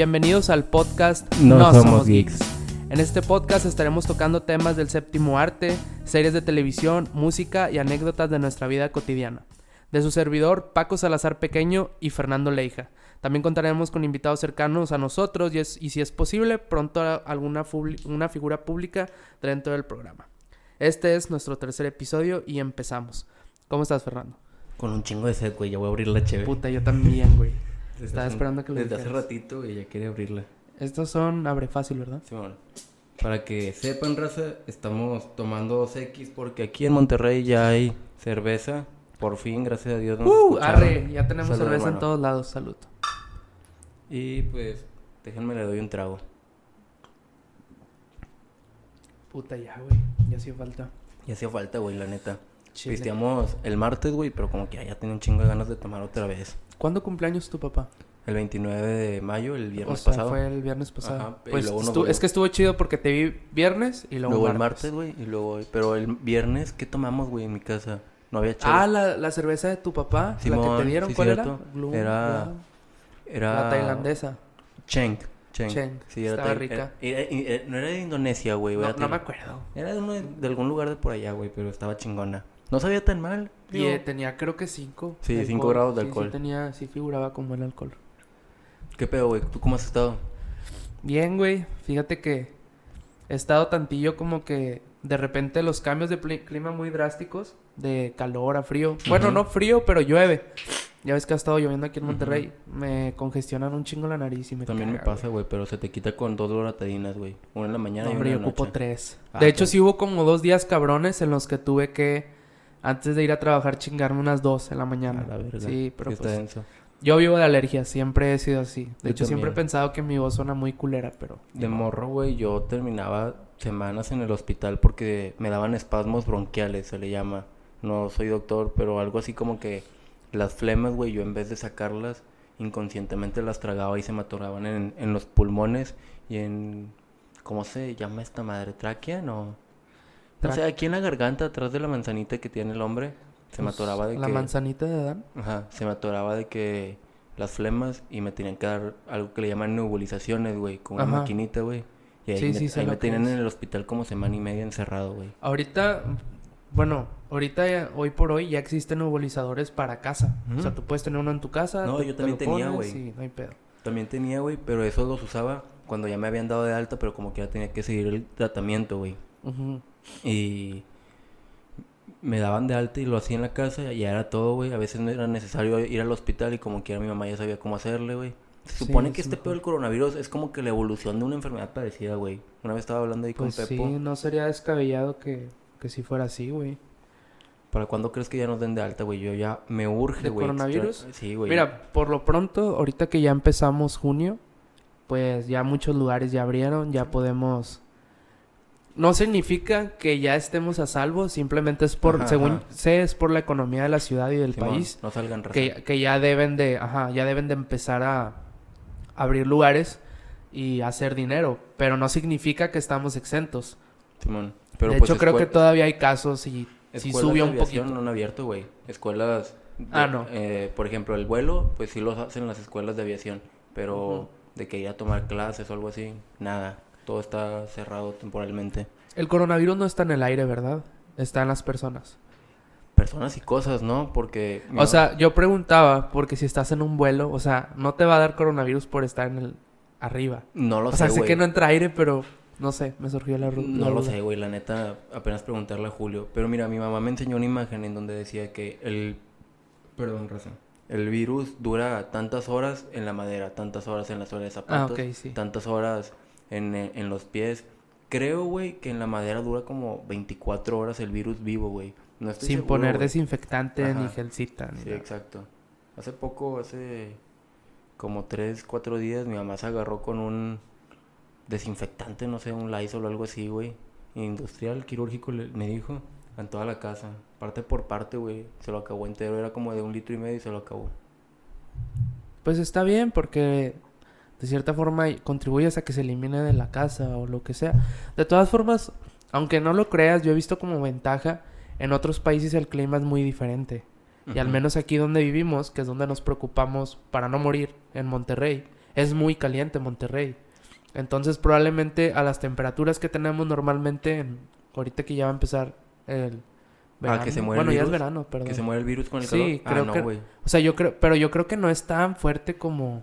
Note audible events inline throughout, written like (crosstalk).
Bienvenidos al podcast No Somos Geeks. En este podcast estaremos tocando temas del séptimo arte, series de televisión, música y anécdotas de nuestra vida cotidiana. De su servidor, Paco Salazar Pequeño y Fernando Leija. También contaremos con invitados cercanos a nosotros y, es- y si es posible, pronto alguna una figura pública dentro del programa. Este es nuestro tercer episodio y empezamos. ¿Cómo estás, Fernando? Con un chingo de sed, güey. Ya voy a abrir la chévere. Puta, yo también, güey. Estaba esperando que lo Desde hace ratito, güey, ya quería abrirla. Estos son abre fácil, ¿verdad? Simón. Para que sepan, raza, estamos tomando 2X porque aquí en Monterrey ya hay cerveza. Por fin, gracias a Dios nos Uh, arre, ya tenemos Salud, cerveza en todos lados, salud. Y pues, déjenme le doy un trago. Puta ya, güey, ya hacía falta. Ya hacía falta, güey, la neta. Chile. Pisteamos el martes, güey, pero como que ya, ya tenía un chingo de ganas de tomar otra vez. ¿Cuándo cumpleaños tu papá? El 29 de mayo, el viernes o sea, pasado. fue el viernes pasado. Ajá, pues luego es que estuvo chido porque te vi viernes y luego, Luego el martes. martes, güey, y luego... Pero el viernes, ¿qué tomamos, güey, en mi casa? No había chela. Ah, la, la cerveza de tu papá, la que Simón, te dieron, sí, ¿cuál cierto. era? Glum, Era- Glum. Era... La tailandesa. Cheng. Cheng. Cheng, Sí, era estaba rica. era- era- era- no era de Indonesia, güey. No, no me acuerdo. Era de, uno de, de algún lugar de por allá, güey, pero estaba chingona. No sabía tan mal. Y digo. eh, tenía creo que 5. Sí, cinco grados de Sí, alcohol. Sí, tenía, sí figuraba como el alcohol. ¿Qué pedo, güey? ¿Tú cómo has estado? Bien, güey. Fíjate que he estado tantillo como que de repente los cambios de clima muy drásticos, de calor a frío. Bueno, Ujú. no frío, pero llueve. Ya ves que ha estado lloviendo aquí en Monterrey. Me congestionan un chingo la nariz y me También me caga, pasa, güey, pero se te quita con dos loratadinas, güey. Una en la mañana No, y una hombre, en yo la ocupo noche. tres. Ah, de hecho, sí hubo como dos días cabrones en los que tuve que, antes de ir a trabajar, chingarme unas dos en la mañana. A la verga. Sí, pero pues... denso. Yo vivo de alergias, siempre he sido así. De Yo hecho, siempre he pensado que mi voz suena muy culera, pero... De morro, güey, yo terminaba semanas en el hospital porque me daban espasmos bronquiales, se le llama. No soy doctor, pero algo así como que las flemas, güey, yo en vez de sacarlas, inconscientemente las tragaba y se me atoraban en, en los pulmones y en... ¿Cómo se llama esta madre? ¿Tráquea? No. Sé, Tra- aquí en la garganta, atrás de la manzanita que tiene el hombre, se me Pues, atoraba de La que... manzanita de Adán. Ajá, se me atoraba de que las flemas y me tenían que dar algo que le llaman nebulizaciones, güey, con una Ajá. maquinita, güey. Y ahí, Sí, me, sí, ahí me tenían en el hospital como semana y media encerrado, güey. Ahorita, bueno, ahorita ya- hoy por hoy ya existen nebulizadores para casa. O sea, tú puedes tener uno en tu casa. No, yo también tenía, güey. y no hay pedo. También tenía, güey, pero eso los usaba cuando ya me habían dado de alta, pero como que ya tenía que seguir el tratamiento, güey. Ujú. Y me daban de alta y lo hacía en la casa y ya era todo, güey. A veces no era necesario ir al hospital y como quiera mi mamá ya sabía cómo hacerle, güey. Se Sí, supone que es este del coronavirus es como que la evolución de una enfermedad parecida, güey. Una vez estaba hablando ahí Pues con sí, Pepo. no sería descabellado que, que si fuera así, güey. ¿Para cuándo crees que ya nos den de alta, güey? Yo ya me urge, ¿De güey. coronavirus? Sí, güey. Mira, por lo pronto, ahorita que ya empezamos junio, pues ya muchos lugares ya abrieron, ya podemos... No significa que ya estemos a salvo, simplemente es por, Ajá, según ajá. sé, es por la economía de la ciudad y del país. No salgan que, que ya deben de, ajá, ya deben de empezar a abrir lugares y hacer dinero, pero no significa que estamos exentos. Simón. Pero de pues hecho, creo que todavía hay casos y escuelas subió un poquito. no han abierto, güey. Escuelas... de- Ah, no. eh, por ejemplo, el vuelo, pues sí los hacen las escuelas de aviación. Pero de que ir a tomar clases o algo así, nada. Todo está cerrado temporalmente. El coronavirus no está en el aire, ¿verdad? Está en las personas. Personas y cosas, ¿no? Porque... O sea, yo preguntaba, porque si estás en un vuelo, o sea, no te va a dar coronavirus por estar en el arriba. No lo o sea, sé, sé que no entra aire, pero no sé, me surgió la ru- No la lo sé, güey, la neta, apenas preguntarle a Julio. Pero mira, mi mamá me enseñó una imagen en donde decía que el... Perdón, Raza. El virus dura tantas horas en la madera, tantas horas en la suela de Ah, zapatos, ok, sí. tantas horas en, eh, en los pies. Creo, güey, que en la madera dura como 24 horas el virus vivo, güey. No Sin seguro, poner desinfectante ni gelcita. Ni Sí, nada. exacto. Hace poco, hace como 3, 4 días, mi mamá se agarró con un desinfectante, no sé, un Lysol o algo así, güey. Industrial, quirúrgico, le- me dijo, en toda la casa. Parte por parte, güey. Se lo acabó entero. Era como de un litro y medio y se lo acabó. Pues está bien porque de cierta forma contribuyes a que se elimine de la casa o lo que sea. De todas formas, aunque no lo creas, yo he visto como ventaja, en otros países el clima es muy diferente. Y al menos aquí donde vivimos, que es donde nos preocupamos para no morir, en Monterrey, es muy caliente Monterrey. Entonces probablemente a las temperaturas que tenemos normalmente, en- ahorita que ya va a empezar el verano. Ah, que se muere el bueno, ya es virus, verano, perdón. Que se muere el virus con el Sí, calor. creo ah, no, que-. O sea, yo creo, pero yo creo que no es tan fuerte como...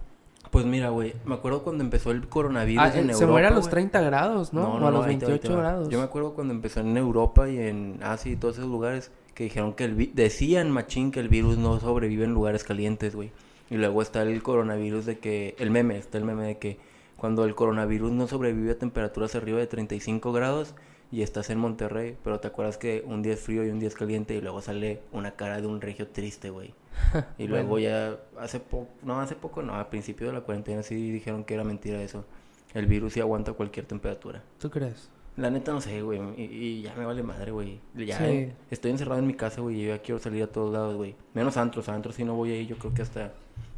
Pues mira, güey, me acuerdo cuando empezó el coronavirus Ah, en eh, Europa. se muere a los güey. 30 grados, ¿no? o a los ahí te va, ahí te 28 va. grados. Yo me acuerdo cuando empezó en Europa y en Asia y todos esos lugares que dijeron que el vi- decían machín que el virus no sobrevive en lugares calientes, güey. Y luego está el coronavirus de que el meme, está el meme de que cuando el coronavirus no sobrevive a temperaturas arriba de 35 grados y estás en Monterrey, pero te acuerdas que un día es frío y un día es caliente y luego sale una cara de un regio triste, güey. (laughs) Y luego Bueno. ya hace poco, no, hace poco no, al principio de la cuarentena sí dijeron que era mentira eso. El virus sí aguanta cualquier temperatura. ¿Tú crees? La neta no sé, güey. Y, y ya me vale madre, güey. Ya Sí. eh, estoy encerrado en mi casa, güey. Y yo ya quiero salir a todos lados, güey. Menos antros. Antros sí no voy a ir. Yo creo que hasta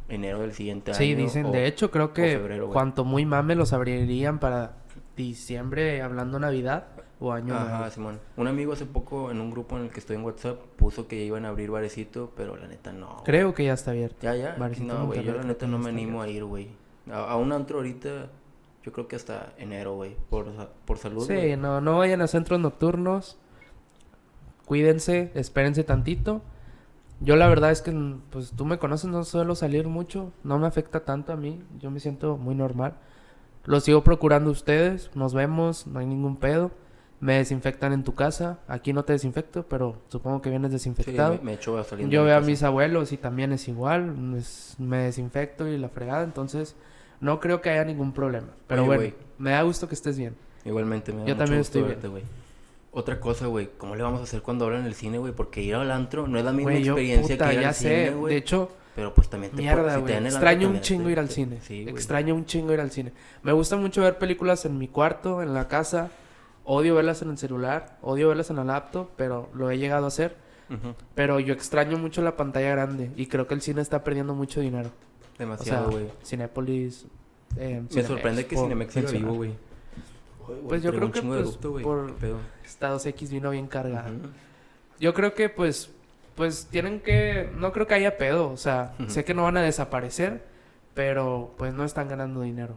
enero del siguiente Sí, año. dicen. o- de hecho, creo que febrero, cuanto muy mame los abrirían para diciembre, hablando Navidad o Año Ajá, Nuevo. Simón. Un amigo hace poco en un grupo en el que estoy en WhatsApp puso que iban a abrir barecito, pero la neta no. güey. Creo que ya está abierto. Ya, ya. Barecito no, güey. Yo la neta no me animo a ir, güey. A, a un antro ahorita, yo creo que hasta enero, güey. Por, por salud, Sí, güey. no, no vayan a centros nocturnos. Cuídense, espérense tantito. Yo la verdad es que, pues tú me conoces, no suelo salir mucho. No me afecta tanto a mí. Yo me siento muy normal. Lo sigo procurando ustedes. Nos vemos, no hay ningún pedo. Me desinfectan en tu casa. Aquí no te desinfecto, pero supongo que vienes Sí, desinfectado. me, me echo Yo veo a mis abuelos y también es igual. es- me desinfecto y la fregada. Entonces, no creo que haya ningún problema. Pero Oye, bueno, me da gusto que estés bien. Igualmente, me da Yo mucho también gusto estoy verte, güey. Otra cosa, güey, ¿cómo le vamos a hacer cuando abran el cine, güey? Porque ir al antro no es la misma yo, experiencia puta, que ir ya al sé. cine, güey. de hecho, Pero pues también te mierda, si te güey. dan el antro, Extraño un chingo te- ir al te- cine. Sí. Extraño un chingo ir al cine. Me gusta mucho ver películas en mi cuarto, en la casa. Odio verlas en el celular, odio verlas en la laptop, pero lo he llegado a hacer. Pero yo extraño mucho la pantalla grande y creo que el cine está perdiendo mucho dinero. O sea, Demasiado, güey. Cinépolis. eh, Me Cinemex, sorprende que Cinemex siga vivo, güey. Pues yo creo que pues, güey. por-. Estados X vino bien cargada. Yo creo que pues pues tienen que no creo que haya pedo, o sea, sé que no van a desaparecer, pero pues no están ganando dinero.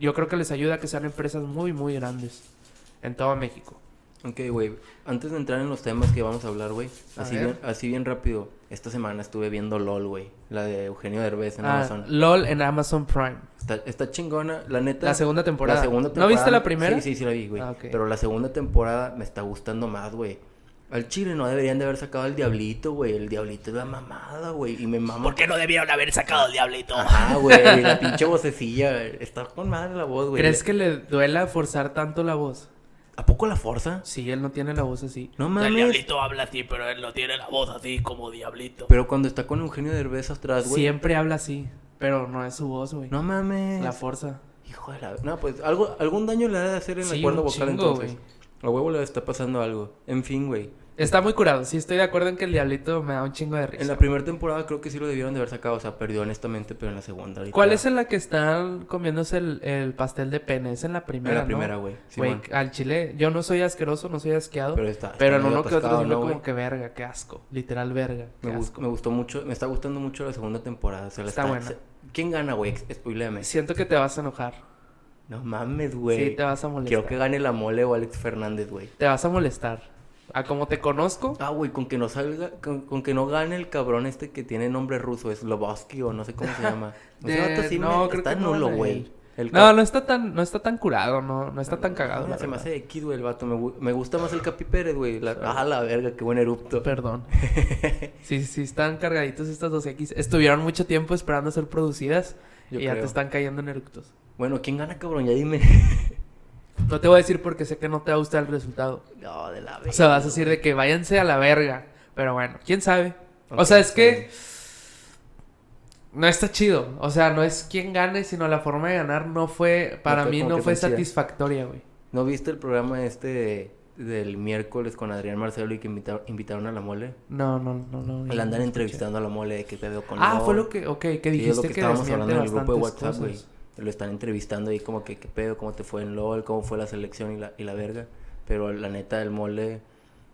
Yo creo que les ayuda a que sean empresas muy muy grandes en todo México. Ok, güey. Antes de entrar en los temas que vamos a hablar, güey. Así ver. bien, así bien rápido. Esta semana estuve viendo LOL, güey. La de Eugenio Derbez en Ah, Amazon. LOL en Amazon Prime. Está, está chingona. La neta. La segunda temporada. La segunda ¿No temporada. viste la primera? Sí, sí, sí la vi, güey. Ah. Pero la segunda temporada me está gustando más, güey. Al chile no deberían de haber sacado el Diablito, güey. El Diablito es la mamada, güey. Y me mama. ¿Por qué no debieron haber sacado el diablito? Ajá, (laughs) güey. La pinche vocecilla. Está con madre la voz, güey. ¿Crees que le duela forzar tanto la voz? ¿A poco la forza? Sí, él no tiene la voz así. No El mames. diablito habla así, pero él no tiene la voz así como diablito. Pero cuando está con Eugenio Derbez atrás, güey. Siempre habla así, pero no es su voz, güey. No mames. La fuerza. Hijo de la... No, pues algo, algún daño le ha de hacer en la Sí, cuerda un vocal chingo, entonces. A huevo le está pasando algo. En fin, güey. Está muy curado. Sí, estoy de acuerdo en que el diablito me da un chingo de risa. En la primera temporada creo que sí lo debieron de haber sacado. O sea, perdió honestamente, pero en la segunda. ahorita- ¿Cuál es en la que están comiéndose el, el pastel de pene? Es en la primera, En la ¿no? primera, güey. Güey, Simón. al chile, yo no soy asqueroso, no soy asqueado. Pero Pero, está. está en uno que otro ¿no, como güey? que verga, qué asco. Literal verga, qué Me, gus- asco. me gustó mucho, me está gustando mucho la segunda temporada. La Está buena. se- ¿Quién gana, güey? Spoileame. Siento que te vas a enojar. No mames, güey. Sí, te vas a molestar. Quiero que gane la mole o Alex Fernández, güey. Te vas a molestar. A como te conozco, Ah, güey, con que no salga, con, con que no gane el cabrón este que tiene nombre ruso, es Loboski o no sé cómo se llama. De- (laughs) Ese vato sí no, creo está que no nulo, güey. El no, no está tan, no está tan curado, no, no está tan cagado. No, se me hace X, güey, el vato. Me, gu- me gusta más el Capi Pérez, güey. La... Ah, la verga, qué buen erupto. Perdón. (laughs) sí, sí, están cargaditos estas dos X. Estuvieron mucho tiempo esperando ser producidas Yo y ya te están cayendo en eructos. Bueno, ¿quién gana, cabrón? Ya dime. (laughs) No te voy a decir porque sé que no te va a gustar el resultado. no, de la verga. O sea, vas a decir de que váyanse a la verga. Pero bueno, quién sabe. o sea, es que no está chido. O sea, no es quién gane, sino la forma de ganar no fue, para fue mí no que fue satisfactoria, güey. ¿No viste el programa este del miércoles con Adrián Marcelo y que invita- invitaron a la mole? No, no, no, no. Andan escuché. entrevistando a la mole de qué pedo con Ah, fue lo que, ok, que Sí, es lo dijiste que que, estábamos hablando en el grupo de WhatsApp, güey. Lo están entrevistando ahí como que qué pedo, cómo te fue en LOL, cómo fue la selección y la, y la verga. Pero la neta del mole,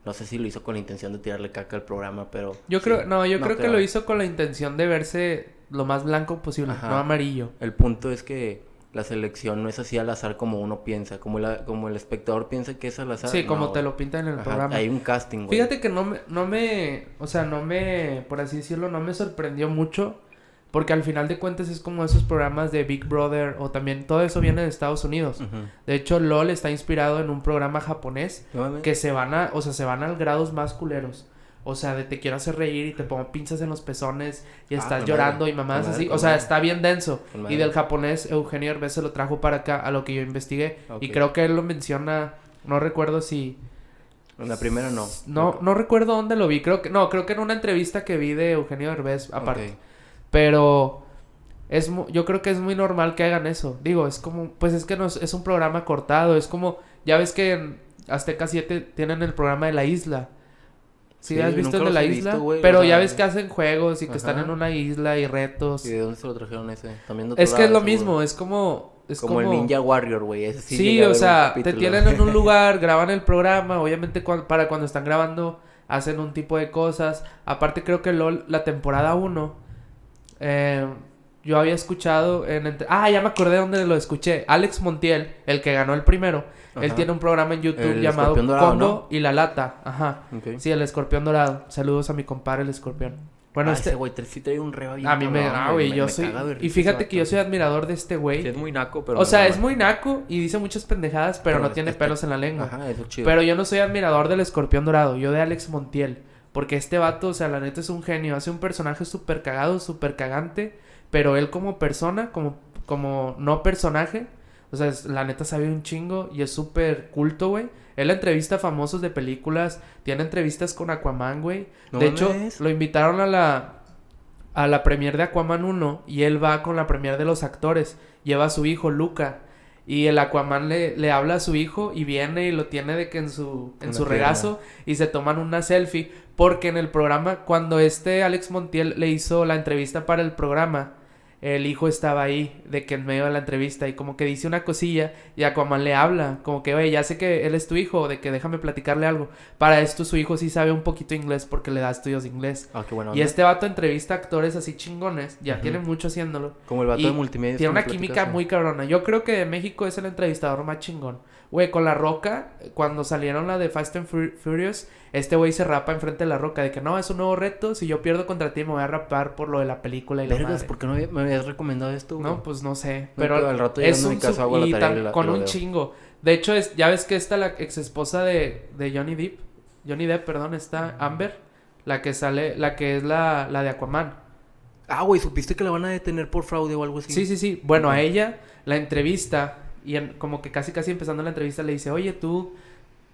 no sé si lo hizo con la intención de tirarle caca al programa, pero... Yo sí. creo, no, yo creo que creo. lo hizo con la intención de verse lo más blanco posible, Ajá. no amarillo. El punto es que la selección no es así al azar como uno piensa, como, la, como el espectador piensa que es al azar. Sí, como no, te lo pintan en el Ajá, programa. Hay un casting, güey. Fíjate que no me, no me, o sea, no me, por así decirlo, no me sorprendió mucho. Porque al final de cuentas es como esos programas de Big Brother o también todo eso viene de Estados Unidos. De hecho, LOL está inspirado en un programa japonés No que se van a, o sea, se van al grados más culeros. O sea, de te quiero hacer reír y te pongo pinzas en los pezones y Ah, estás llorando madre. y mamás madre, así. O sea, madre. está bien denso. Y del japonés, Eugenio Herbes se lo trajo para acá a lo que yo investigué. Y creo que él lo menciona, no recuerdo si... En la primera no. No, no recuerdo dónde lo vi. Creo que, no, creo que en una entrevista que vi de Eugenio Herbes aparte. Pero es yo creo que es muy normal que hagan eso. Digo, es como, pues es que no es, es un programa cortado, es como, ya ves que en Azteca 7 tienen el programa de la isla. ¿Sí, Sí, has visto el de la isla? visto, Pero o sea, ya ves que hacen juegos y que están en una isla y retos. ¿Y de dónde se lo trajeron ese? También Es que es lo seguro. mismo, es como... Es como, el Ninja Warrior, güey. Sí, Sí, o sea, te tienen en un (laughs) lugar, graban el programa, obviamente para cuando están grabando hacen un tipo de cosas. Aparte creo que LOL, la temporada 1, eh, yo había escuchado en... entre- Ah, ya me acordé dónde lo escuché. Alex Montiel, el que ganó el primero, él tiene un programa en YouTube El llamado dorado, Combo ¿no? y la Lata. Ajá. Sí, el escorpión dorado. Saludos a mi compadre el escorpión. Bueno, Ah, este... ese güey sí trae un reba bien A mí me... cabrón, Ah, güey, yo me soy... Y fíjate que yo soy admirador de este güey. Sí, es muy naco, pero... O sea, es muy naco y dice muchas pendejadas, pero, no tiene este- pelos en la lengua. Ajá, eso es chido. Pero yo no soy admirador del escorpión dorado, yo de Alex Montiel. Porque este vato, o sea, la neta es un genio. Hace un personaje súper cagado, súper cagante. Pero él como persona, como, como no personaje, o sea, es- la neta sabe un chingo y es súper culto, güey. Él entrevista a famosos de películas, tiene entrevistas con Aquaman, güey. No de hecho, lo invitaron a la a la premier de Aquaman 1 y él va con la premier de los actores. Lleva a su hijo, Luca. Y el Aquaman le, le habla a su hijo y viene y lo tiene de que en su, en su regazo y se toman una selfie. Porque en el programa, cuando este Alex Montiel le hizo la entrevista para el programa, el hijo estaba ahí, de que en medio de la entrevista, y como que dice una cosilla, y Aquaman le habla, como que, oye, ya sé que él es tu hijo, de que déjame platicarle algo. Para esto su hijo sí sabe un poquito inglés porque le da estudios de inglés. Ah, qué bueno. Y este vato entrevista a actores así chingones, ya Ujú. tiene mucho haciéndolo. Como el vato y de multimedia. Tiene una química muy cabrona. Yo creo que de México es el entrevistador más chingón. Güey, con La Roca, cuando salieron la de Fast and Fur- Furious, este güey se rapa enfrente de La Roca de que no, es un nuevo reto, si yo pierdo contra ti me voy a rapar por lo de la película y la Vergas, madre". ¿por qué no me habías recomendado esto, güey? No, pues no sé, No, pero al rato es llegando a un sub- hago la y tarea tan- y la- con y un chingo. De hecho, es, ya ves que esta la ex esposa de, de Johnny Depp, Johnny Depp, perdón, está Amber, la que sale, la que es la, la de Aquaman. Ah, güey, ¿supiste que la van a detener por fraude o algo así? Sí, sí, sí. Bueno, a ella la entrevista y en- como que casi casi empezando la entrevista le dice, oye, tú,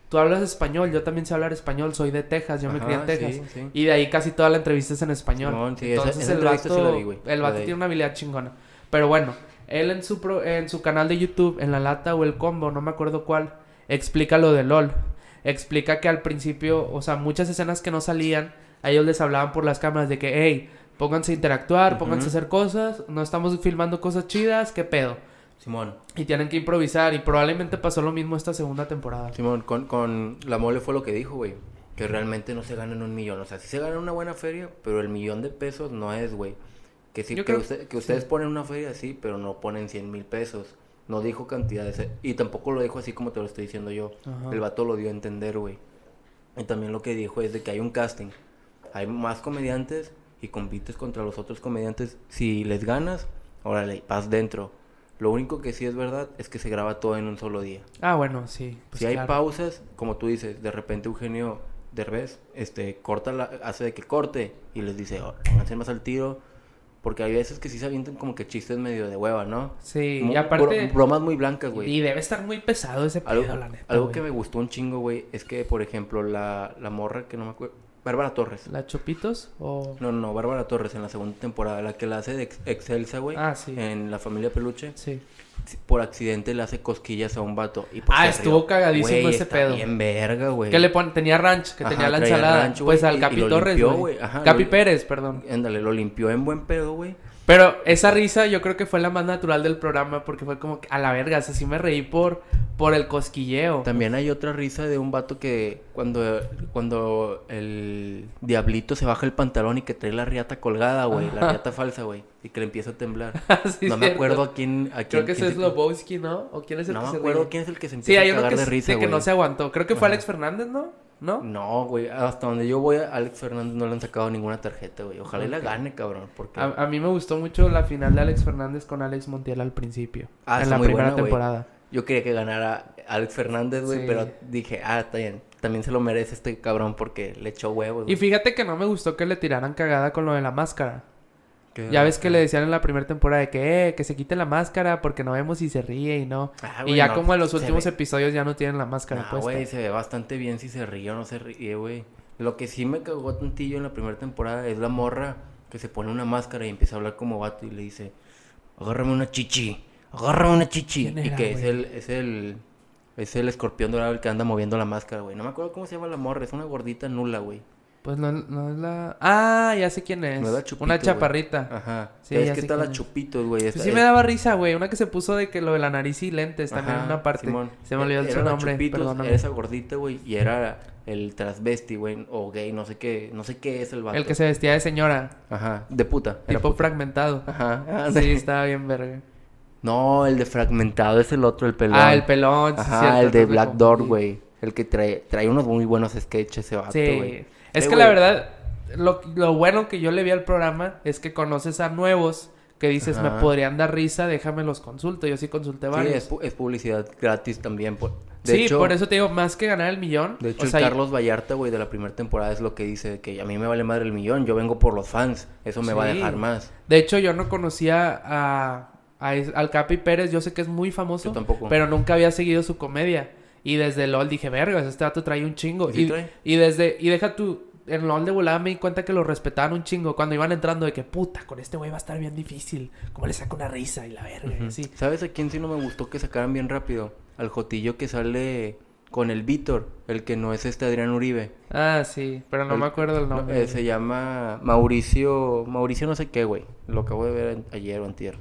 tú hablas español, yo también sé hablar español, soy de Texas, yo me crié en Texas. sí, sí. Y de ahí casi toda la entrevista es en español. Sí, esa- Entonces esa el vato, vi, güey, el vato tiene una habilidad chingona. Pero bueno, él en su pro- en su canal de YouTube, en la lata o el combo, no me acuerdo cuál, explica lo de LOL. Explica que al principio, o sea, muchas escenas que no salían, a ellos les hablaban por las cámaras de que, hey, pónganse a interactuar, pónganse a hacer cosas, no estamos filmando cosas chidas, ¿qué pedo? Simón. Y tienen que improvisar y probablemente pasó lo mismo esta segunda temporada. Simón, con, con la mole fue lo que dijo, güey. Que realmente no se ganan un millón. O sea, sí se gana una buena feria, pero el millón de pesos no es, güey. Que, sí, Yo que, creo- usted- que ustedes ponen una feria, sí, pero no ponen 100 mil pesos. No dijo cantidades. Y tampoco lo dijo así como te lo estoy diciendo yo. Ajá. El vato lo dio a entender, güey. Y también lo que dijo es de que hay un casting. Hay más comediantes y compites contra los otros comediantes. Si les ganas, órale, vas dentro. Lo único que sí es verdad es que se graba todo en un solo día. Ah, bueno, sí. pues si hay claro. pausas, como tú dices, de repente Eugenio Derbez este, corta la, hace de que corte y les dice, oh, pónganse más al tiro. Porque hay veces que sí se avientan como que chistes medio de hueva, ¿no? Sí, Mu- y aparte... bro- bromas muy blancas, güey. Y debe estar muy pesado ese pedo, Algo, la neta, algo güey. que me gustó un chingo, güey, es que, por ejemplo, la, la morra que no me acuerdo. Bárbara Torres. ¿La Chupitos o...? No, no, Bárbara Torres en la segunda temporada, la que la hace de ex- Excelsa, güey. Ah, sí. En la familia Peluche. Sí. Por accidente le hace cosquillas a un vato. Y pues Ah, estuvo cagadísimo ese está pedo. Bien verga, güey. Que le pon... Tenía ranch, que Ajá, tenía la ensalada. ranch, pues al Capi Torres, güey. Capi lo- Pérez, perdón. Ándale, lo limpió en buen pedo, güey. Pero esa risa yo creo que fue la más natural del programa porque fue como que a la verga, o sea, sí me reí por, por el cosquilleo. También hay otra risa de un vato que cuando, cuando el diablito se baja el pantalón y que trae la riata colgada, güey, la riata falsa, güey, y que le empieza a temblar. (laughs) Sí, no me cierto. acuerdo a quién, a quién. Creo que ese quién es Lobowski, ¿no? ¿O quién es el No que me se acuerdo ríe? quién es el que se empieza a cagar de risa, que no se aguantó. Creo que fue Ajá. Alex Fernández, ¿no? ¿No? No, güey, hasta donde yo voy, a Alex Fernández no le han sacado ninguna tarjeta, güey. Ojalá y la gane, cabrón, porque... A, a mí me gustó mucho la final de Alex Fernández con Alex Montiel al principio. Ah, en la muy primera buena, güey. temporada. Yo quería que ganara Alex Fernández, güey, Sí. pero dije, ah, está bien. También se lo merece este cabrón porque le echó huevos. Y güey. fíjate que no me gustó que le tiraran cagada con lo de la máscara. Ya ves que le decían en la primera temporada de que, eh, que se quite la máscara porque no vemos si se ríe y no. Ah, y ya no, como en los últimos ve- episodios ya no tienen la máscara Nah, puesta. güey, se ve bastante bien si se ríe o no se ríe, güey. Lo que sí me cagó tantillo en la primera temporada es la morra que se pone una máscara y empieza a hablar como vato y le dice, agárrame una chichi, agárrame una chichi. ¿Quién y que es el, es el, es el escorpión dorado el que anda moviendo la máscara, güey. No me acuerdo cómo se llama la morra, es una gordita nula, güey. Pues no, no es la... Ah, ya sé quién es. No Chupito, Una güey. chaparrita. Ajá. Sí, es que está la chupitos, güey. Pues sí me daba risa, güey. Una que se puso de que lo de la nariz y lentes también en una parte. Simón. Se me olvidó Era su nombre, Chupitos, perdóname. Era esa gordita, güey, y era el transvesti, güey, o gay, no sé qué, no sé qué es el vato. El que se vestía de señora. Ajá, de puta. Tipo puta. fragmentado. Ajá. ah, Sí, estaba bien verga. No, el de fragmentado es el otro, el pelón. Ah, el pelón. sí, Ajá, cierto, el de Black Door, güey. El que trae, trae unos muy buenos sketches ese vato, Sí. Es Eh, que güey. la verdad, lo, lo bueno que yo le vi al programa es que conoces a nuevos que dices, Ajá. me podrían dar risa, déjame los consulto. Yo sí consulté Sí, varios. es, pu- es publicidad gratis también. por- De sí, hecho, por eso te digo, más que ganar el millón. De hecho, o el sea, Carlos Vallarta, güey, de la primera temporada es lo que dice, que a mí me vale madre el millón, yo vengo por los fans, eso me va a Sí. dejar más. De hecho, yo no conocía a, al Capi Pérez, yo sé que es muy famoso, Yo tampoco. pero nunca había seguido su comedia. Y desde LOL dije, vergas, este dato trae un chingo. ¿Y sí Y, trae? y desde, y deja tú, en LOL de volada me di cuenta que lo respetaban un chingo. Cuando iban entrando de que, puta, con este güey va a estar bien difícil. ¿Cómo le saco una risa y la verga? así. ¿Sabes a quién sí no me gustó que sacaran bien rápido? Al Jotillo que sale con el Víctor, el que no es este Adrián Uribe. Ah, sí, pero no El- me acuerdo el No, nombre. eh, se llama Mauricio, Mauricio no sé qué, güey. Lo acabo de ver ayer o antier.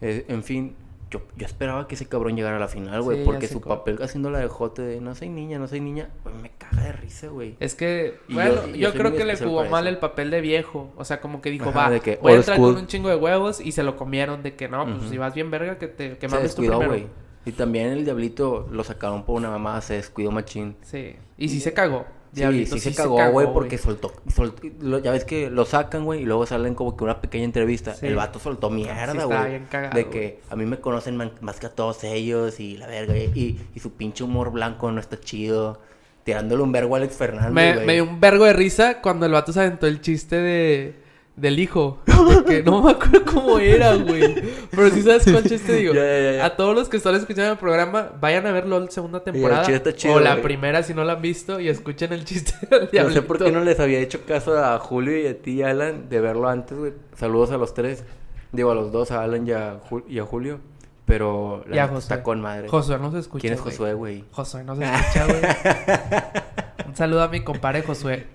Eh, en fin, yo, yo esperaba que ese cabrón llegara a la final, güey, Sí, porque su papel haciendo la de Jote de no soy niña, no soy niña, güey, me caga de risa, güey. Es que, Y bueno, yo- creo que le jugó mal el papel de viejo. O sea, como que dijo, Ajá, va, de que voy a entrar school. con un chingo de huevos y se lo comieron de que no, pues si vas bien verga, que te que mames descuidó, primero. Y también el Diablito lo sacaron por una mamada, se descuidó machín. Sí. Y sí se cagó. Sí, Diablito, sí, se cagó, güey, porque soltó, soltó- lo- ya ves que lo sacan, güey, y luego salen como que una pequeña entrevista. Sí. El vato soltó mierda, güey. de que a mí me conocen man- más que a todos ellos y la verga. Y, y, y su pinche humor blanco no está chido. Tirándole un vergo a Alex Fernández, Me, me dio un vergo de risa cuando el vato se aventó el chiste de del hijo. Que no me acuerdo cómo era, güey. Pero sí sabes cuál chiste digo. Ya, ya, ya. A todos los que están escuchando el programa, vayan a verlo la segunda temporada. chido, o la güey. primera si no la han visto y escuchen el chiste (laughs) del No sé por qué no les había hecho caso a Julio y a ti, Alan, de verlo antes, güey. Saludos a los tres. Digo, a los dos, a Alan y a, Ju- y a Julio. Pero la Y a neta Josué. está con madre. Josué no se escucha. ¿Quién es güey. Josué, güey? Josué no se escucha, güey. (laughs) Un saludo a mi compadre Josué.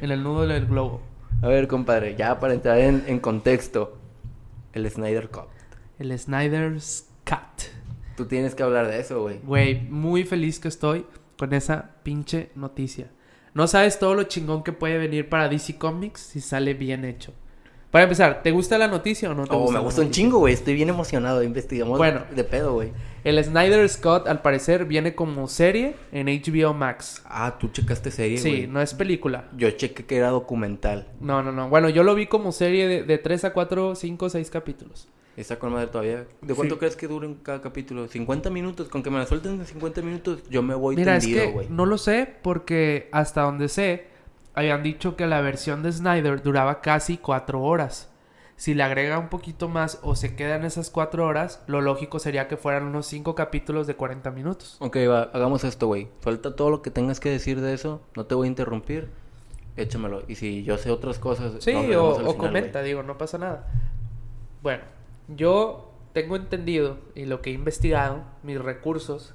En el nudo del globo. A ver, compadre, ya para entrar en, en contexto. El Snyder Cup. El Snyder's Cut. Tú tienes que hablar de eso, güey. Güey, muy feliz que estoy con esa pinche noticia. No sabes todo lo chingón que puede venir para DC Comics si sale bien hecho. Para empezar, ¿te gusta la noticia o no te Oh, gusta? me gusta un chingo, güey. Estoy bien emocionado. Investigamos Bueno. de pedo, güey. El Snyder Scott, al parecer, viene como serie en HBO Max. Ah, tú checaste serie, Sí, güey. no es película. Yo chequé que era documental. No, no, no. Bueno, yo lo vi como serie de, de 3 a 4, 5, 6 capítulos. Está con madre todavía. ¿De cuánto Sí. crees que duren cada capítulo? 50 minutos. Con que me la suelten de 50 minutos, yo me voy Mira, tendido, es que güey. no lo sé porque hasta donde sé, habían dicho que la versión de Snyder duraba casi 4 horas. Si le agrega un poquito más o se queda en esas 4 horas, lo lógico sería que fueran unos 5 capítulos de 40 minutos. Ok, va, hagamos esto, güey. Suelta todo lo que tengas que decir de eso. No te voy a interrumpir. Échamelo. Y si yo sé otras cosas, Sí, o, final, comenta, digo, no pasa nada. Bueno, yo tengo entendido y lo que he investigado, mis recursos,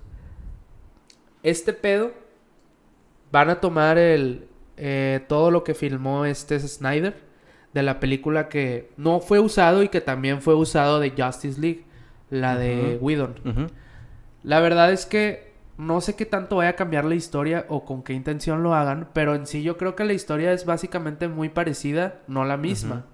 este pedo van a tomar el eh, todo lo que filmó este Snyder de la película que no fue usado y que también fue usado de Justice League, la de Ujú. Whedon. La verdad es que no sé qué tanto vaya a cambiar la historia o con qué intención lo hagan, pero en sí yo creo que la historia es básicamente muy parecida, no la misma.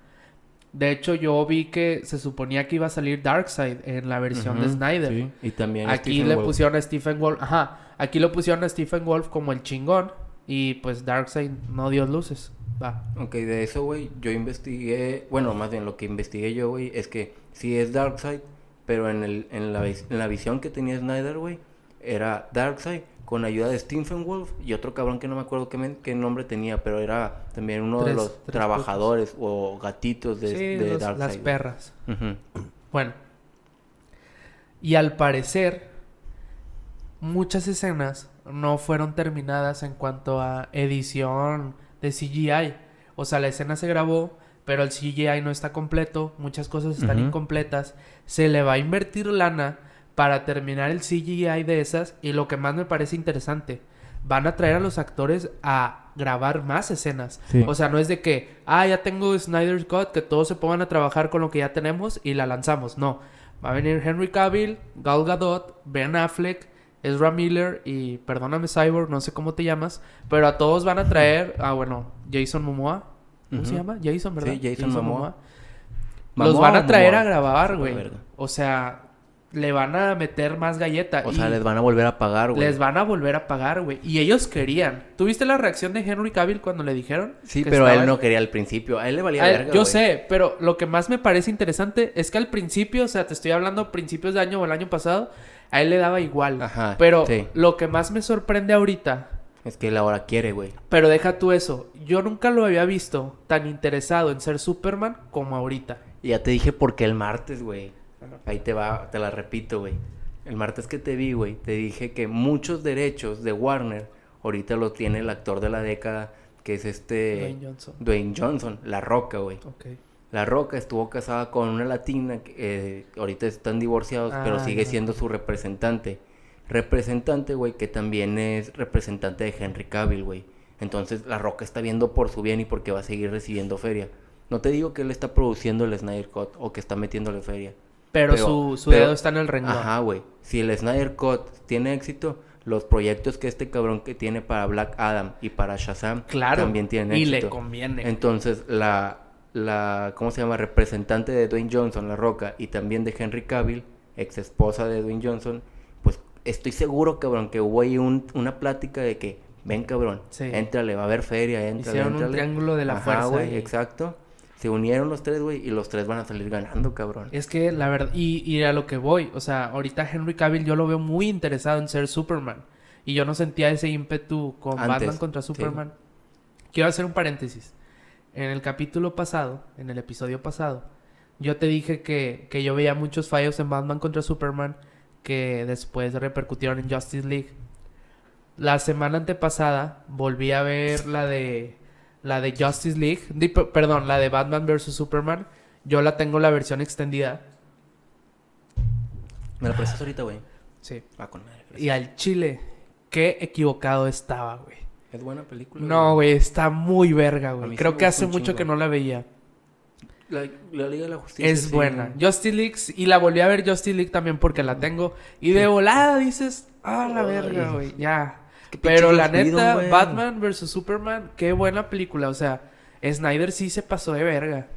De hecho, yo vi que se suponía que iba a salir Darkseid en la versión de Snyder. sí. Y también Aquí Stephen le Wolf. pusieron a Stephen Wolf, ajá, aquí lo pusieron a Stephen Wolf como el chingón y pues Darkseid no dio luces. Va. Ok, de eso, güey, yo investigué, bueno, más bien lo que investigué yo, güey, es que sí es Darkseid, pero en, el, en, la, en la visión que tenía Snyder, güey, era Darkseid con ayuda de Stephen Wolf y otro cabrón que no me acuerdo qué, men- qué nombre tenía, pero era también uno de los trabajadores o gatitos de, sí, de los- Darkseid. las perras. Bueno. Y al parecer, muchas escenas no fueron terminadas en cuanto a edición de CGI. O sea, la escena se grabó, pero el CGI no está completo, muchas cosas están incompletas. Se le va a invertir lana para terminar el CGI de esas y lo que más me parece interesante, van a traer a los actores a grabar más escenas. Sí. O sea, no es de que, ah, ya tengo Snyder's Cut, que todos se pongan a trabajar con lo que ya tenemos y la lanzamos. No, va a venir Henry Cavill, Gal Gadot, Ben Affleck, Ezra Miller y, perdóname Cyborg, no sé cómo te llamas, pero a todos van a traer, ah, bueno, Jason Momoa. ¿Cómo se llama? Jason, ¿verdad? Sí, Jason Momoa. Los ¿Momoa van a traer Momoa? a grabar, güey. O sea, le van a meter más galleta. O y sea, les van a volver a pagar, güey. les van a volver a pagar, güey. Y ellos querían. ¿Tuviste la reacción de Henry Cavill cuando le dijeron? Sí, pero él no quería al principio. A él le valía a él- verga, yo sé, pero lo que más me parece interesante es que al principio, o sea, te estoy hablando principios de año o el año pasado, a él le daba igual. Ajá, Pero sí. lo que más me sorprende ahorita, Es que él ahora quiere, güey. pero deja tú eso, yo nunca lo había visto tan interesado en ser Superman como ahorita. Y ya te dije por qué el martes, güey. Ahí te va, te la repito, güey. El martes que te vi, güey, te dije que muchos derechos de Warner ahorita los tiene el actor de la década, que es este Dwayne Johnson. Dwayne Johnson, La Roca, güey. Ok. La Roca estuvo casada con una latina, que, eh, ahorita están divorciados, pero Ah, sigue siendo su representante. Representante, güey, que también es representante de Henry Cavill, güey. Entonces La Roca está viendo por su bien y porque va a seguir recibiendo feria. No te digo que él está produciendo el Snyder Cut o que está metiéndole feria. Pero, Pero- su, su pero- dedo está en el renglón. Ajá, güey. Si el Snyder Cut tiene éxito, los proyectos que este cabrón que tiene para Black Adam y para Shazam Claro. también tienen y éxito. le conviene. Entonces, la, la, ¿cómo se llama? Representante de Dwayne Johnson, La Roca, y también de Henry Cavill, ex esposa de Dwayne Johnson, pues estoy seguro, cabrón, que hubo ahí un- una plática de que, ven, cabrón, Sí. éntrale, va a haber feria, éntrale, Hicieron un éntrale". triángulo de la Ajá, fuerza güey, exacto. Se unieron los tres, güey, y los tres van a salir ganando, cabrón. Es que la verdad, y, y a lo que voy, o sea, ahorita Henry Cavill yo lo veo muy interesado en ser Superman. Y yo no sentía ese ímpetu con Antes, Batman contra sí. Superman. Quiero hacer un paréntesis. En el capítulo pasado, en el episodio pasado, yo te dije que, que yo veía muchos fallos en Batman contra Superman que después repercutieron en Justice League. La semana antepasada volví a ver la de la de Justice League, perdón, la de Batman vs Superman. Yo la tengo la versión extendida. ¿Me la prestas ahorita, güey? Sí. Va con madre. Y al chile, qué equivocado estaba, güey. Es buena película. No, güey, está muy verga, güey. Creo que hace mucho chingo. que no la veía. La, la Liga de la Justicia. Es sí. buena. Justice League, y la volví a ver Justice League también porque la tengo. Y de volada dices, ah, la verga, güey, ya. Pero la neta. Batman vs Superman, qué buena película. O sea, Snyder sí se pasó de verga.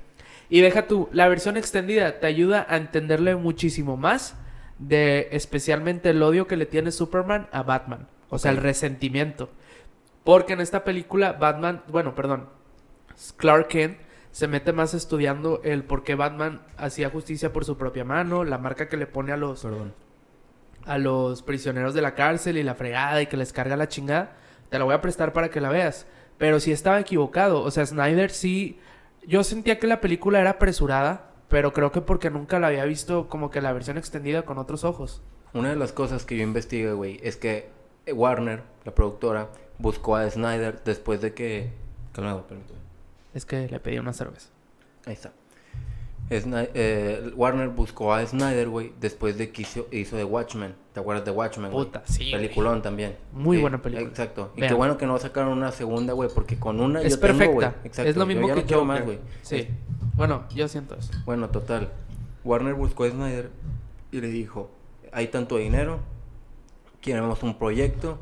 Y deja tú, la versión extendida te ayuda a entenderle muchísimo más de especialmente el odio que le tiene Superman a Batman. O sea, el resentimiento. Porque en esta película, Batman, bueno, perdón, Clark Kent se mete más estudiando el por qué Batman hacía justicia por su propia mano, la marca que le pone a los Perdón. a los prisioneros de la cárcel y la fregada y que les carga la chingada, te la voy a prestar para que la veas. Pero sí estaba equivocado. O sea, Snyder sí. Yo sentía que la película era apresurada, pero creo que porque nunca la había visto como que la versión extendida con otros ojos. Una de las cosas que yo investigué, güey, es que Warner, la productora, buscó a Snyder después de que... Calmado, permíteme. Es que le pedí una cerveza. Ahí está. Eh, Warner buscó a Snyder, güey, después de que hizo, hizo The Watchmen. ¿Te acuerdas de Watchmen? Puta, sí. Peliculón también. Muy Sí, buena película. Exacto. Y Vean. qué bueno que no sacaron una segunda, güey, porque con una Es yo tengo, perfecta. güey. Exacto. es lo yo mismo ya que no quiero más, güey. Sí. Bueno, yo siento eso. Bueno, total. Warner buscó a Snyder y le dijo, hay tanto dinero, queremos un proyecto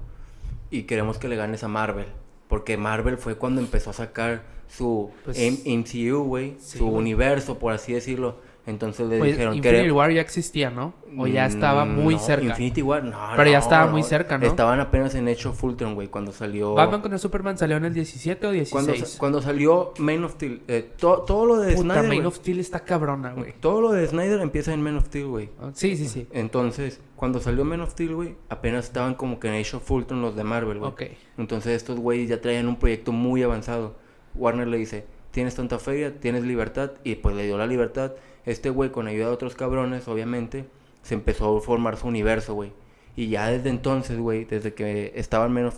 y queremos que le ganes a Marvel. Porque Marvel fue cuando empezó a sacar su Pues- MCU, güey, Sí, su universo, por así decirlo. Entonces le Pues dijeron, Infinity "Queremos- War ya existía, ¿no? O ya estaba Mm, muy no, cerca. Infinity War, no. Pero ya no, estaba muy cerca, ¿no? Estaban apenas en Age of Ultron, güey, cuando salió... Batman contra Superman salió en el 17 o 16. cuando, sa- cuando salió Man of Steel, eh, to- todo lo de Puta, Snyder, Man güey, of Steel está cabrona, güey. todo lo de Snyder empieza en Man of Steel, güey. Sí, sí, sí. Entonces, cuando salió Man of Steel, güey, apenas estaban como que en Age of Ultron los de Marvel, güey. Ok. Entonces, estos güeyes ya traían un proyecto muy avanzado. Warner le dice, tienes tanta feria, tienes libertad, y pues le dio la libertad. Este güey, con ayuda de otros cabrones, obviamente, se empezó a formar su universo, güey. Y ya desde entonces, güey, desde que estaba en Man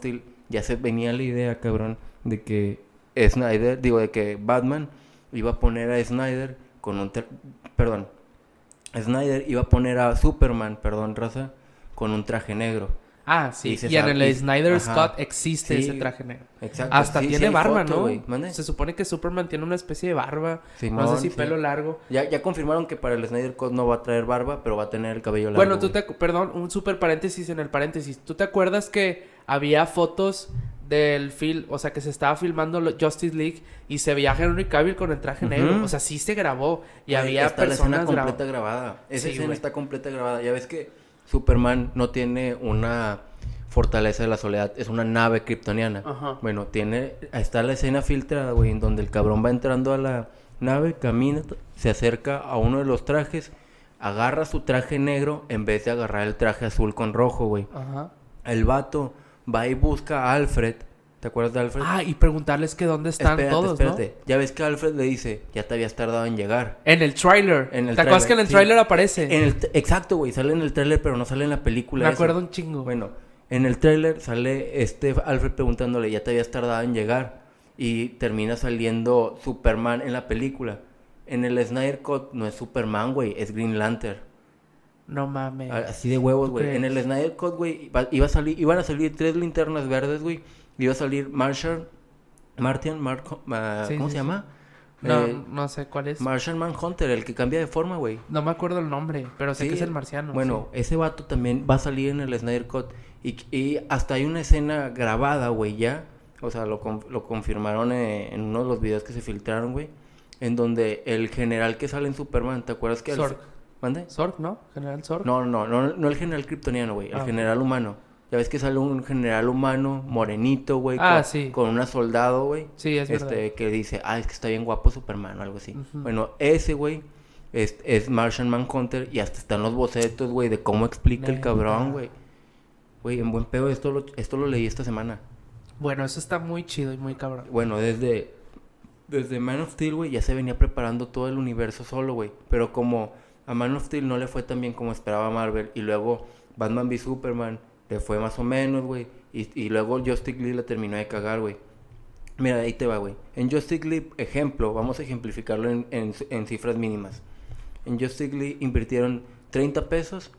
ya se venía la idea, cabrón, de que Snyder, digo, de que Batman iba a poner a Snyder con un... tra- Perdón. Snyder iba a poner a Superman, perdón, raza, con un traje negro. Ah, sí. Y en sabe- el Snyder ajá. Scott existe Sí, ese traje negro. Exacto. Hasta Sí, tiene barba, foto, ¿no? Se supone que Superman tiene una especie de barba. no Simón, sé si pelo largo. Ya, ya confirmaron que para el Snyder Cut no va a traer barba, pero va a tener el cabello largo. Bueno, tú güey. te... Perdón, un super paréntesis en el paréntesis. ¿Tú te acuerdas que había fotos del film, o sea, que se estaba filmando Justice League y se veía Henry Cavill con el traje negro? O sea, sí se grabó y Güey, había está la escena personas completa grabada. Esa Sí, escena güey. está completa grabada. Ya ves que Superman no tiene una fortaleza de la soledad, es una nave kryptoniana. Ajá. Bueno, tiene está la escena filtrada, güey, en donde el cabrón va entrando a la nave, camina, se acerca a uno de los trajes, agarra su traje negro en vez de agarrar el traje azul con rojo, güey. Ajá. El vato va y busca a Alfred. ¿Te acuerdas de Alfred? Ah, y preguntarles que dónde están espérate, todos, espérate. Ya ves que Alfred le dice, ya te habías tardado en llegar. ¿no? En el el ¿Te acuerdas que en tráiler, el sí. trailer aparece? En el exacto, güey, sale en el tráiler, pero no sale en la película. Me eso. acuerdo un chingo. Bueno, en el tráiler sale este Alfred preguntándole, ya te habías tardado en llegar. Y termina saliendo Superman en la película. En el Snyder Cut no es Superman, güey, es Green Lantern. No mames. Así de huevos, ¿Tú güey. En el Snyder Cut, güey, iba a salir, iban a salir tres linternas verdes, güey. Iba a salir Martian, Martian, Mar- ma- Sí, ¿cómo sí, se sí. llama? No, Eh, no sé cuál es. Martian Manhunter, el que cambia de forma, güey. No me acuerdo el nombre, pero sé que es el marciano. Bueno, ese vato también va a salir en el Snyder Cut. Y, y hasta hay una escena grabada, güey, ya. O sea, lo, lo confirmaron eh, en uno de los videos que se filtraron, güey. En donde el general que sale en Superman, ¿te acuerdas que... al- Zorg. ¿Mande? sí. Zorg, ¿no? General Zorg. No, no, no, no el general kryptoniano, güey. El Ah, general humano. Ya ves que sale un general humano, morenito, güey. Ah, con, sí. Con una soldado, güey. Sí, es este, verdad. que dice, ah, es que está bien guapo Superman o algo así. Bueno, ese, güey, es, es Martian Manhunter y hasta están los bocetos, güey, de cómo explica el cabrón, güey. Güey, en buen pedo, esto lo, esto lo leí esta semana. Bueno, eso está muy chido y muy cabrón. Bueno, desde, desde Man of Steel, güey, ya se venía preparando todo el universo solo, güey. Pero como a Man of Steel no le fue tan bien como esperaba Marvel, y luego Batman v Superman le fue más o menos, güey. Y, y luego Justice League la terminó de cagar, güey. Mira, ahí te va, güey. En League, ejemplo, vamos a ejemplificarlo en, en- en cifras mínimas. En Justice League invirtieron 30 pesos,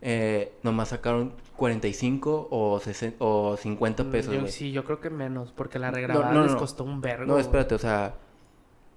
eh, nomás sacaron 45 o, 60 o 50 pesos, Mm, Yo- güey. sí, yo creo que menos, porque la regrabada no, les no. costó un vergo. No, espérate, o sea,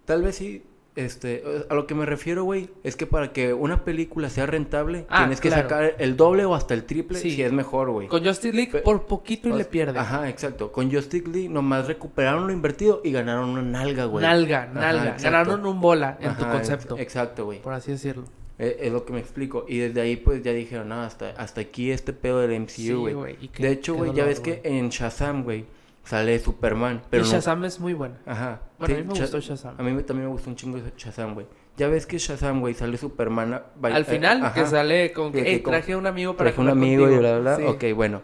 tal vez sí, este, a lo que me refiero, güey, es que para que una película sea rentable, Ah, tienes que claro. sacar el doble o hasta el triple Sí. si es mejor, güey. Con Justice League Pe- por poquito y O le pierde. Ajá, exacto. Con Justice League nomás recuperaron lo invertido y ganaron una nalga, güey. Nalga, Ajá, nalga. exacto. Ganaron un bola en tu concepto. ex- Exacto, güey. Por así decirlo. Es, es lo que me explico. Y desde ahí, pues, ya dijeron, no, hasta, hasta aquí este pedo del MCU, güey. de hecho, güey, ya ves que en Shazam, güey, sale Superman. Pero y no- Shazam es muy buena. Ajá. Bueno, Sí, a mí me gustó Shazam. A mí también me gustó un chingo Shazam, güey. Ya ves que Shazam, güey, sale Superman. a- Al eh, final, ajá. que sale con que, De que "Ey, como- traje a un amigo para Traje un amigo y contigo". bla, bla, bla. Sí. Ok, bueno.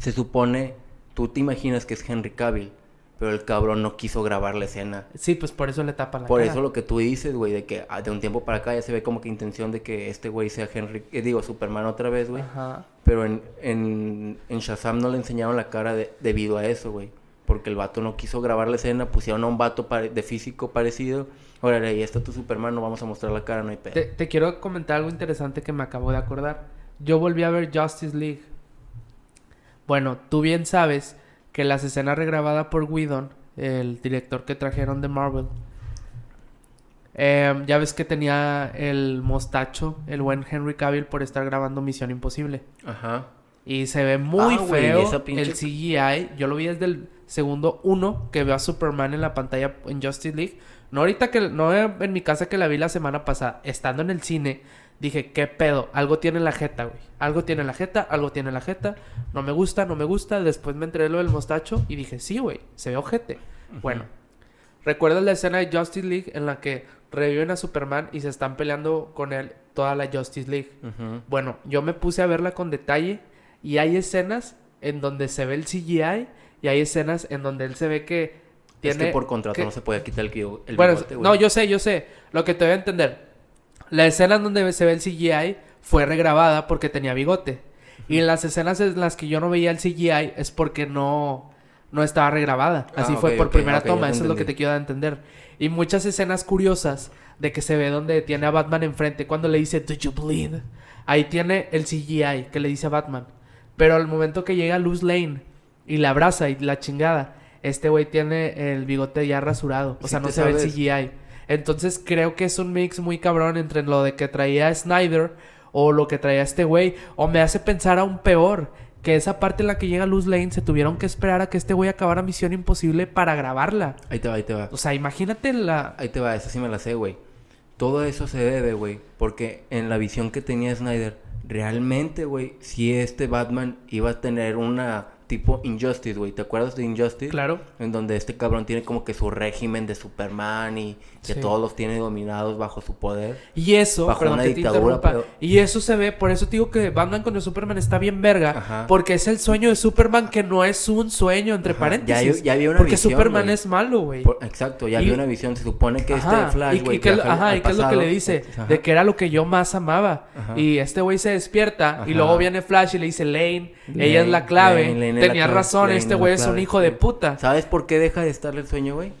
Se supone, tú te imaginas que es Henry Cavill, pero el cabrón no quiso grabar la escena. Sí, pues por eso le tapan la Por cara. eso lo que tú dices, güey, de que ah, de un tiempo para acá ya se ve como que intención de que este güey sea Henry, eh, digo, Superman otra vez, güey. Ajá. Pero en, en, en Shazam no le enseñaron la cara de- debido a eso, güey. porque el vato no quiso grabar la escena, pusieron a un vato de físico parecido. Órale, ahí está tu Superman, no vamos a mostrar la cara, no hay pedo. Te, te quiero comentar algo interesante que me acabo de acordar. Yo volví a ver Justice League. Bueno, tú bien sabes que las escenas regrabadas por Whedon, el director que trajeron de Marvel, eh, ya ves que tenía el mostacho, el buen Henry Cavill, por estar grabando Misión Imposible. Ajá. Y se ve muy Ah, feo pinche- el CGI. Yo lo vi desde el segundo uno que veo a Superman en la pantalla en Justice League. No ahorita que no en mi casa que la vi la semana pasada, estando en el cine, dije, ¿qué pedo? Algo tiene la jeta, güey. Algo tiene la jeta, algo tiene la jeta. No me gusta, no me gusta. Después me enteré lo del mostacho y dije, sí, güey, se ve ojete. Bueno, ¿recuerdas la escena de Justice League en la que reviven a Superman y se están peleando con él toda la Justice League? Bueno, yo me puse a verla con detalle y hay escenas en donde se ve el CGI y hay escenas en donde él se ve que Es tiene... que por contrato que- no se puede quitar el, el bueno, bigote, güey. no, yo sé, yo sé. Lo que te voy a entender. La escena en donde se ve el CGI fue regrabada porque tenía bigote. Y en las escenas en las que yo no veía el CGI es porque no, no estaba regrabada. Así Ah, fue ok, por primera toma. Eso es lo que te quiero dar a entender. Y muchas escenas curiosas de que se ve donde tiene a Batman enfrente cuando le dice, Do you bleed? Ahí tiene el CGI que le dice a Batman. Pero al momento que llega Luz Lane y la abraza y la chingada, este güey tiene el bigote ya rasurado. O sea, no se ve el. CGI. Entonces creo que es un mix muy cabrón entre lo de que traía Snyder o lo que traía este güey. O me hace pensar aún peor. Que esa parte en la que llega Luz Lane se tuvieron que esperar a que este güey acabara Misión Imposible para grabarla. Ahí te va, ahí te va. O sea, imagínate la... Ahí te va, esa sí me la sé, güey. Todo eso se debe, güey, porque en la visión que tenía Snyder, realmente, güey, si este Batman iba a tener una tipo Injustice, güey. ¿Te acuerdas de Injustice? Claro. En donde este cabrón tiene como que su régimen de Superman y que Sí. todos los tiene dominados bajo su poder. Y eso, Bajo perdón una que dictadura, pero- Y eso se ve, por eso te digo que Batman contra Superman está bien verga. Ajá. Porque es el sueño de Superman que no es un sueño, entre Ajá, paréntesis. ya- ya había una porque visión, Superman es malo, güey. Exacto, ya Y- había una visión. Se supone que Ajá, este Flash, y- güey, y, al- al y qué es lo que le dice, Ajá. de que era lo que yo más amaba. Y este güey se despierta y luego viene Flash y le dice, Lane, Lane, ella es la clave. Lane, Lane la Tenía clave, razón, este es güey la es un hijo de puta. ¿Sabes por qué deja de estarle el sueño, güey?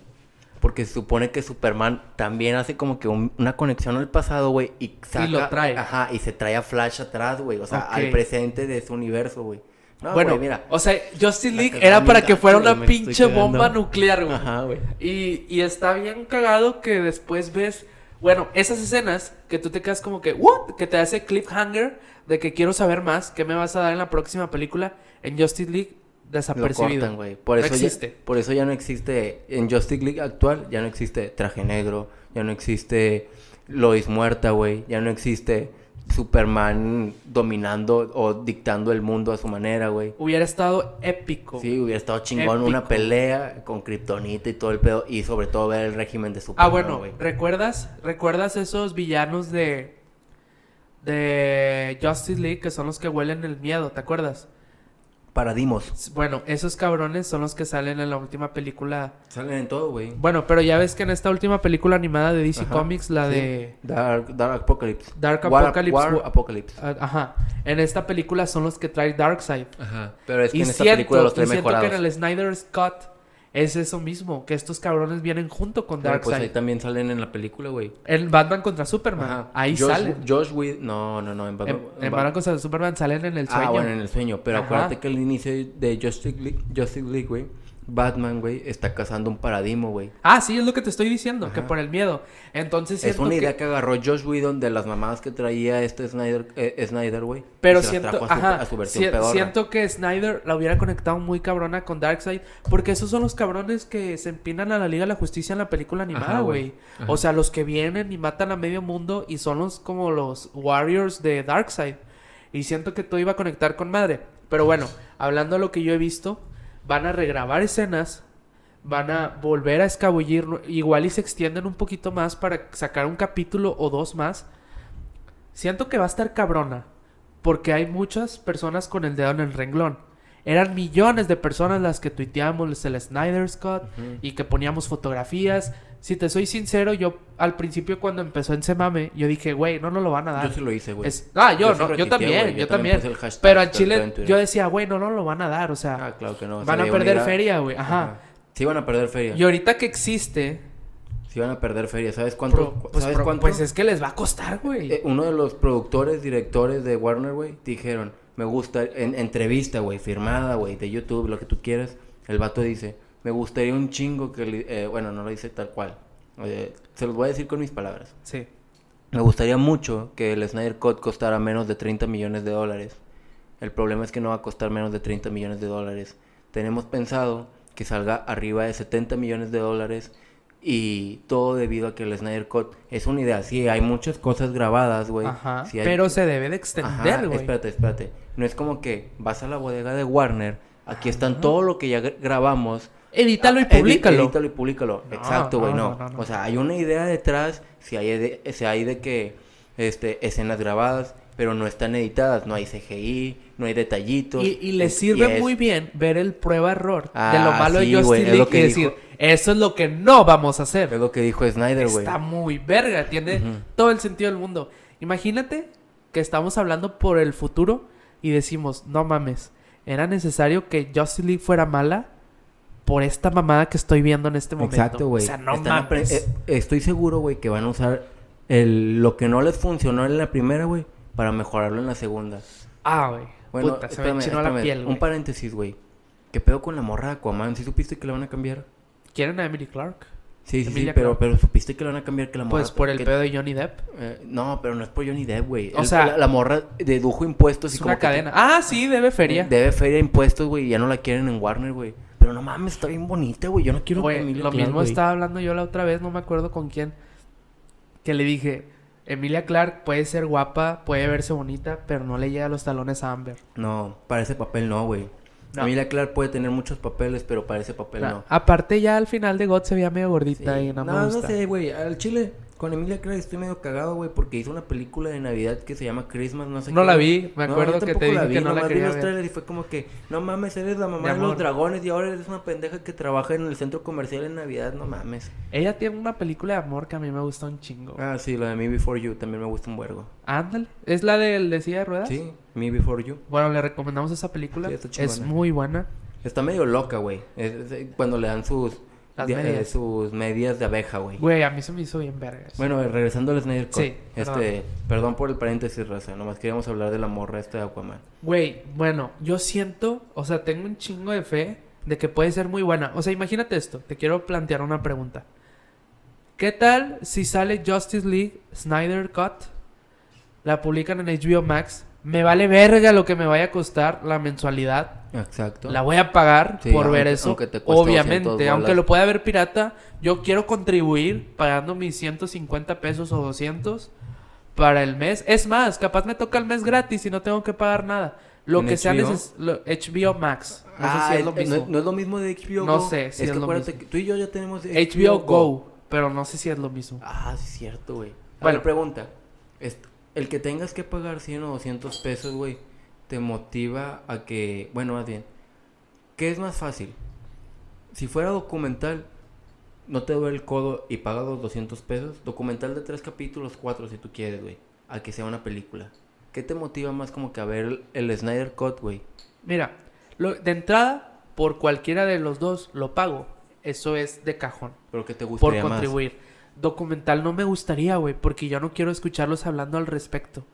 Porque se supone que Superman también hace como que un- una conexión al pasado, güey, y saca... lo trae. Ajá, y se trae a Flash atrás, güey, o sea, al presente de su universo, güey. No, bueno, güey, mira. o sea, Justice League era para que fuera una pinche bomba nuclear, güey. Ajá, güey. Y, y está bien cagado que después ves, bueno, esas escenas que tú te quedas como que, ¿what? Que te hace cliffhanger de que quiero saber más, ¿qué me vas a dar en la próxima película? En Justice League, desapercibido. güey. Por No eso ya- por eso ya no existe... En Justice League actual ya no existe Traje Negro, ya no existe Lois muerta, güey. Ya no existe Superman dominando o dictando el mundo a su manera, güey. Hubiera estado épico. Sí, hubiera estado chingón una pelea con Kryptonita y todo el pedo. Y sobre todo ver el régimen de Superman, Ah, bueno, güey. ¿recuerdas? ¿Recuerdas esos villanos de de Justice League que son los que huelen el miedo, ¿te acuerdas? Paradimos. Bueno, esos cabrones son los que salen en la última película. Salen en todo, güey. Bueno, pero ya ves que en esta última película animada de DC Ajá, Comics, la sí. de Dark, Dark Apocalypse. Dark War- Apocalypse, War wa- Apocalypse. Ah, Ajá. En esta película son los que trae Darkseid. Ajá. Pero es que y en esta siento, película los y trae siento mejorados. que en el Snyder's Cut es eso mismo, que estos cabrones vienen junto con Güey, pues ahí Darkseid. también salen en la película, güey. En Batman contra Superman, Ajá. ahí Josh, salen. Josh Whedon- No, no, no. En, Batman- En, en en Ba- Batman contra Superman salen en el sueño. Ah, bueno, en el sueño. Pero Ajá. acuérdate que al inicio de Justice League, Justice League, güey, Batman, güey, está cazando un paradigma, güey. Ah, sí, es lo que te estoy diciendo, que por el miedo. Entonces Es una idea que... agarró Josh Whedon de las mamadas que traía este Snyder, eh, Snyder, güey. Pero siento, su, ajá, a su versión si- pedorra. siento que Snyder la hubiera conectado muy cabrona con Darkseid, porque esos son los cabrones que se empinan a la Liga de la Justicia en la película animada, güey. O sea, los que vienen y matan a medio mundo y son los como los Warriors de Darkseid. Y siento que todo iba a conectar con madre. Pero bueno, hablando de lo que yo he visto, van a regrabar escenas, van a volver a escabullir, igual y se extienden un poquito más para sacar un capítulo o dos más. Siento que va a estar cabrona, porque hay muchas personas con el dedo en el renglón. Eran millones de personas las que tuiteamos el Snyder Scott y que poníamos fotografías Si te soy sincero, yo al principio cuando empezó en Semame, yo dije, güey, no nos lo van a dar. Yo sí lo hice, güey. Es- Ah, yo, no, yo también, yo, también. Pero al Chile yo decía, güey, no nos lo van a dar, o sea, Ah, claro que no. van a perder feria, güey. Ajá. Sí van a perder feria. Y ahorita que existe, Sí van a perder feria. ¿Sabes cuánto? pro- pues, ¿Sabes pro- cuánto? pues es que les va a costar, güey. Eh, uno de los productores, directores de Warner, güey, dijeron, me gusta, en entrevista, güey, firmada, güey, de YouTube, lo que tú quieras, el vato dice, me gustaría un chingo que, eh, bueno, no lo dice tal cual, eh, se los voy a decir con mis palabras. Sí. Me gustaría mucho que el Snyder Cut costara menos de 30 millones de dólares. El problema es que no va a costar menos de 30 millones de dólares. Tenemos pensado que salga arriba de 70 millones de dólares y todo debido a que el Snyder Cut es una idea. Sí, hay muchas cosas grabadas, güey. Ajá. Sí hay- Pero se debe de extender, güey. espérate, espérate. No es como que vas a la bodega de Warner, aquí están todo lo que ya gra- grabamos. Edítalo y Ah, públicalo. Edítalo y públicalo. No, Exacto, güey, no, no, no. O sea, hay una idea detrás, si hay de, si hay de que este escenas grabadas, pero no están editadas, no hay CGI, no hay detallitos. Y, y les Es- sirve muy bien ver el prueba-error de Ah, lo malo sí, de Justin League y decir, dijo. eso es lo que no vamos a hacer. Es lo que dijo Snyder, güey. Está muy verga, tiene todo el sentido del mundo. Imagínate que estamos hablando por el futuro y decimos, no mames, era necesario que Justice League fuera mala por esta mamada que estoy viendo en este momento. Exacto, güey. O sea, no Están mames. eh, estoy seguro, güey, que van a usar el, lo que no les funcionó en la primera, güey, para mejorarlo en la segunda. ah, güey. Bueno, Puta, se espérame, me chinó la espérame, piel, Un paréntesis, güey. ¿Qué pedo con la morra de Aquaman? ¿Sí supiste que la van a cambiar? ¿Quieren a Emily Clark? Sí, sí, sí, pero, pero supiste que la van a cambiar que la morra... Pues por el que- pedo de Johnny Depp. eh, no, pero no es por Johnny Depp, güey. O El- sea, La, la morra dedujo impuestos y Es como una que cadena. Ah, sí, debe feria. Debe feria impuestos, güey, ya no la quieren en Warner, güey. Pero no mames, está bien bonita, güey. Yo no quiero Güey, Emilia lo mismo estaba hablando yo la otra vez, no me acuerdo con quién. Que le dije, Emilia Clark puede ser guapa, puede verse bonita, pero no le llega a los talones a Amber. No, para ese papel no, güey. No. Emilia Clarke puede tener muchos papeles, pero para ese papel no. Aparte ya al final de God se veía medio Sí. gordita y no, no, me no gusta. sé, güey. Al chile, con Emilia Clarke estoy medio cagado, güey, porque hizo una película de Navidad que se llama Christmas, no sé No qué, la güey. vi, me No, acuerdo yo que te dije vi, que no la nomás vi quería los trailers y fue como que, no mames, eres la mamá de los dragones y ahora eres una pendeja que trabaja en el centro comercial en Navidad, no mames. Ella tiene una película de amor que a mí me gusta un chingo. Ah, sí, la de Me Before You también me gusta un huergo. Ándale. ¿Es la del de silla de ruedas? Sí, Me Before You. Bueno, le recomendamos esa película. Sí, está es muy buena. Está medio loca, güey. Es- es- cuando le dan sus Las eh, medias. sus medias de abeja, güey. Güey, a mí se me hizo bien vergas. Bueno, eh, regresando al Snyder Cut. Sí, este, perdón por el paréntesis, raza. Nomás queríamos hablar de la morra esta de Aquaman. Güey, bueno, yo siento, o sea, tengo un chingo de fe de que puede ser muy buena. O sea, imagínate esto, te quiero plantear una pregunta. ¿Qué tal si sale Justice League Snyder Cut? La publican en HBO Max. Me vale verga lo que me vaya a costar la mensualidad. Exacto. La voy a pagar Sí, por ver eso. aunque te cueste 200 Obviamente, aunque lo pueda ver pirata, yo quiero contribuir pagando mis 150 pesos o 200 para el mes. Es más, capaz me toca el mes gratis y no tengo que pagar nada. Lo ¿En que sea neces- lo- HBO Max. No Ah, sé si es lo mismo. No, no es lo mismo de HBO No Go. sé si es es que lo mismo. que tú y yo ya tenemos HBO Go, pero no sé si es lo mismo. Ah, sí es cierto, güey. Bueno. ver, pregunta. Es- el que tengas que pagar 100 o 200 pesos, güey, te motiva a que... Bueno, más bien. ¿Qué es más fácil? Si fuera documental, no te duele el codo y pagas los 200 pesos. Documental de tres capítulos, cuatro si tú quieres, güey. A que sea una película. ¿Qué te motiva más como que a ver el, Snyder Cut, güey? Mira, lo- de entrada, por cualquiera de los dos, lo pago. Eso es de cajón. Pero que te por gustaría más. Documental no me gustaría, güey, porque yo no quiero escucharlos hablando al respecto.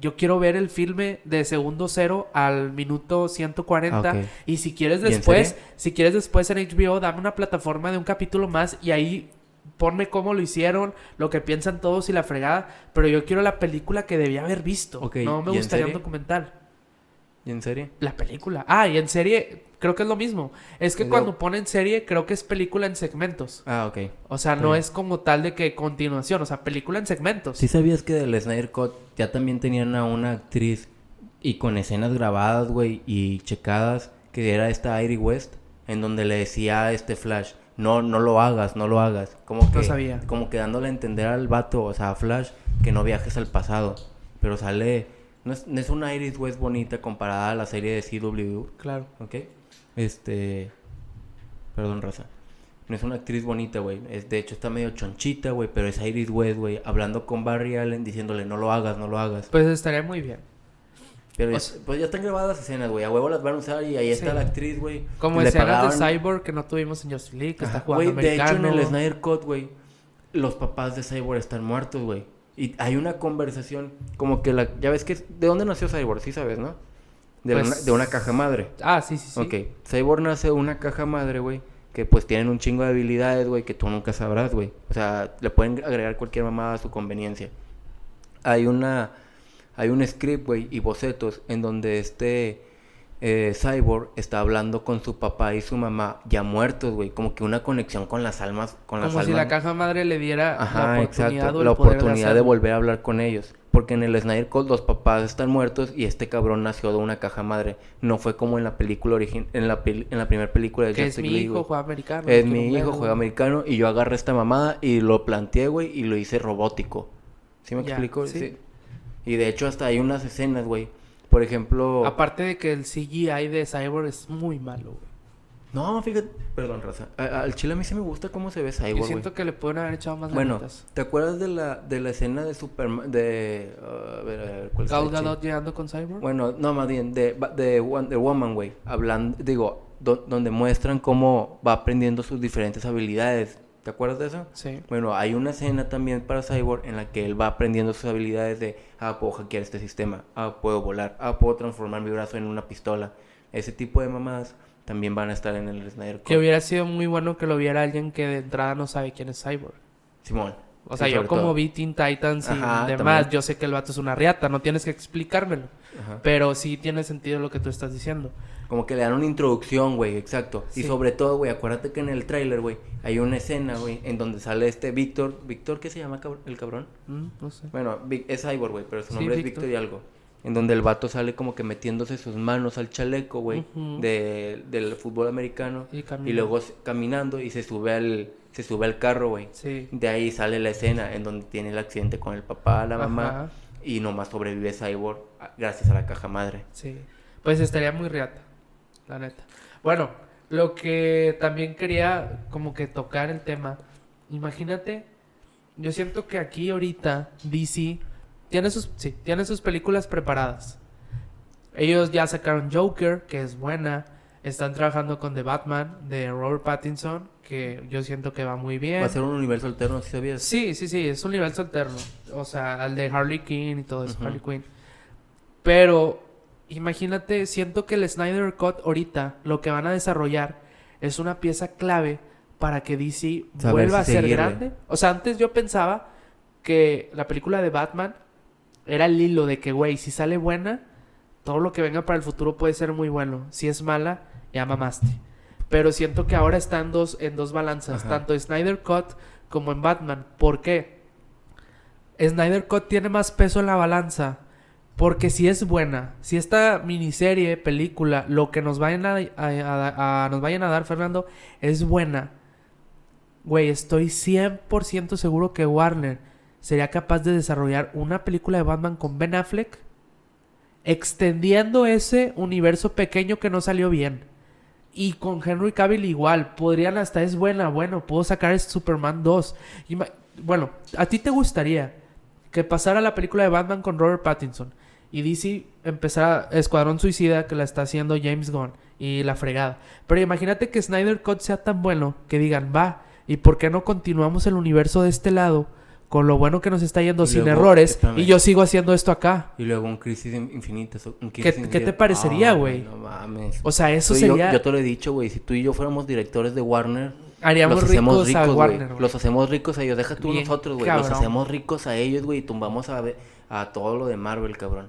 Yo quiero ver el filme de segundo cero al minuto 140 Ah, ok. y si quieres ¿Y en después, si quieres después en HBO, dame una plataforma de un capítulo más y ahí ponme cómo lo hicieron, lo que piensan todos y la fregada, pero yo quiero la película que debía haber visto. No me ¿y en gustaría un documental. ¿Y en serie? La película. Ah, y en serie creo que es lo mismo. Es que Es cuando ponen serie creo que es película en segmentos. Ah, ok. O sea, no es como tal de que continuación, o sea, película en segmentos. ¿Sí sabías que del Snyder Cut ya también tenían a una actriz y con escenas grabadas, güey, y checadas, que era esta Irie West, en donde le decía a este Flash, no, no lo hagas, no lo hagas. Como que, sabía. Como que dándole a entender al vato, o sea, a Flash, que no viajes al pasado. Pero sale, no es, no es una Iris West bonita comparada a la serie de CW, Claro. ¿ok? Este, perdón, raza. No es una actriz bonita, güey. Es, de hecho, está medio chonchita, güey. Pero es Iris West, güey. Hablando con Barry Allen, diciéndole, no lo hagas, no lo hagas. Pues estaría muy bien. Pero o ya- sea- pues ya están grabadas las escenas, güey. A huevo las van a usar y ahí está la actriz, güey. Como escenas pagaban- de Cyborg que no tuvimos en Justice League, que está jugando güey, de hecho, en el Snyder Cut, güey, los papás de Cyborg están muertos, güey. Y hay una conversación, como que la... Ya ves que... ¿De dónde nació Cyborg? Sí sabes, ¿no? De, Pues- una, de una caja madre. Ah, sí, sí, sí. Ok. Cyborg nace de una caja madre, güey. Que pues tienen un chingo de habilidades, güey, que tú nunca sabrás, güey. O sea, le pueden agregar cualquier mamada a su conveniencia. Hay una... Hay un script, güey, y bocetos en donde este... eh, Cyborg está hablando con su papá y su mamá ya muertos, güey. Como que una conexión con las almas. Con las Como si la caja madre le diera Ajá, la oportunidad exacto. o el La poder oportunidad de, volver a hablar con ellos. Porque en el Snyder Code los papás están muertos y este cabrón nació de una caja madre. No fue como en la película origin en la peli- en la primera película de Que es mi League, hijo, juega americano. Es mi hijo, juega americano y yo agarré esta mamada y lo planteé, güey, y lo hice robótico. ¿Sí me Ya, explico? sí. Y de hecho hasta hay unas escenas, güey. Por ejemplo... Aparte de que el CGI de Cyborg es muy malo, güey. No, fíjate... Perdón, raza. A- Al chile a mí sí me gusta cómo se ve Cyborg, Yo siento que le pueden haber echado más Bueno. ¿te acuerdas de la, de la escena de Superman, de... uh, a ver, a ver, ¿cuál Gal Gadot llegando con Cyborg. Bueno, no, más bien, de, de Wonder Woman, güey. Hablando, digo, do- donde muestran cómo va aprendiendo sus diferentes habilidades. ¿Te acuerdas de eso? Sí. Bueno, hay una escena también para Cyborg en la que él va aprendiendo sus habilidades de, ah, puedo hackear este sistema, ah, puedo volar, ah, puedo transformar mi brazo en una pistola. Ese tipo de mamadas también van a estar en el Snyder Cut. Que hubiera sido muy bueno que lo viera alguien que de entrada no sabe quién es Cyborg. Simón. O sí, sea, yo como todo. vi Teen Titans y Ajá, demás, también. yo sé que el vato es una riata, no tienes que explicármelo. Ajá. Pero sí tiene sentido lo que tú estás diciendo. Como que le dan una introducción, güey, exacto. Y sobre todo, güey, acuérdate que en el tráiler, güey, hay una escena, güey, en donde sale este Víctor. ¿Víctor qué se llama el cabrón? Mm, no sé. Bueno, es Cyborg, güey, pero su Sí, nombre es Víctor. Y algo. En donde el vato sale como que metiéndose sus manos al chaleco, güey, de- del fútbol americano. Y. Y luego caminando y se sube al, se sube al carro, güey. Sí. De ahí sale la escena en donde tiene el accidente con el papá, la mamá. Ajá. Y nomás sobrevive Cyborg gracias a la caja madre. Sí. Pues estaría muy riata, la neta. Bueno, lo que también quería como que tocar el tema. Imagínate, yo siento que aquí ahorita DC tiene sus, sí, tiene sus películas preparadas. Ellos ya sacaron Joker, que es buena. Están trabajando con The Batman de Robert Pattinson, que yo siento que va muy bien. Va a ser un universo alterno, ¿sí sabías? Sí, sí, sí, es un universo alterno. O sea, al de Harley Quinn y todo eso. Harley Quinn. Pero, imagínate, siento que el Snyder Cut ahorita lo que van a desarrollar es una pieza clave para que DC Saber vuelva si a ser seguirle. grande. O sea, antes yo pensaba que la película de Batman era el hilo de que, güey, si sale buena, todo lo que venga para el futuro puede ser muy bueno. Si es mala, ya mamaste. Pero siento que ahora está en dos, en dos balanzas, Ajá. tanto Snyder Cut como en Batman. ¿Por qué? Snyder Cut tiene más peso en la balanza. Porque si es buena, si esta miniserie, película, lo que nos vayan a, nos vayan a dar, Fernando, es buena, güey, estoy 100% seguro que Warner sería capaz de desarrollar una película de Batman con Ben Affleck, extendiendo ese universo pequeño que no salió bien. Y con Henry Cavill igual, podrían hasta es buena, bueno, puedo sacar Superman 2. Ima- bueno, ¿a ti te gustaría que pasara la película de Batman con Robert Pattinson y DC empezara Escuadrón Suicida que la está haciendo James Gunn y la fregada? Pero imagínate que Snyder Cut sea tan bueno que digan, va, ¿y por qué no continuamos el universo de este lado con lo bueno que nos está yendo Y sin luego, errores espérame. y yo sigo haciendo esto acá? Y luego un crisis in- infinita. so- un ¿Qué- crisis qué infinita. te parecería, güey? No mames. O sea, eso Tú y yo- sería... Yo, te lo he dicho, güey. Si tú y yo fuéramos directores de Warner, haríamos los hacemos ricos, a Warner. Los hacemos ricos a ellos. Deja tú Bien nosotros, güey. Los hacemos ricos a ellos, güey. Y tumbamos a, a todo lo de Marvel, cabrón.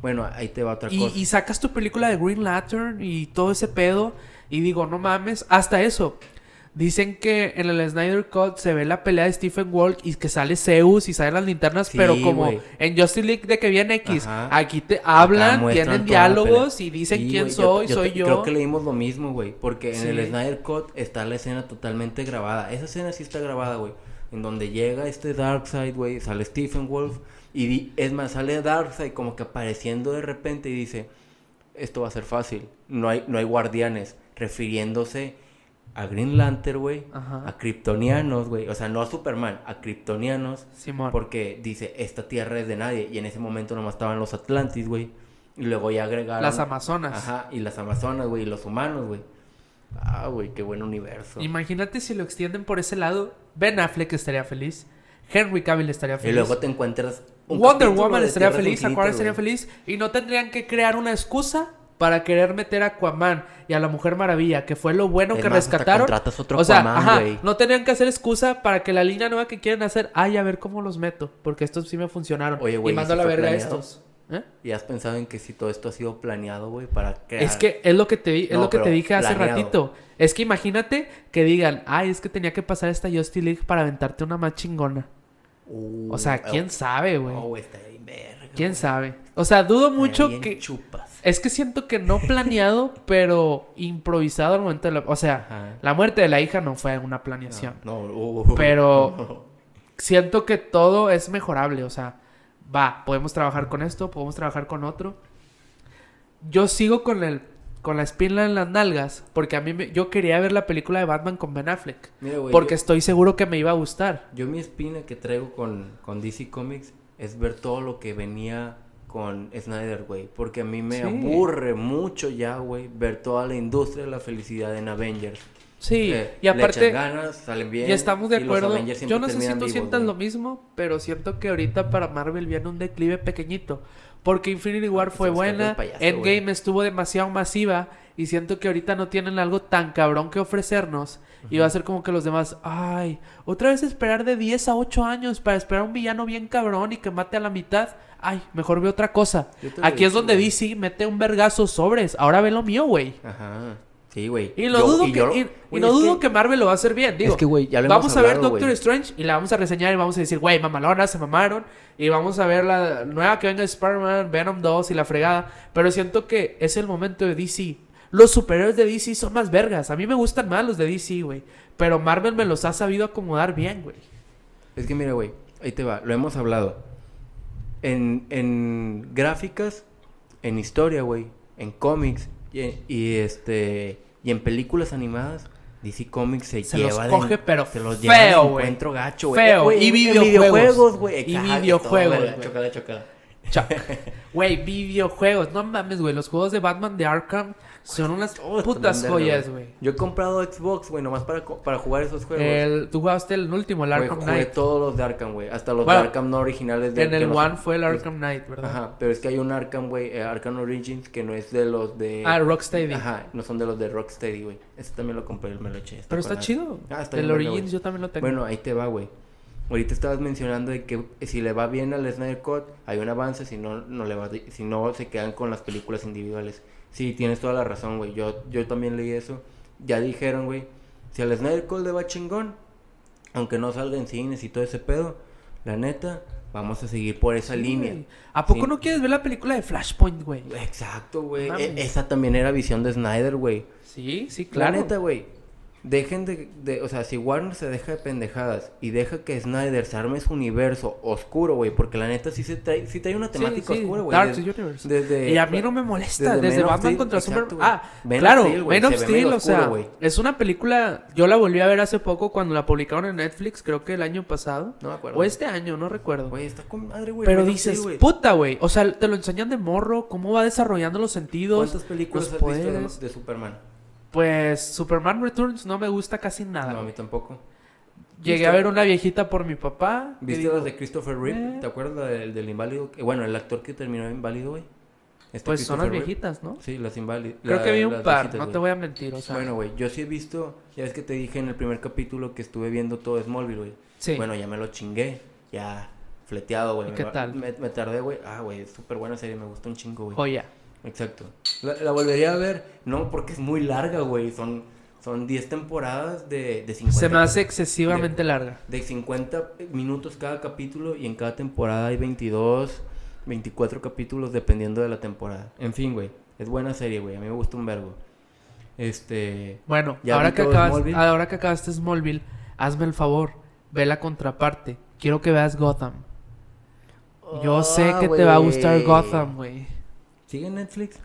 Bueno, ahí te va otra Y, cosa. y sacas tu película de Green Lantern y todo ese pedo. Y digo, no mames, hasta eso. Dicen que en el Snyder Cut se ve la pelea de Stephen Wolf y que sale Zeus y salen las linternas, Sí, pero como en Justice League de que viene X, Ajá. aquí te hablan, tienen diálogos y dicen Sí, quién soy, te- soy yo. Creo que leímos lo mismo, güey. Porque en el. Snyder Cut está la escena totalmente grabada. Esa escena sí está grabada, güey. En donde llega este Darkseid, güey. Sale Stephen Wolf. Y es más, sale Darkseid como que apareciendo de repente y dice: Esto va a ser fácil. No hay, no hay guardianes. Refiriéndose a Green Lantern, güey, a kryptonianos, güey, o sea, no a Superman, a kryptonianos, Simón. porque dice, esta tierra es de nadie, y en ese momento nomás estaban los Atlantis, güey, y luego ya agregaron... Las Amazonas. Ajá, y las Amazonas, güey, y los humanos, güey. Ah, güey, qué buen universo. Imagínate si lo extienden por ese lado. Ben Affleck estaría feliz. Henry Cavill estaría Y feliz. luego te encuentras... Wonder Woman estaría feliz. Aquaman estaría güey. feliz. Y no tendrían que crear una excusa para querer meter a Aquaman y a la Mujer Maravilla, que fue lo bueno Es que más, rescataron. contratas otro o sea, Aquaman, ajá, güey. no tenían que hacer excusa para que la línea nueva que quieren hacer, ay, a ver cómo los meto, porque estos sí me funcionaron. Oye, güey, y ¿y mando a la verga a estos. ¿Eh? ¿Y has pensado en que si todo esto ha sido planeado, güey, para crear... Es que es lo que te es No, lo que te dije hace ratito. Es que imagínate que digan, ay, es que tenía que pasar esta Justice League para aventarte una más chingona. Uh, O sea, quién oh, sabe, güey. Güey, está bien verga. ¿Quién sabe? O sea, dudo mucho Bien que... chupas. Es que siento que no planeado, (laughs) pero improvisado al momento de la... O sea, Ajá. la muerte de la hija no fue una planeación. No, uh, Pero- (laughs) Siento que todo es mejorable. O sea, va, podemos trabajar con esto, podemos trabajar con otro. Yo sigo con el... Con la espina en las nalgas, porque a mí me- yo quería ver la película de Batman con Ben Affleck, Mira, porque yo- estoy seguro que me iba a gustar. Yo mi espina que traigo con, con DC Comics es ver todo lo que venía con Snyder, güey. Porque a mí me Sí. aburre mucho ya, güey, ver toda la industria de la felicidad en Avengers. Sí, Eh, y le aparte... echan ganas, salen bien. Y estamos de acuerdo. Yo no sé si tú sientas lo mismo, pero siento que ahorita para Marvel viene un declive pequeñito. Porque Infinity War que fue buena, payaso, Endgame güey. estuvo demasiado masiva y siento que ahorita no tienen algo tan cabrón que ofrecernos. Y va a ser como que los demás, ay, otra vez esperar de 10 a 8 años para esperar un villano bien cabrón y que mate a la mitad. Ay, mejor ve otra cosa. Aquí es donde güey. DC mete un vergazo sobres. Ahora ve lo mío, güey. Ajá. Sí, güey. Y, lo Yo- dudo y que, yo- y- y güey, no es dudo que... Marvel lo va a hacer bien. Digo, que, güey, ya lo vamos a ver Doctor. Strange y la vamos a reseñar y vamos a decir, güey, mamalona, se mamaron. Y vamos a ver la nueva que venga de Spider-Man, Venom 2 y la fregada. Pero siento que es el momento de DC. Los superhéroes de DC son más vergas. A mí me gustan más los de DC, güey. Pero Marvel me los ha sabido acomodar bien, güey. Es que mira, güey, ahí te va, lo hemos hablado. En, en gráficas, en historia, güey, en cómics y, este y en películas animadas, DC Comics se, Se lleva los de- coge, pero se los feo, lleva de encuentro gacho, güey. Feo. Güey, Y videojuegos. güey. Y videojuegos, chocala. Chuck. (laughs) Güey, videojuegos. No mames, güey. Los juegos de Batman de Arkham son unas putas joyas, güey. Yo he comprado Xbox, güey, nomás para, para jugar esos juegos. El, Tú jugaste el último, el Arkham jugué Knight. todos los de Arkham, güey. Hasta los Bueno, de Arkham no originales de En el One fue el Arkham Knight, ¿verdad? Ajá, pero es que hay un Arkham, güey, eh, Arkham Origins, que no es de los de... Ah, Rocksteady. Ajá, no son de los de Rocksteady, güey. Ese también lo compré, me lo eché. Pero está chido. Ah, está el Origins güey. yo también lo tengo. Bueno, ahí te va, güey. Ahorita estabas mencionando de que si le va bien al Snyder Cut, hay un avance, si no, no le va, si no se quedan con las películas individuales. Sí, tienes toda la razón, güey. Yo, yo también leí eso. Ya dijeron, güey, si al Snyder Cut le va chingón, aunque no salga en cines y todo ese pedo, la neta, vamos a seguir por esa Sí, línea. güey. ¿A poco Sí. no quieres ver la película de Flashpoint, güey? Exacto, güey. E- esa también era visión de Snyder, güey. Sí, sí, La claro. neta, güey. Dejen de, de- o sea, si Warner se deja de pendejadas y deja que Snyder se arme su universo oscuro, güey, porque la neta sí se trae, sí trae una temática sí, oscura, güey. Dark Desde- Universe. desde- y a mí no me molesta. desde Batman Steel, contra exacto, Superman. Ah, of claro. Steel, Man of Steel, o sea, es una película. Yo la volví a ver hace poco cuando la publicaron en Netflix, creo que el año pasado. No me acuerdo. O este año, no recuerdo. Güey, está con madre, güey. Pero dices, Steel, puta, güey. O sea, te lo enseñan de morro, cómo va desarrollando los sentidos. ¿Cuántas películas has visto de Superman? Pues Superman Returns no me gusta casi nada. No, a mí tampoco. Llegué a ver una viejita por mi papá. ¿Viste digo, las de Christopher Reeve? eh. ¿Te acuerdas del, del inválido? Bueno, el actor que terminó inválido, güey. Este Pues son las Reeve. viejitas, ¿no? Sí, las inválidas. Creo que vi un par, no te voy a mentir, o sea. Bueno, güey, yo sí he visto, ya ves que te dije en el primer capítulo que estuve viendo todo Smallville, güey. sí. Bueno, ya me lo chingué, ya fleteado, güey. ¿Y Me qué va- tal? Me, me tardé, güey. Ah, güey, es súper buena serie, me gusta un chingo, güey. joya. Exacto. La, la volvería a ver, no, porque es muy larga, güey. Son, son 10 temporadas de, de 50. Se me hace excesivamente larga. De 50 minutos cada capítulo y en cada temporada hay 22, 24 capítulos dependiendo de la temporada. En fin, güey. Es buena serie, güey. A mí me gusta un vergo. Este... Bueno, Ya ahora que, acabas, Smallville. ahora que acabaste Smallville, hazme el favor, ve la contraparte. Quiero que veas Gotham. Yo sé Ah, que te va a gustar Gotham, güey. ¿Sigue en Netflix?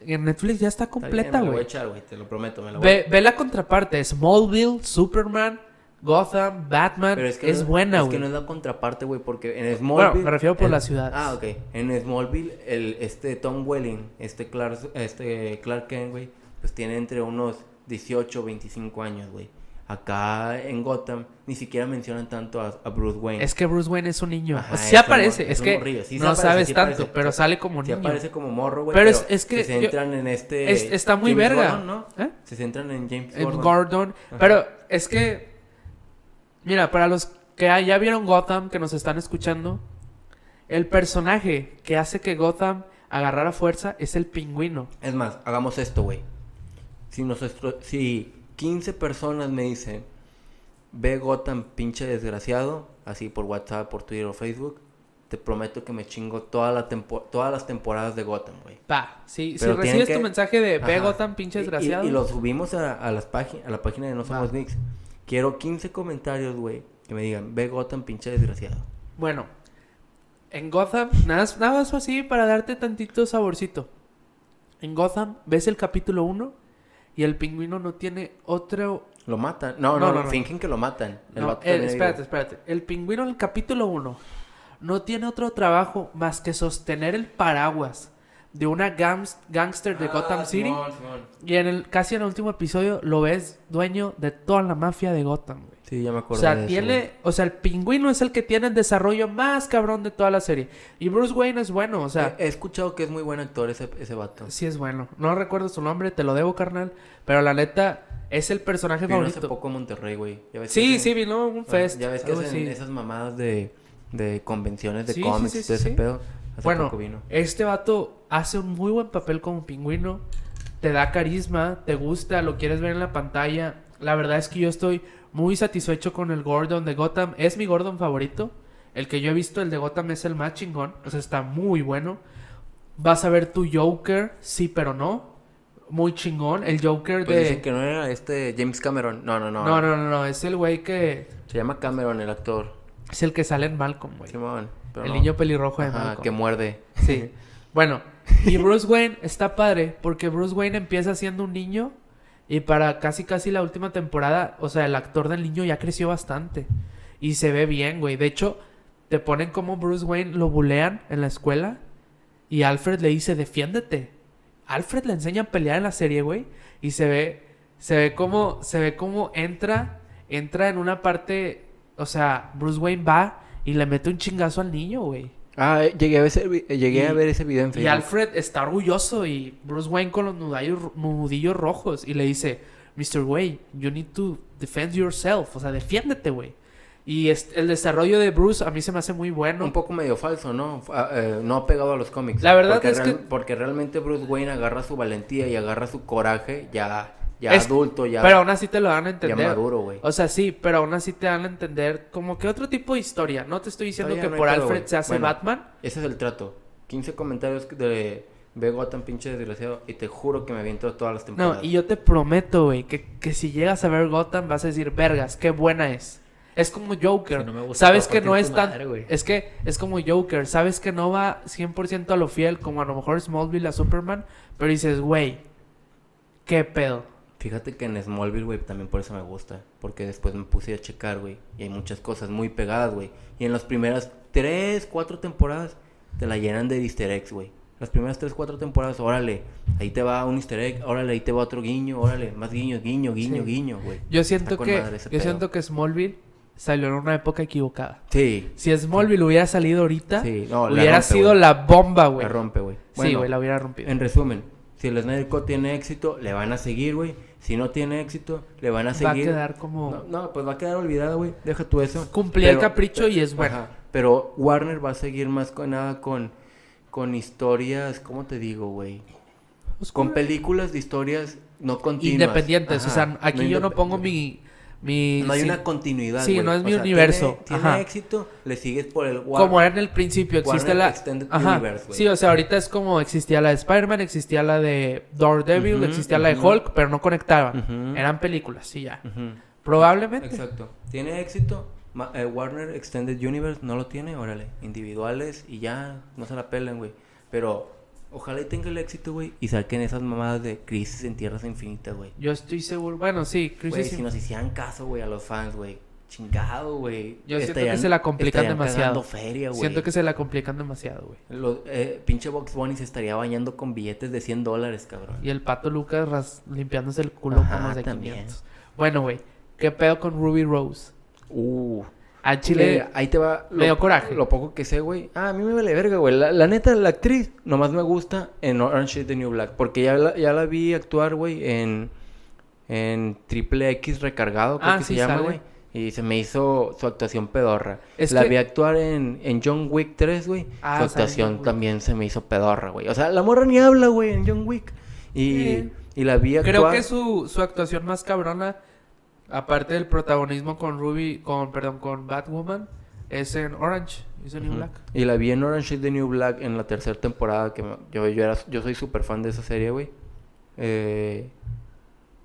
En Netflix ya está completa, la voy a güey. echar, güey, te lo prometo, me la voy a Ve, ve la contraparte. Smallville, Superman, Gotham, Batman. Pero es que no- buena, Es güey. que no es la contraparte, güey, porque en Bueno, Smallville... me refiero por el- las ciudades. Ah, ok. En Smallville, el, este Tom Welling, este Clark, este Clark Kent, güey, pues tiene entre unos 18 25 años, güey. Acá en Gotham ni siquiera mencionan tanto a, a Bruce Wayne. Es que Bruce Wayne es un niño. Ajá, O sea, es sí un aparece. es que. Sí no aparece, sabes sí tanto, aparece. pero sale como niño. aparece como morro, güey. Pero Pero, es- que se yo- centran en este... Es- está muy James verga. Gordon, ¿no? ¿Eh? Se centran en James En Gordon. Pero es que. Mira, para los que ya vieron Gotham, que nos están escuchando, el personaje que hace que Gotham agarrara fuerza es el pingüino. Es más, hagamos esto, güey. Si, nosotros, si 15 personas me dicen, ve Gotham pinche desgraciado, así por WhatsApp, por Twitter o Facebook, te prometo que me chingo toda la tempo- todas las temporadas de Gotham, güey. Pa, si, si Pero recibes que- tu mensaje de ve Ajá. Gotham, pinche Y- y- desgraciado. Y, lo subimos a, a las a la página de No Somos. Mix. Quiero 15 comentarios, güey, que me digan, ve Gotham pinche desgraciado. Bueno, en Gotham, nada, nada más así para darte tantito saborcito. En Gotham, ves el capítulo 1 y el pingüino no tiene otro. Lo matan. No, No, no, no, no, no. fingen que lo matan. El No, vato eh, espérate, espérate. El pingüino en el capítulo 1 no tiene otro trabajo más que sostener el paraguas de una gangs- gangster de Ah, Gotham City. Simón, Simón. Y en el casi en el último episodio lo ves dueño de toda la mafia de Gotham. Sí, ya me O acuerdo sea, de eso, tiene, o sea, el pingüino es el que tiene el desarrollo más cabrón de toda la serie. Y Bruce Wayne es bueno, o sea, he, he escuchado que es muy buen actor ese, ese vato. sí es bueno. No recuerdo su nombre, te lo debo, carnal. Pero la neta, es el personaje Vino favorito. hace poco a Monterrey, güey. Sí, sí, vino un ah, fest. Ya ves que hacen así. esas mamadas de, de convenciones de Sí, cómics sí, sí, ese pedo. Hace Bueno, poco vino. este vato hace un muy buen papel como pingüino. Te da carisma, te gusta, lo quieres ver en la pantalla. La verdad es que yo estoy muy satisfecho con el Gordon de Gotham. Es mi Gordon favorito. El que yo he visto, el de Gotham, es el más chingón. O sea, está muy bueno. Vas a ver tu Joker, sí, pero no. Muy chingón. El Joker Pues de. dicen que no era este James Cameron. No, no, no. No, no, no, no. Es el güey que. Se llama Cameron el actor. Es el que sale en Malcolm, güey. El no. niño pelirrojo de Ajá, Malcolm. que muerde. Sí. Bueno, y Bruce Wayne está padre porque Bruce Wayne empieza siendo un niño y para casi casi la última temporada, o sea, el actor del niño ya creció bastante y se ve bien, güey. De hecho, te ponen como Bruce Wayne lo bulean en la escuela y Alfred le dice, "Defiéndete." Alfred le enseña a pelear en la serie, güey, y se ve se ve como se ve como entra entra en una parte, o sea, Bruce Wayne va y le mete un chingazo al niño, güey. Ah, eh, llegué a ver ese, eh, llegué Y- a ver ese video en Y Facebook. Alfred está orgulloso y Bruce Wayne con los nudillos, nudillos rojos y le dice, Mr. Wayne, you need to defend yourself, o sea, defiéndete, güey. Y el desarrollo de Bruce a mí se me hace muy bueno. Un poco medio falso, ¿no? F- ah, eh, no ha pegado a los cómics. La verdad Porque es que- Porque realmente Bruce Wayne agarra su valentía y agarra su coraje ya, ya Es- adulto, ya, Pero aún así te lo dan a ya entender. maduro, güey. O sea, sí, pero aún así te dan a entender como que otro tipo de historia. No te estoy diciendo que no por Alfred se hace Bueno. Batman. Ese es el trato. 15 comentarios de ve Gotham pinche desgraciado y te juro que me aviento todas las No, temporadas. y yo te prometo, güey, que, que si llegas a ver Gotham vas a decir, vergas, qué buena es. Es como Joker. Si no me gusta, sabes que no es tan... madre, es que es como Joker. Sabes que no va 100% a lo fiel como a lo mejor Smallville a Superman. Pero dices, güey, qué pedo. Fíjate que en Smallville, güey, también por eso me gusta. Porque después me puse a checar, güey. Y hay muchas cosas muy pegadas, güey. Y en las primeras 3, 4 temporadas te la llenan de easter eggs, güey. Las primeras 3, 4 temporadas, órale. Ahí te va un easter egg, órale, ahí te va otro guiño, órale. Más guiño, guiño, Sí. guiño, güey. Yo siento que yo pedo. siento que Smallville salió en una época equivocada. Sí. Si Smallville hubiera salido ahorita, Sí, no, la hubiera rompe, sido la bomba, güey. La rompe, güey. sí, güey, la hubiera rompido. En resumen, si el Snyder Cut tiene éxito, le van a seguir, güey. Si no tiene éxito, le van a Va a seguir. quedar como No, no, pues va a quedar olvidado, güey. Deja tú eso. cumplía el Pero- capricho y es bueno. Ajá, Pero Warner va a seguir más con nada con, con historias, ¿cómo te digo, güey? Pues, Con películas de historias no continuas. independientes. o sea, aquí yo no pongo mi. Mi No hay sí, una continuidad, Sí, güey. no es O mi sea, universo. Tiene, tiene Ajá. éxito, le sigues por el Warner. Como era en el principio, existe Warner la. Extended Ajá. Universe, güey. Sí, o sea, ahorita es como existía la de Spider-Man, existía la de Daredevil, Ujú, existía la de. Hulk, pero no conectaban. Eran películas, sí, ya. Probablemente. Exacto. ¿Tiene éxito? Ma- eh, Warner Extended Universe no lo tiene, órale. Individuales y ya, no se la pelan, güey. Pero Ojalá y tenga el éxito, güey, y saquen esas mamadas de Crisis en Tierras Infinitas, güey. Yo estoy seguro. Bueno, sí, Güey, Crisis. si nos hicieran caso, güey, a los fans, güey. Chingado, güey. Yo siento que se la complican demasiado. feria, güey. Siento que se la complican demasiado, güey. Eh, pinche Box Bunny se estaría bañando con billetes de 100 dólares, cabrón. Y el pato Lucas ras- limpiándose el culo con Ajá, los de también. 500. Bueno, güey. ¿Qué pedo con Ruby Rose? Uh. A Chile. Ahí te va. me dio coraje. Lo poco que sé, güey. Ah, a mí me vale verga, güey. La, la neta, la actriz nomás me gusta en Orange is the New Black. Porque ya la, ya la vi actuar, güey, en, en Triple X recargado, creo Ah, que sí, se llama, güey. Y se me hizo su actuación pedorra. Es la que- vi actuar en, en John Wick 3, güey. Ah, su actuación también se me hizo pedorra, güey. O sea, la morra ni habla, güey, en John Wick. Y, Sí. y la vi actuar. Creo que su, su actuación más cabrona, aparte del protagonismo con Ruby, con, perdón, con Batwoman, es en Orange, is the New. Black. Y la vi en Orange is the New Black en la tercera temporada, que yo, yo, era, yo soy súper fan de esa serie, güey. Eh,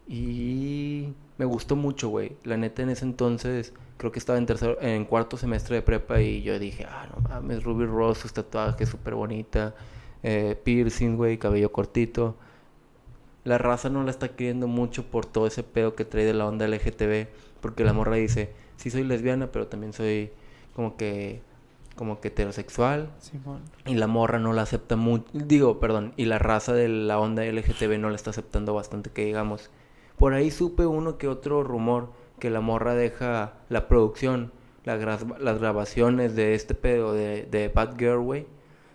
y me gustó mucho, güey. La neta, en ese entonces, creo que estaba en tercero, en cuarto semestre de prepa y yo dije, ah, no mames, Ruby Rose, sus tatuajes, súper bonita. Eh, piercing, güey, cabello cortito. La raza no la está queriendo mucho por todo ese pedo que trae de la onda LGTB. Porque la morra dice, sí soy lesbiana, pero también soy como que como que heterosexual Simón. y la morra no la acepta mucho digo perdón y la raza de la onda LGTB no la está aceptando bastante que digamos por ahí supe uno que otro rumor que la morra deja la producción la gra- las grabaciones de este pedo de, de Bad Girl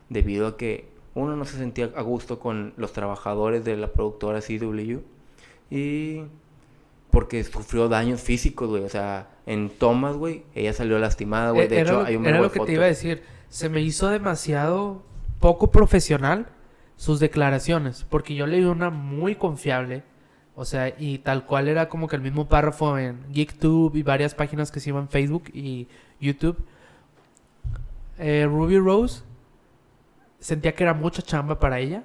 debido a que uno no se sentía a gusto con los trabajadores de la productora CW y porque sufrió daños físicos, güey. O sea, en tomas, güey, ella salió lastimada, güey. De Eh, era hecho, lo, hay un era lo de que te iba a decir. Se me hizo demasiado poco profesional sus declaraciones, porque yo leí una muy confiable, o sea, y tal cual era como que el mismo párrafo en GeekTube y varias páginas que se llaman Facebook y YouTube. Eh, Ruby Rose sentía que era mucha chamba para ella,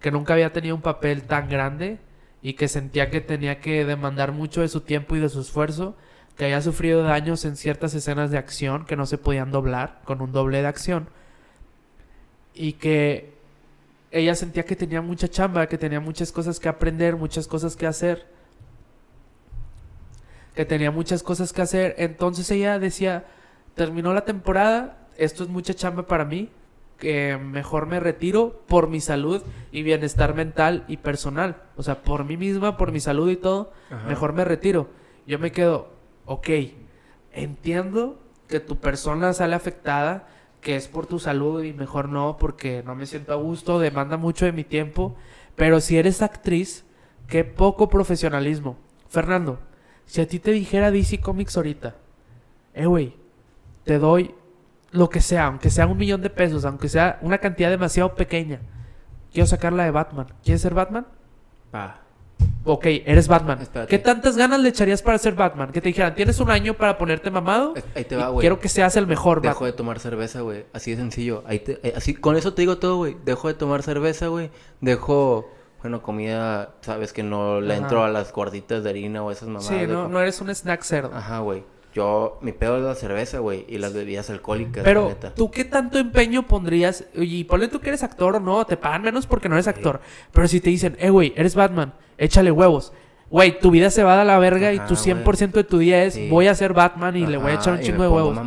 que nunca había tenido un papel tan grande y que sentía que tenía que demandar mucho de su tiempo y de su esfuerzo, que había sufrido daños en ciertas escenas de acción que no se podían doblar con un doble de acción. Y que ella sentía que tenía mucha chamba, que tenía muchas cosas que aprender, muchas cosas que hacer, que tenía muchas cosas que hacer, entonces ella decía, terminó la temporada, esto es mucha chamba para mí, que mejor me retiro por mi salud y bienestar mental y personal. O sea, por mí misma, por mi salud y todo, Ajá. mejor me retiro. Yo me quedo, ok, entiendo que tu persona sale afectada, que es por tu salud y mejor no, porque no me siento a gusto, demanda mucho de mi tiempo. Pero si eres actriz, qué poco profesionalismo. Fernando, si a ti te dijera DC Comics ahorita, eh, güey, te doy lo que sea, aunque sea un millón de pesos, aunque sea una cantidad demasiado pequeña. Quiero sacarla de Batman. ¿Quieres ser Batman? Pa. Ok, eres Batman. Espérate. ¿Qué tantas ganas le echarías para ser Batman? Que te dijeran, tienes un año para ponerte mamado. Ahí te va, güey. quiero que seas el mejor Dejo Batman. de tomar cerveza, güey. Así de sencillo. Ahí te- eh, así, con eso te digo todo, güey. Dejo de tomar cerveza, güey. Dejo, bueno, comida, sabes que no le Ajá. entro a las gorditas de harina o esas mamadas. Sí, no, dejo- no eres un snack cerdo. Ajá, güey. Yo, mi pedo es la cerveza, güey. Y las bebidas alcohólicas, Pero, neta. ¿tú qué tanto empeño pondrías? Y ponle tú que eres actor o no, te pagan menos porque no eres actor. Pero si te dicen, eh, güey, eres Batman, échale huevos. Güey, tu vida se va a la verga y tu güey. 100% de tu día es, Sí. voy a ser Batman y le voy a echar un chingo de huevos.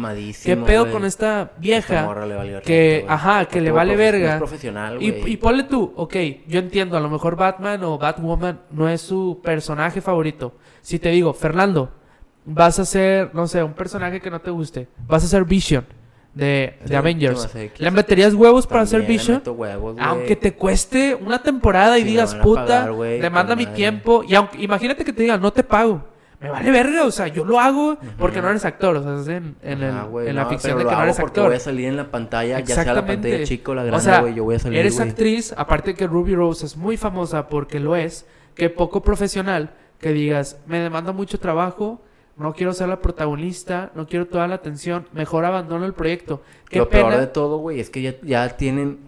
¿Qué pedo con esta Esta vieja? morra le valió que, güey. ajá, que le vale verga. es profesional, Y, y ponle tú, ok, yo entiendo, a lo mejor Batman o Batwoman no es su personaje favorito. Si te digo, Fernando, vas a ser, no sé, un personaje que no te guste, vas a ser Vision de, de Avengers. ¿Le meterías huevos para le Vision? huevos. Aunque te cueste una temporada y digas, puta, pagar, güey, demanda mi madre". tiempo. Y aunque, imagínate que te digan, no te pago. Me vale verga, o sea, yo lo hago porque no eres actor, o sea, es en, en, el- en la ficción de que no eres actor. voy a salir en la pantalla, ya sea la pantalla chica o la O grande, sea, güey, yo voy a salir, Eres actriz, aparte que Ruby Rose es muy famosa porque lo es, que poco profesional, que digas, me demanda mucho trabajo, no quiero ser la protagonista, no quiero toda la atención, mejor abandono el proyecto. Qué Lo pena. peor de todo, güey, es que ya, ya tienen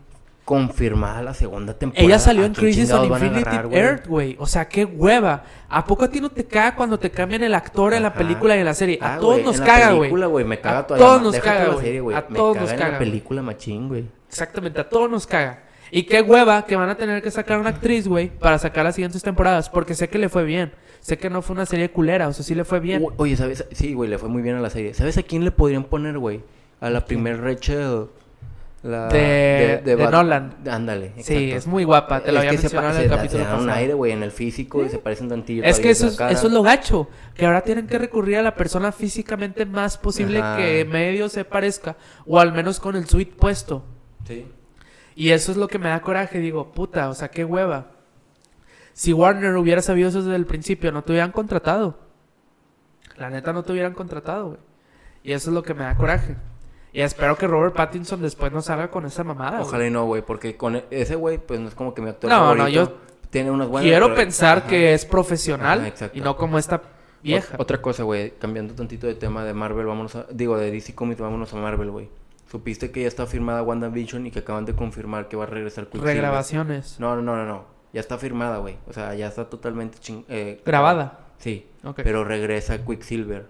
confirmada la segunda temporada. Ella salió ¿A en Crisis on Infinity agarrar? Earth, güey. O sea, qué hueva. ¿A poco a ti no te caga cuando te cambian el actor en la película y en la serie? A Ah, todos nos en caga, güey. A todos nos caga, la güey. A todos caga nos en caga, la película machín, güey. Exactamente, a todos nos caga. Y qué hueva que van a tener que sacar una actriz, güey, para sacar las siguientes temporadas. Porque sé que le fue bien. Sé que no fue una serie culera, o sea, sí le fue bien. O- Oye, ¿sabes? Sí, güey, le fue muy bien a la serie. ¿Sabes a quién le podrían poner, güey? A la primer Rachel. La De- de Nolan. Ándale. Sí, es muy guapa, te lo había que se mencionado pa- en el se da- capítulo se dan un aire, güey, en el físico y se parecen tantillo. Es que eso es, eso es lo gacho. Que ahora tienen que recurrir a la persona físicamente más posible Ajá. que medio se parezca. O al menos con el suite puesto. Sí. Y eso es lo que me da coraje. Digo, puta, o sea, qué hueva. Si Warner hubiera sabido eso desde el principio, no te hubieran contratado. La neta, no te hubieran contratado, güey. Y eso es lo que me da coraje. Y espero que Robert Pattinson después no salga con esa mamada. Ojalá y no, güey, porque con ese güey, pues no es como que mi actor No, no, favorito. yo Tiene unas buenas. Quiero pero- pensar Ajá. que es profesional Ajá, y no como esta vieja. Ot- otra cosa, güey, cambiando tantito de tema de Marvel, vámonos a... Digo, de DC Comics, vámonos a Marvel, güey. ¿Supiste que ya está firmada WandaVision y que acaban de confirmar que va a regresar Quicksilver? Regrabaciones. No, no, no, no, no. Ya está firmada, güey. O sea, ya está totalmente ching... eh, Grabada. Sí. Ok. Pero regresa Quicksilver.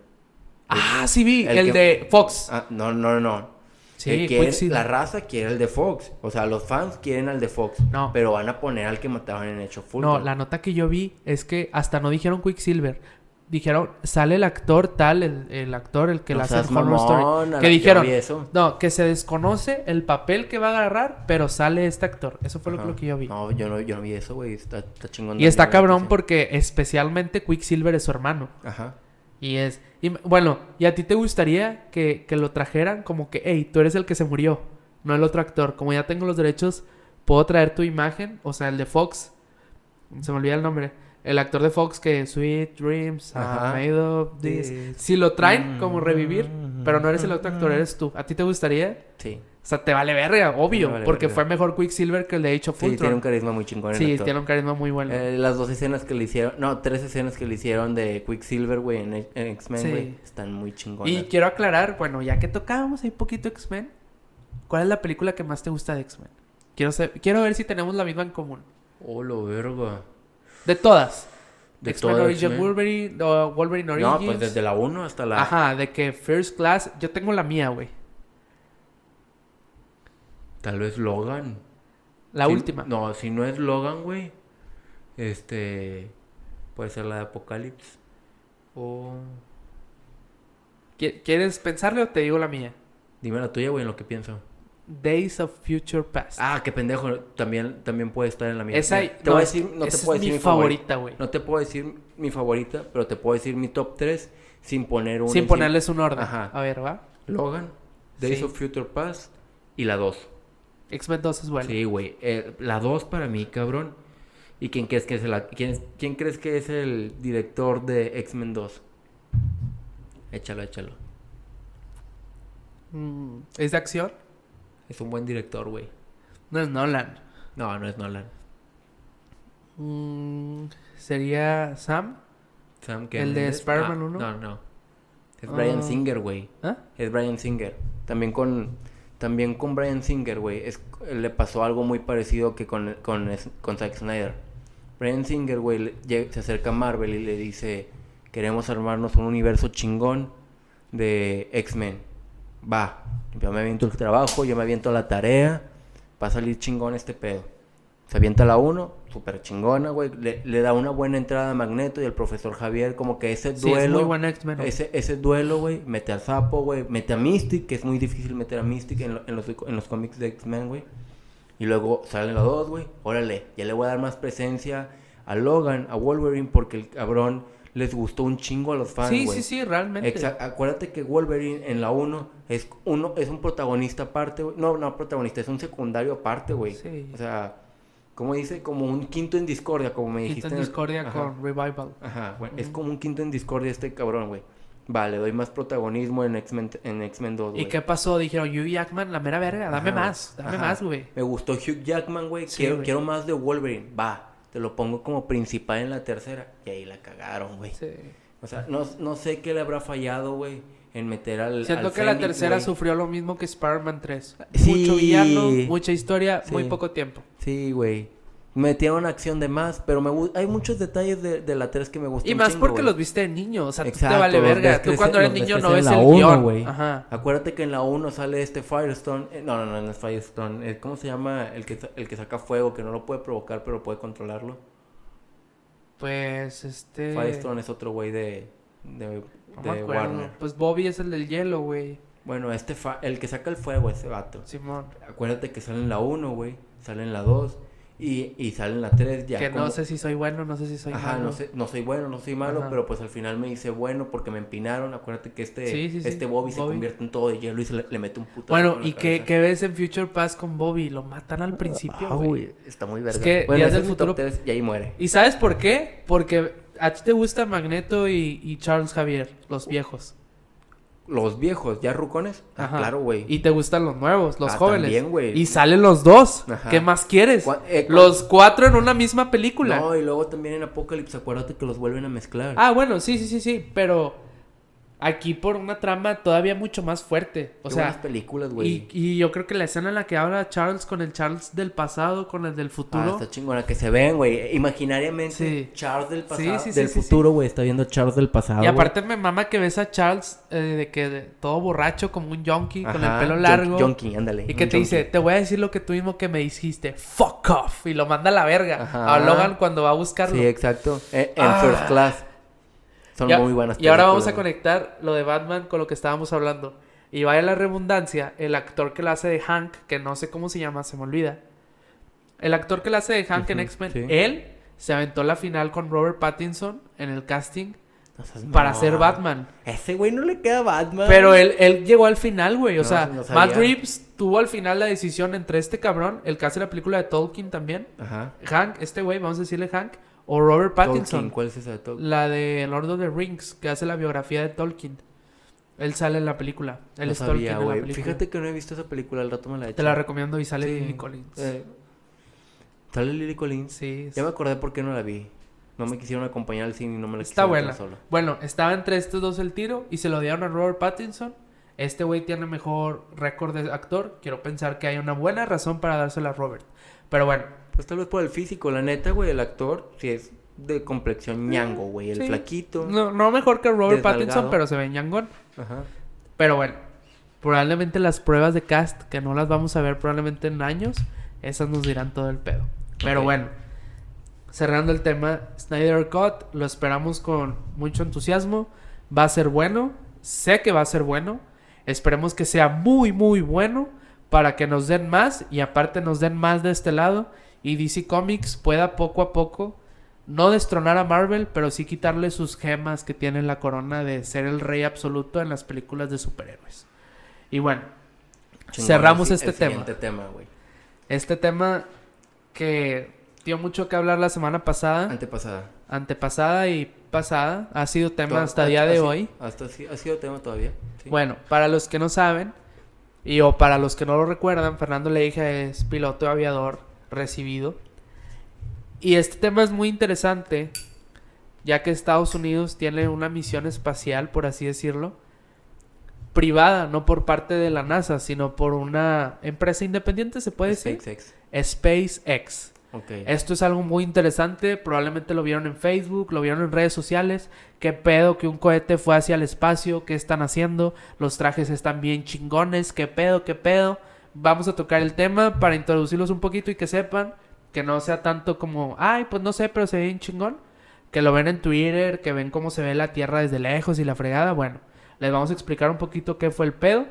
Ah, sí vi, el, el que- de Fox. Ah, no, no, no, sí, El que es- Quicksilver. la raza quiere el de Fox. O sea, los fans quieren al de Fox. No. Pero van a poner al que mataban en Hecho Full. No, la nota que yo vi es que hasta no dijeron Quicksilver. Dijeron, sale el actor tal, el, el actor, el que No la hace Horror mamón, Story. Que dijeron, eso. no, que se desconoce el papel que va a agarrar, pero sale este actor. Eso fue lo, Ajá. lo que yo vi. No, yo no, yo no vi eso, güey. Está, está chingón. y está cabrón porque especialmente Quicksilver es su hermano. Ajá. Y es... Y, bueno, ¿y a ti te gustaría que, que lo trajeran como que, hey, tú eres el que se murió, no el otro actor? Como ya tengo los derechos, puedo traer tu imagen, o sea, el de Fox. Se me olvida el nombre. El actor de Fox que Sweet Dreams, ah, Ajá. Made of This. Si lo traen como revivir, pero no eres el otro actor, eres tú. ¿A ti te gustaría? Sí. O sea, te vale verga, obvio, vale porque verga. fue mejor Quicksilver que el de Age of Sí, tiene un Ultron. carisma muy chingón. el Sí, actor. tiene un carisma muy bueno. Eh, las dos escenas que le hicieron, no, tres escenas que le hicieron de Quicksilver, güey, en, en X-Men, Sí. güey, están muy chingonas. Y quiero aclarar, bueno, ya que tocábamos ahí poquito X-Men, ¿cuál es la película que más te gusta de X-Men? Quiero, ser- quiero ver si tenemos la misma en común. Oh, lo verga. De todas. De X-Men Origin. Wolverine, o Wolverine Origins. No, pues desde la 1 hasta la... Ajá, de que First Class, yo tengo la mía, güey. Tal vez Logan. La Si- última. No, si no es Logan, güey, este... Puede ser la de Apocalypse. O... ¿Qui- ¿Quieres pensarle o te digo la mía? Dime la tuya, güey, en lo que pienso. Days of Future Past. Ah, qué pendejo. También, también puede estar en la mía. esa, te no, voy a es- decir, no te esa puedo es decir mi favorita. güey. No te puedo decir mi favorita, pero te puedo decir mi top 3 sin poner un... Sin ponerles un orden. Ajá. A ver, ¿va? Logan, Days Sí. of Future Past y la 2. X-Men 2 es bueno. Sí, güey. Eh, la 2 para mí, cabrón. ¿Y quién crees que es el, quién, quién crees que es el director de X-Men 2? Échalo, échalo. Mm, ¿Es de acción? Es un buen director, güey. No es Nolan. No, no es Nolan. Mm, ¿Sería Sam? Sam ¿El de. Spider-Man Ah, 1? No, no. Es Brian Ah. Singer, güey. ¿Ah? Es Brian Singer. También con, también con Brian Singer, güey. Le pasó algo muy parecido que con, con, con Zack Snyder. Brian Singer, güey, se acerca a Marvel y le dice, queremos armarnos un universo chingón de X-Men. Va, yo me aviento el trabajo, yo me aviento la tarea, va a salir chingón este pedo. Se avienta la 1, súper chingona, güey. Le, le da una buena entrada a Magneto y el profesor Javier, como que ese Sí, duelo... es muy buen X-Men. Ese, ese duelo, güey, mete al sapo, güey, mete a Mystic, que es muy difícil meter a Mystic en, lo- en los, en los cómics de X-Men, güey. Y luego salen los dos, güey. Órale, ya le voy a dar más presencia a Logan, a Wolverine, porque el cabrón les gustó un chingo a los fans, sí, sí, sí, realmente. Acuérdate que Wolverine en la 1 es uno es un protagonista aparte, güey. No, no protagonista, es un secundario aparte, güey. Sí. O sea, como dice, como un quinto en discordia, como me dijiste. Quinto en el- discordia Ajá. con Revival. Ajá, güey. Es como un quinto en discordia este cabrón, güey. Vale, doy más protagonismo en X-Men en X-Men 2, ¿Y güey. qué pasó? Dijeron, Hugh Jackman, la mera verga, dame Ajá, más, dame ajá. más, güey. Me gustó Hugh Jackman, güey. Sí, quiero, güey. quiero más de Wolverine. Va, te lo pongo como principal en la tercera. Y ahí la cagaron, güey. Sí. O sea, no, no sé qué le habrá fallado, güey, en meter al. Siento al que la tercera sufrió lo mismo que Spider-Man 3. Sí. Mucho villano, mucha historia, Sí. muy poco tiempo. Sí, güey. Metieron acción de más, pero me hay muchos detalles de, de la 3 que me gustan. Y más chingo, porque los viste de niño, o sea, tú te vale verga. Tú cuando eres niño no ves el uno, guion. güey. Ajá. Acuérdate que en la 1 sale este Firestone. eh, no, no, no, no es Firestone. eh, ¿Cómo se llama el que, el que saca fuego? Que no lo puede provocar, pero puede controlarlo. Pues este. Firestone es otro güey de, de, no de me acuerdo. Warner. Pues Bobby es el del hielo, güey. Bueno, este fa- el que saca el fuego, ese vato. Simón. Acuérdate que sale en la 1, güey. Sale en la 2. Y, y sale en la 3 ya. que como- no sé si soy bueno, no sé si soy Ajá, malo. no, sé, no soy bueno, no soy malo, Ajá. pero pues al final me hice bueno porque me empinaron. Acuérdate que este, Sí, sí, sí, este Bobby, se convierte en todo de hielo y se le, le mete un puto. Bueno, ¿y qué, qué ves en Future Past con Bobby? Lo matan al principio, Ah, güey. está muy verga. que bueno, del es top Futuro- 3 y ahí muere. ¿Y sabes por qué? Porque a ti te gusta Magneto y, y Charles Javier, los viejos. Los viejos, ¿ya rucones? Ah, Ajá. claro, güey. Y te gustan los nuevos, los Ah, jóvenes. también, güey. Y salen los dos. Ajá. ¿Qué más quieres? Eh, los cuatro en una misma película. No, y luego también en Apocalypse, acuérdate que los vuelven a mezclar. Ah, bueno, sí, sí, sí, sí. Pero aquí por una trama todavía mucho más fuerte. O Qué sea, películas, güey. y, y yo creo que la escena en la que habla Charles con el Charles del pasado, con el del Ah, futuro. está chingona que se ven, güey. Imaginariamente, Sí. Charles del pasado. sí, sí, del futuro, güey. Está viendo Charles del pasado. y aparte me mama que ves a Charles eh, de que de- todo borracho como un yonki, con el pelo largo. Ándale. Y que te dice, te voy a decir lo que tú mismo que me dijiste. Fuck off. Y lo manda a la verga. Ajá. A Logan cuando va a buscarlo. Sí, exacto. Eh, en Ah. First Class. Son muy buenas Y ahora vamos a conectar lo de Batman con lo que estábamos hablando. Y vaya la redundancia, el actor que la hace de Hank, que no sé cómo se llama, se me olvida. El actor que la hace de Hank en X-Men, sí. él se aventó la final con Robert Pattinson en el casting No para mamón. ser Batman. Ese güey no le queda Batman. Pero él, él llegó al final, güey. O No, sea, no. Matt Reeves tuvo al final la decisión entre este cabrón, el que hace la película de Tolkien también, Ajá. Hank, este güey, vamos a decirle Hank, o Robert Pattinson. Tolkien, ¿cuál es esa de Tolkien? La de Lord of the Rings, que hace la biografía de Tolkien. Él sale en la película. Él No es Tolkien en la película. Fíjate que no he visto esa película, al rato me la he Te la recomiendo y sale Sí. Lily Collins. Eh, ¿Sale Lily Collins? Sí. Ya me acordé por qué no la vi. No me quisieron acompañar al cine y no me la Está buena. solo. Bueno, estaba entre estos dos el tiro y se lo dieron a Robert Pattinson. Este güey tiene mejor récord de actor. Quiero pensar que hay una buena razón para dársela a Robert. Pero bueno, Pues tal vez por el físico, la neta, güey, el actor, si es de complexión ñango, güey, el sí. flaquito. no, no mejor que Robert. Pattinson, pero se ve ñangón. Ajá. Pero bueno, probablemente las pruebas de cast, que no las vamos a ver probablemente en años, esas nos dirán todo el pedo. Pero bueno, cerrando el tema, Snyder Cut, lo esperamos con mucho entusiasmo. Va a ser bueno, sé que va a ser bueno. Esperemos que sea muy, muy bueno para que nos den más y aparte nos den más de este lado y DC Comics pueda poco a poco no destronar a Marvel, pero sí quitarle sus gemas que tiene en la corona de ser el rey absoluto en las películas de superhéroes. Y bueno, Chingón, cerramos el, este el tema. siguiente tema, güey. Este tema que dio mucho que hablar la semana pasada, Antepasada. antepasada y pasada, ha sido tema hasta el día de hoy. Hasta sí- ha sido tema todavía. sí. Bueno, para los que no saben, y o para los que no lo recuerdan, Fernando Leija es piloto aviador recibido. Y este tema es muy interesante, ya que Estados Unidos tiene una misión espacial, por así decirlo, privada, no por parte de la NASA, sino por una empresa independiente, se puede decir. SpaceX. Esto es algo muy interesante, probablemente lo vieron en Facebook, lo vieron en redes sociales, qué pedo que un cohete fue hacia el espacio, qué están haciendo, los trajes están bien chingones, qué pedo, qué pedo. Vamos a tocar el tema para introducirlos un poquito y que sepan que no sea tanto como, ay, pues no sé, pero se ve bien chingón, que lo ven en Twitter, que ven cómo se ve la Tierra desde lejos y la fregada, bueno, les vamos a explicar un poquito qué fue el pedo.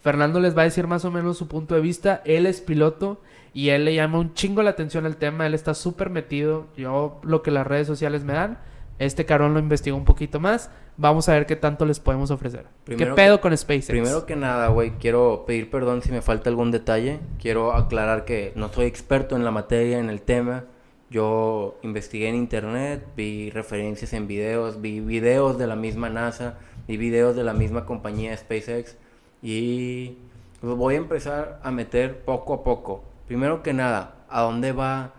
Fernando les va a decir más o menos su punto de vista. Él es piloto y él le llama un chingo la atención al tema. Él está súper metido. Yo lo que las redes sociales me dan. Este cabrón lo investigó un poquito más. Vamos a ver qué tanto les podemos ofrecer. Primero ¿Qué pedo que- con SpaceX? Primero que nada, güey, quiero pedir perdón si me falta algún detalle. Quiero aclarar que no soy experto en la materia, en el tema. Yo investigué en internet, vi referencias en videos, vi videos de la misma NASA, vi videos de la misma compañía SpaceX y los voy a empezar a meter poco a poco. Primero que nada, ¿a dónde va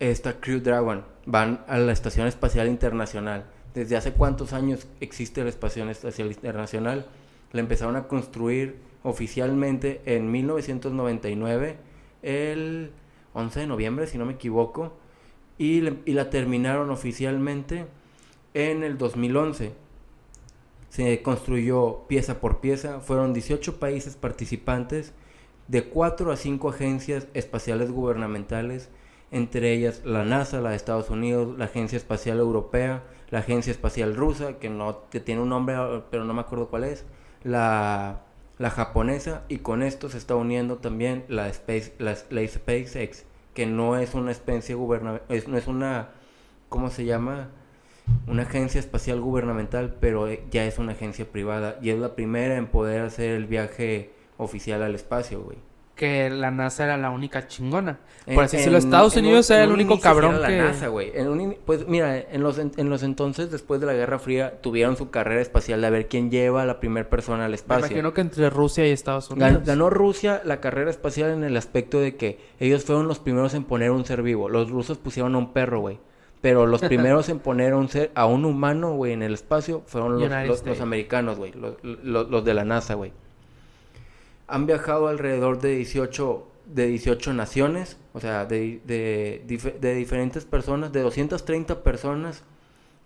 esta Crew Dragon? Van a la Estación Espacial Internacional. ¿Desde hace cuántos años existe la Estación Espacial Internacional? La empezaron a construir oficialmente en 1999. El 11 de noviembre, si no me equivoco, y, y la terminaron oficialmente en el 2011. Se construyó pieza por pieza, fueron 18 países participantes de 4 a 5 agencias espaciales gubernamentales, entre ellas la NASA, la de Estados Unidos, la Agencia Espacial Europea, la Agencia Espacial Rusa, que no que tiene un nombre, pero no me acuerdo cuál es, la, la japonesa, y con esto se está uniendo también la, Space, la, SpaceX, que no es una especie gubernamental, no es una, ¿cómo se llama? Una agencia espacial gubernamental, pero eh, ya es una agencia privada, y es la primera en poder hacer el viaje oficial al espacio, güey. Que la NASA era la única chingona. En- Por así decirlo, en- Estados en Unidos un- era en el único cabrón que... la NASA, güey. En un pues mira, en los, en, en los entonces, después de la Guerra Fría, tuvieron su carrera espacial de a ver quién lleva a la primera persona al Me espacio. imagino que entre Rusia y Estados Gan- Unidos. Ganó Rusia la carrera espacial en el aspecto de que ellos fueron los primeros en poner un ser vivo. Los rusos pusieron a un perro, güey. Pero los (laughs) primeros en poner a un ser, a un humano, güey, en el espacio fueron los, los- los States. americanos, güey. Los- los de la NASA, güey. Han viajado alrededor de 18, de 18 naciones, o sea, de, de, de diferentes personas, de 230 personas,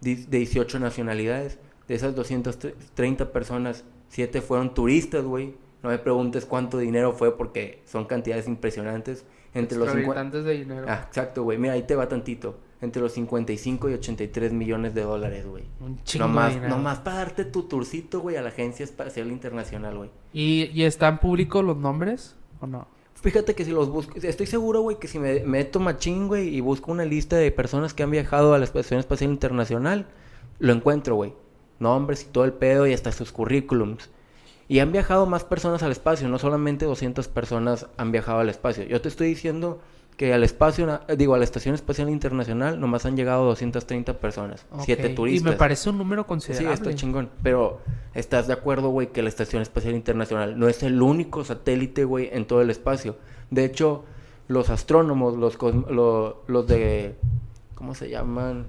de 18 nacionalidades. De esas 230 personas, 7 fueron turistas, güey. No me preguntes cuánto dinero fue porque son cantidades impresionantes. Entre los 50... Exorbitantes de dinero. Ah, exacto, güey. Mira, ahí te va tantito. Entre los 55 y 83 millones de dólares, güey. Un chingo de Nomás, dinero. nomás para darte tu tourcito, güey, a la Agencia Espacial Internacional, güey. ¿Y, ¿Y están públicos los nombres o no? Fíjate que si los busco, estoy seguro, güey, que si me meto machín, güey, y busco una lista de personas que han viajado a la Estación Espacial Internacional, lo encuentro, güey. Nombres y todo el pedo y hasta sus currículums. Y han viajado más personas al espacio, no solamente 200 personas han viajado al espacio. Yo te estoy diciendo que al espacio, na- digo, a la Estación Espacial Internacional nomás han llegado 230 personas, Ok, siete turistas. Y me parece un número Sí, considerable. está chingón. Pero, ¿estás de acuerdo, güey, que la Estación Espacial Internacional no es el único satélite, güey, en todo el espacio? De hecho, los astrónomos, los, lo- los de... ¿Cómo se llaman?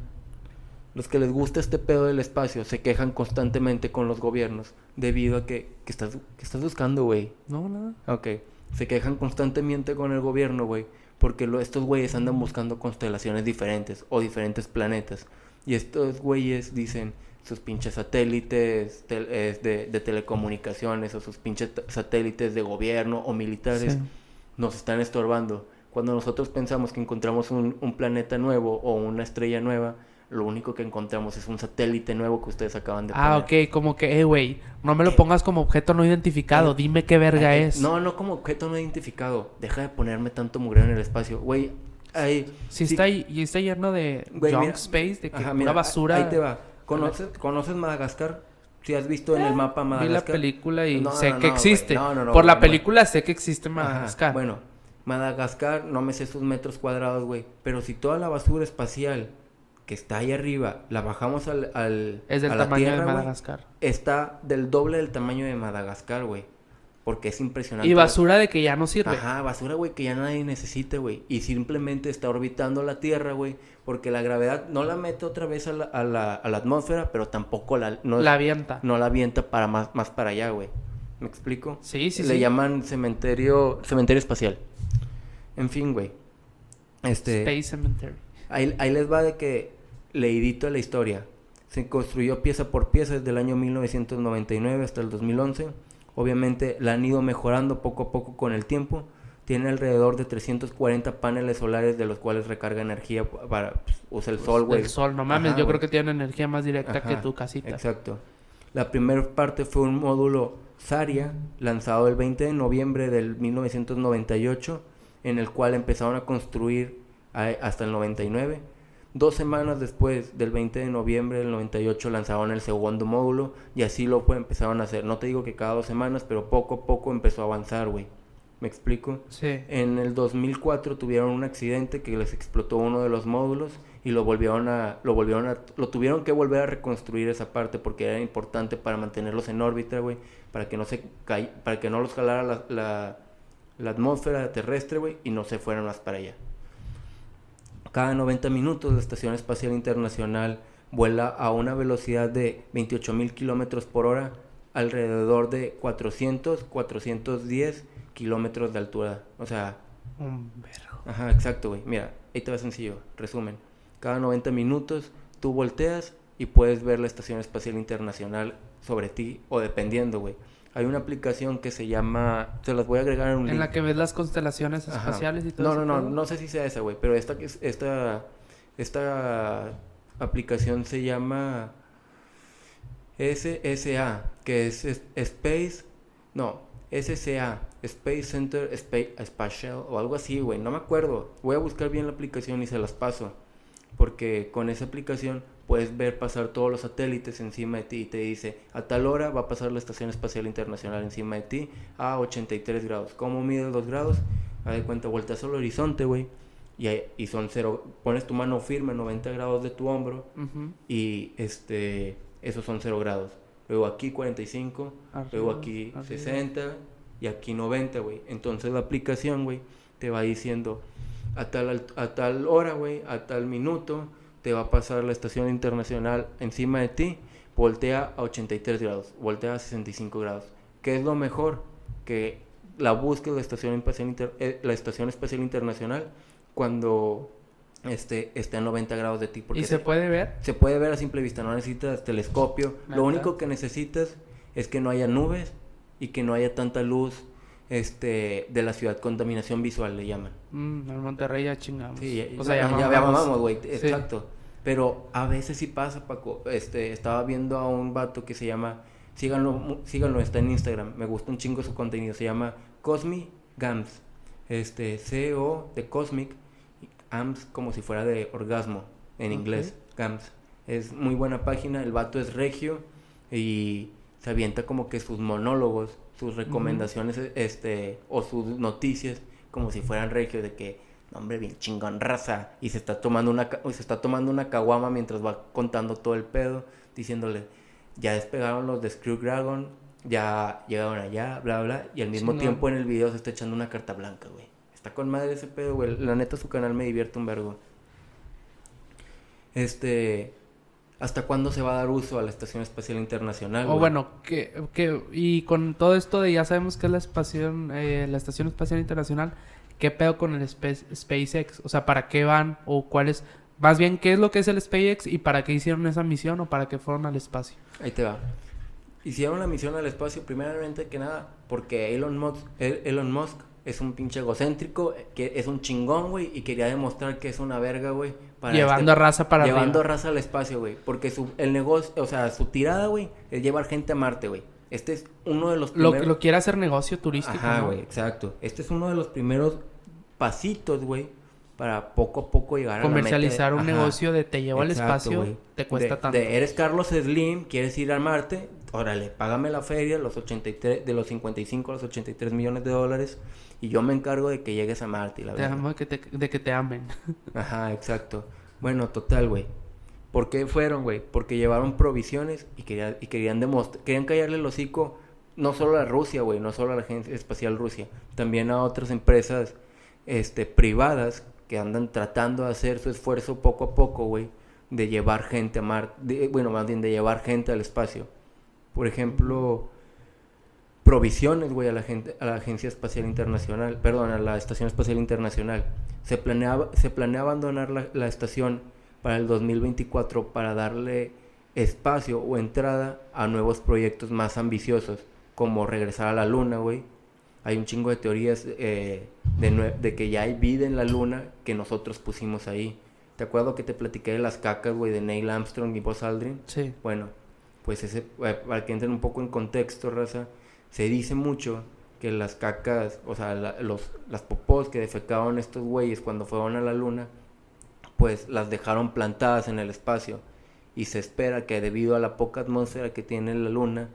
Los que les gusta este pedo del espacio se quejan constantemente con los gobiernos debido a que... ¿Qué estás, qué estás buscando, güey? No, nada. Ok. Se quejan constantemente con el gobierno, güey. Porque lo- estos güeyes andan buscando constelaciones diferentes o diferentes planetas. Y estos güeyes dicen sus pinches satélites tel- de, de telecomunicaciones o sus pinches satélites de gobierno o militares Sí. nos están estorbando. Cuando nosotros pensamos que encontramos un, un planeta nuevo o una estrella nueva, lo único que encontramos es un satélite nuevo que ustedes acaban de Ah, poner. ok, como que, eh, güey, no me lo pongas como objeto no identificado, eh, dime qué verga Eh, es. No, no como objeto no identificado. Deja de ponerme tanto mugre en el espacio. Güey, hay... Si sí- está, ahí- y está lleno de Güey, junk mira, space, de que Ajá, mira, basura. Ahí te va. ¿Conoces, ¿conoces Madagascar? Si has visto en el mapa Vi la Madagascar. película y No, sé no, que no, existe. güey. No, no, no, Por la película sé que existe Ajá, Madagascar. Bueno, Madagascar, no me sé sus metros cuadrados, güey. Pero si toda la basura espacial que está ahí arriba la bajamos al, al es del a la tamaño tierra, de Madagascar. está del doble del tamaño de Madagascar, güey. Porque es impresionante. Y basura de que ya no sirve. Ajá, basura, güey, que ya nadie necesita, güey. Y simplemente está orbitando la Tierra, güey. Porque la gravedad no la mete otra vez a la, a la, a la atmósfera, pero tampoco la, no, La avienta. no la avienta para más, más para allá, güey. ¿Me explico? Sí, sí, Le sí. llaman cementerio, cementerio espacial. En fin, güey. Este, Space Cemetery. ahí, ahí les va de que leidito a la historia. Se construyó pieza por pieza desde el año 1999 hasta el 2011. Obviamente la han ido mejorando poco a poco con el tiempo. Tiene alrededor de 340 paneles solares de los cuales recarga energía para pues, usa el sol, güey. El sol, no mames, Ajá, yo creo que tiene energía más directa que tu casita. Exacto. La primera parte fue un módulo Saria, lanzado el 20 de noviembre del 1998, en el cual empezaron a construir hasta el 99. Dos semanas después del 20 de noviembre del 98 lanzaron el segundo módulo y así lo fue- empezaron a hacer. No te digo que cada dos semanas, pero poco a poco empezó a avanzar, güey. ¿Me explico? Sí. En el 2004 tuvieron un accidente que les explotó uno de los módulos y lo volvieron a lo volvieron a lo tuvieron que volver a reconstruir esa parte porque era importante para mantenerlos en órbita, güey, para que no se para que no los jalara la, la, la atmósfera terrestre, güey, y no se fueran más para allá. Cada 90 minutos la Estación Espacial Internacional vuela a una velocidad de 28 mil kilómetros por hora, alrededor de 400, 410 kilómetros de altura. O sea, Un vergo. Ajá, exacto, güey. Mira, ahí te va sencillo. Resumen. Cada 90 minutos tú volteas y puedes ver la Estación Espacial Internacional sobre ti o dependiendo, güey. Hay una aplicación que se llama... Te las voy a agregar en un En link. la que ves las constelaciones Ajá. espaciales y todo No, ese no, no, no sé si sea esa, güey, pero esta, esta, esta aplicación se llama SSA, que es, es- Space, no, SSA, Space Center Space, Spatial o algo así, güey, no me acuerdo. Voy a buscar bien la aplicación y se las paso, porque con esa aplicación puedes ver pasar todos los satélites encima de ti y te dice, a tal hora va a pasar la Estación Espacial Internacional encima de ti a 83 grados. ¿Cómo mides los grados? Haz de cuenta, volteas al horizonte, güey, y, y son cero, pones tu mano firme 90 grados de tu hombro y este, esos son 0 grados. Luego aquí 45, luego aquí arriba. 60 y aquí 90, güey. Entonces la aplicación, güey, te va diciendo a tal, a tal hora, güey, a tal minuto, te va a pasar la estación internacional encima de ti, voltea a 83 grados, voltea a 65 grados. ¿Qué es lo mejor? Que la busques la estación espacial, inter- eh, la estación espacial internacional cuando este, esté a 90 grados de ti. porque ¿Y se puede ver? se puede ver a simple vista, no necesitas telescopio. Lo único que necesitas es que no haya nubes y que no haya tanta luz este, de la ciudad, contaminación visual le llaman. Mm, en Monterrey ya chingamos. Sí, ya, o sea, ya, mamamos. güey, Sí. Pero a veces sí pasa, Paco. Este, estaba viendo a un vato que se llama, síganlo, síganlo, está en Instagram. Me gusta un chingo su contenido. Se llama Cosmic Gams. Este, C-O de Cosmic, Gams como si fuera de orgasmo en inglés. Gams. Es muy buena página. El vato es regio y se avienta como que sus monólogos, sus recomendaciones, este, o sus noticias, como si fueran regios de que, "No, hombre, bien chingón raza, y se está tomando una, se está tomando una caguama mientras va contando todo el pedo, diciéndole, ya despegaron los de Screw Dragon, ya llegaron allá, bla, bla, y al mismo tiempo en el video se está echando una carta blanca, güey. Está con madre ese pedo, güey. La neta su canal me divierte un vergo. Este, ¿hasta cuándo se va a dar uso a la Estación Espacial Internacional? O güey? bueno, que, que, y con todo esto de ya sabemos que es la, espación, eh, la Estación Espacial Internacional, ¿qué pedo con el SpaceX? O sea, ¿para qué van? O cuál es, más bien, ¿qué es lo que es el SpaceX y para qué hicieron esa misión o para qué fueron al espacio? Ahí te va. Hicieron la misión al espacio, primeramente que nada, porque Elon Musk, El- Elon Musk es un pinche egocéntrico, que es un chingón, güey, y quería demostrar que es una verga, güey. Llevando este- raza para Llevando arriba. raza al espacio, güey. Porque su, el negocio, o sea, su tirada, güey, es llevar gente a Marte, güey. Este es uno de los Lo, primeros... lo quiere hacer negocio turístico, Ajá, ¿no? güey, exacto. Este es uno de los primeros pasitos, güey, para poco a poco llegar a la meta de- Comercializar un Ajá. negocio de te llevo al espacio, güey. te cuesta De- tanto. de eres Carlos Slim, quieres ir a Marte, órale, págame la feria, los 83, de los 55 a los 83 millones de dólares, y yo me encargo de que llegues a Marte. la Te verga. amo que te, de que te amen. Ajá, exacto. Bueno, total, güey. ¿Por qué fueron, güey? Porque llevaron provisiones y, quería- y querían demostrar, querían callarle el hocico no solo a Rusia, güey, no solo a la Agencia Espacial Rusia, también a otras empresas este, privadas que andan tratando de hacer su esfuerzo poco a poco, güey, de llevar gente a Marte, bueno, más bien de llevar gente al espacio. Por ejemplo, provisiones, güey, a la a la Agencia Espacial Internacional, perdón, a la Estación Espacial Internacional. Se planeaba, se planea abandonar la, la estación para el 2024 para darle espacio o entrada a nuevos proyectos más ambiciosos, como regresar a la Luna, güey. Hay un chingo de teorías eh, de, de que ya hay vida en la Luna que nosotros pusimos ahí. ¿Te acuerdo que te platiqué de las cacas, güey, de Neil Armstrong y Buzz Aldrin? Sí. Bueno, pues ese, eh, para que entren un poco en contexto, raza, se dice mucho que las cacas, o sea, la- los, las popós que defecaban estos güeyes cuando fueron a la luna, pues las dejaron plantadas en el espacio. Y se espera que debido a la poca atmósfera que tiene la luna,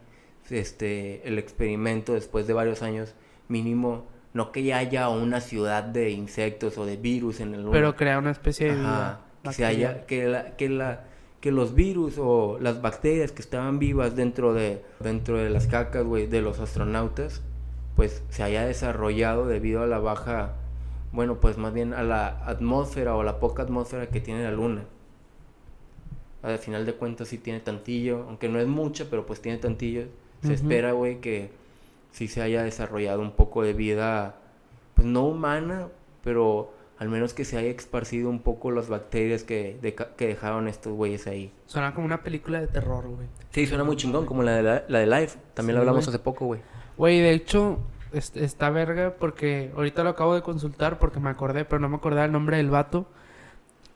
este, el experimento después de varios años, mínimo, no que ya haya una ciudad de insectos o de virus en la luna. Pero crea una especie de vida. que se haya, que la, que la, que los virus o las bacterias que estaban vivas dentro de, dentro de las cacas, güey, de los astronautas, pues se haya desarrollado debido a la baja, bueno, pues más bien a la atmósfera o la poca atmósfera que tiene la luna. Al final de cuentas sí tiene tantillo, aunque no es mucha, pero pues tiene tantillo. Se espera, güey, que sí se haya desarrollado un poco de vida, pues no humana, pero al menos que se haya esparcido un poco las bacterias que, que dejaron estos güeyes ahí. Suena como una película de terror, güey. Sí, suena muy chingón, como la de, la, la de Life. También Sí, la hablamos hace poco, güey. Güey, de hecho, es- está verga porque ahorita lo acabo de consultar porque me acordé, pero no me acordaba el nombre del vato.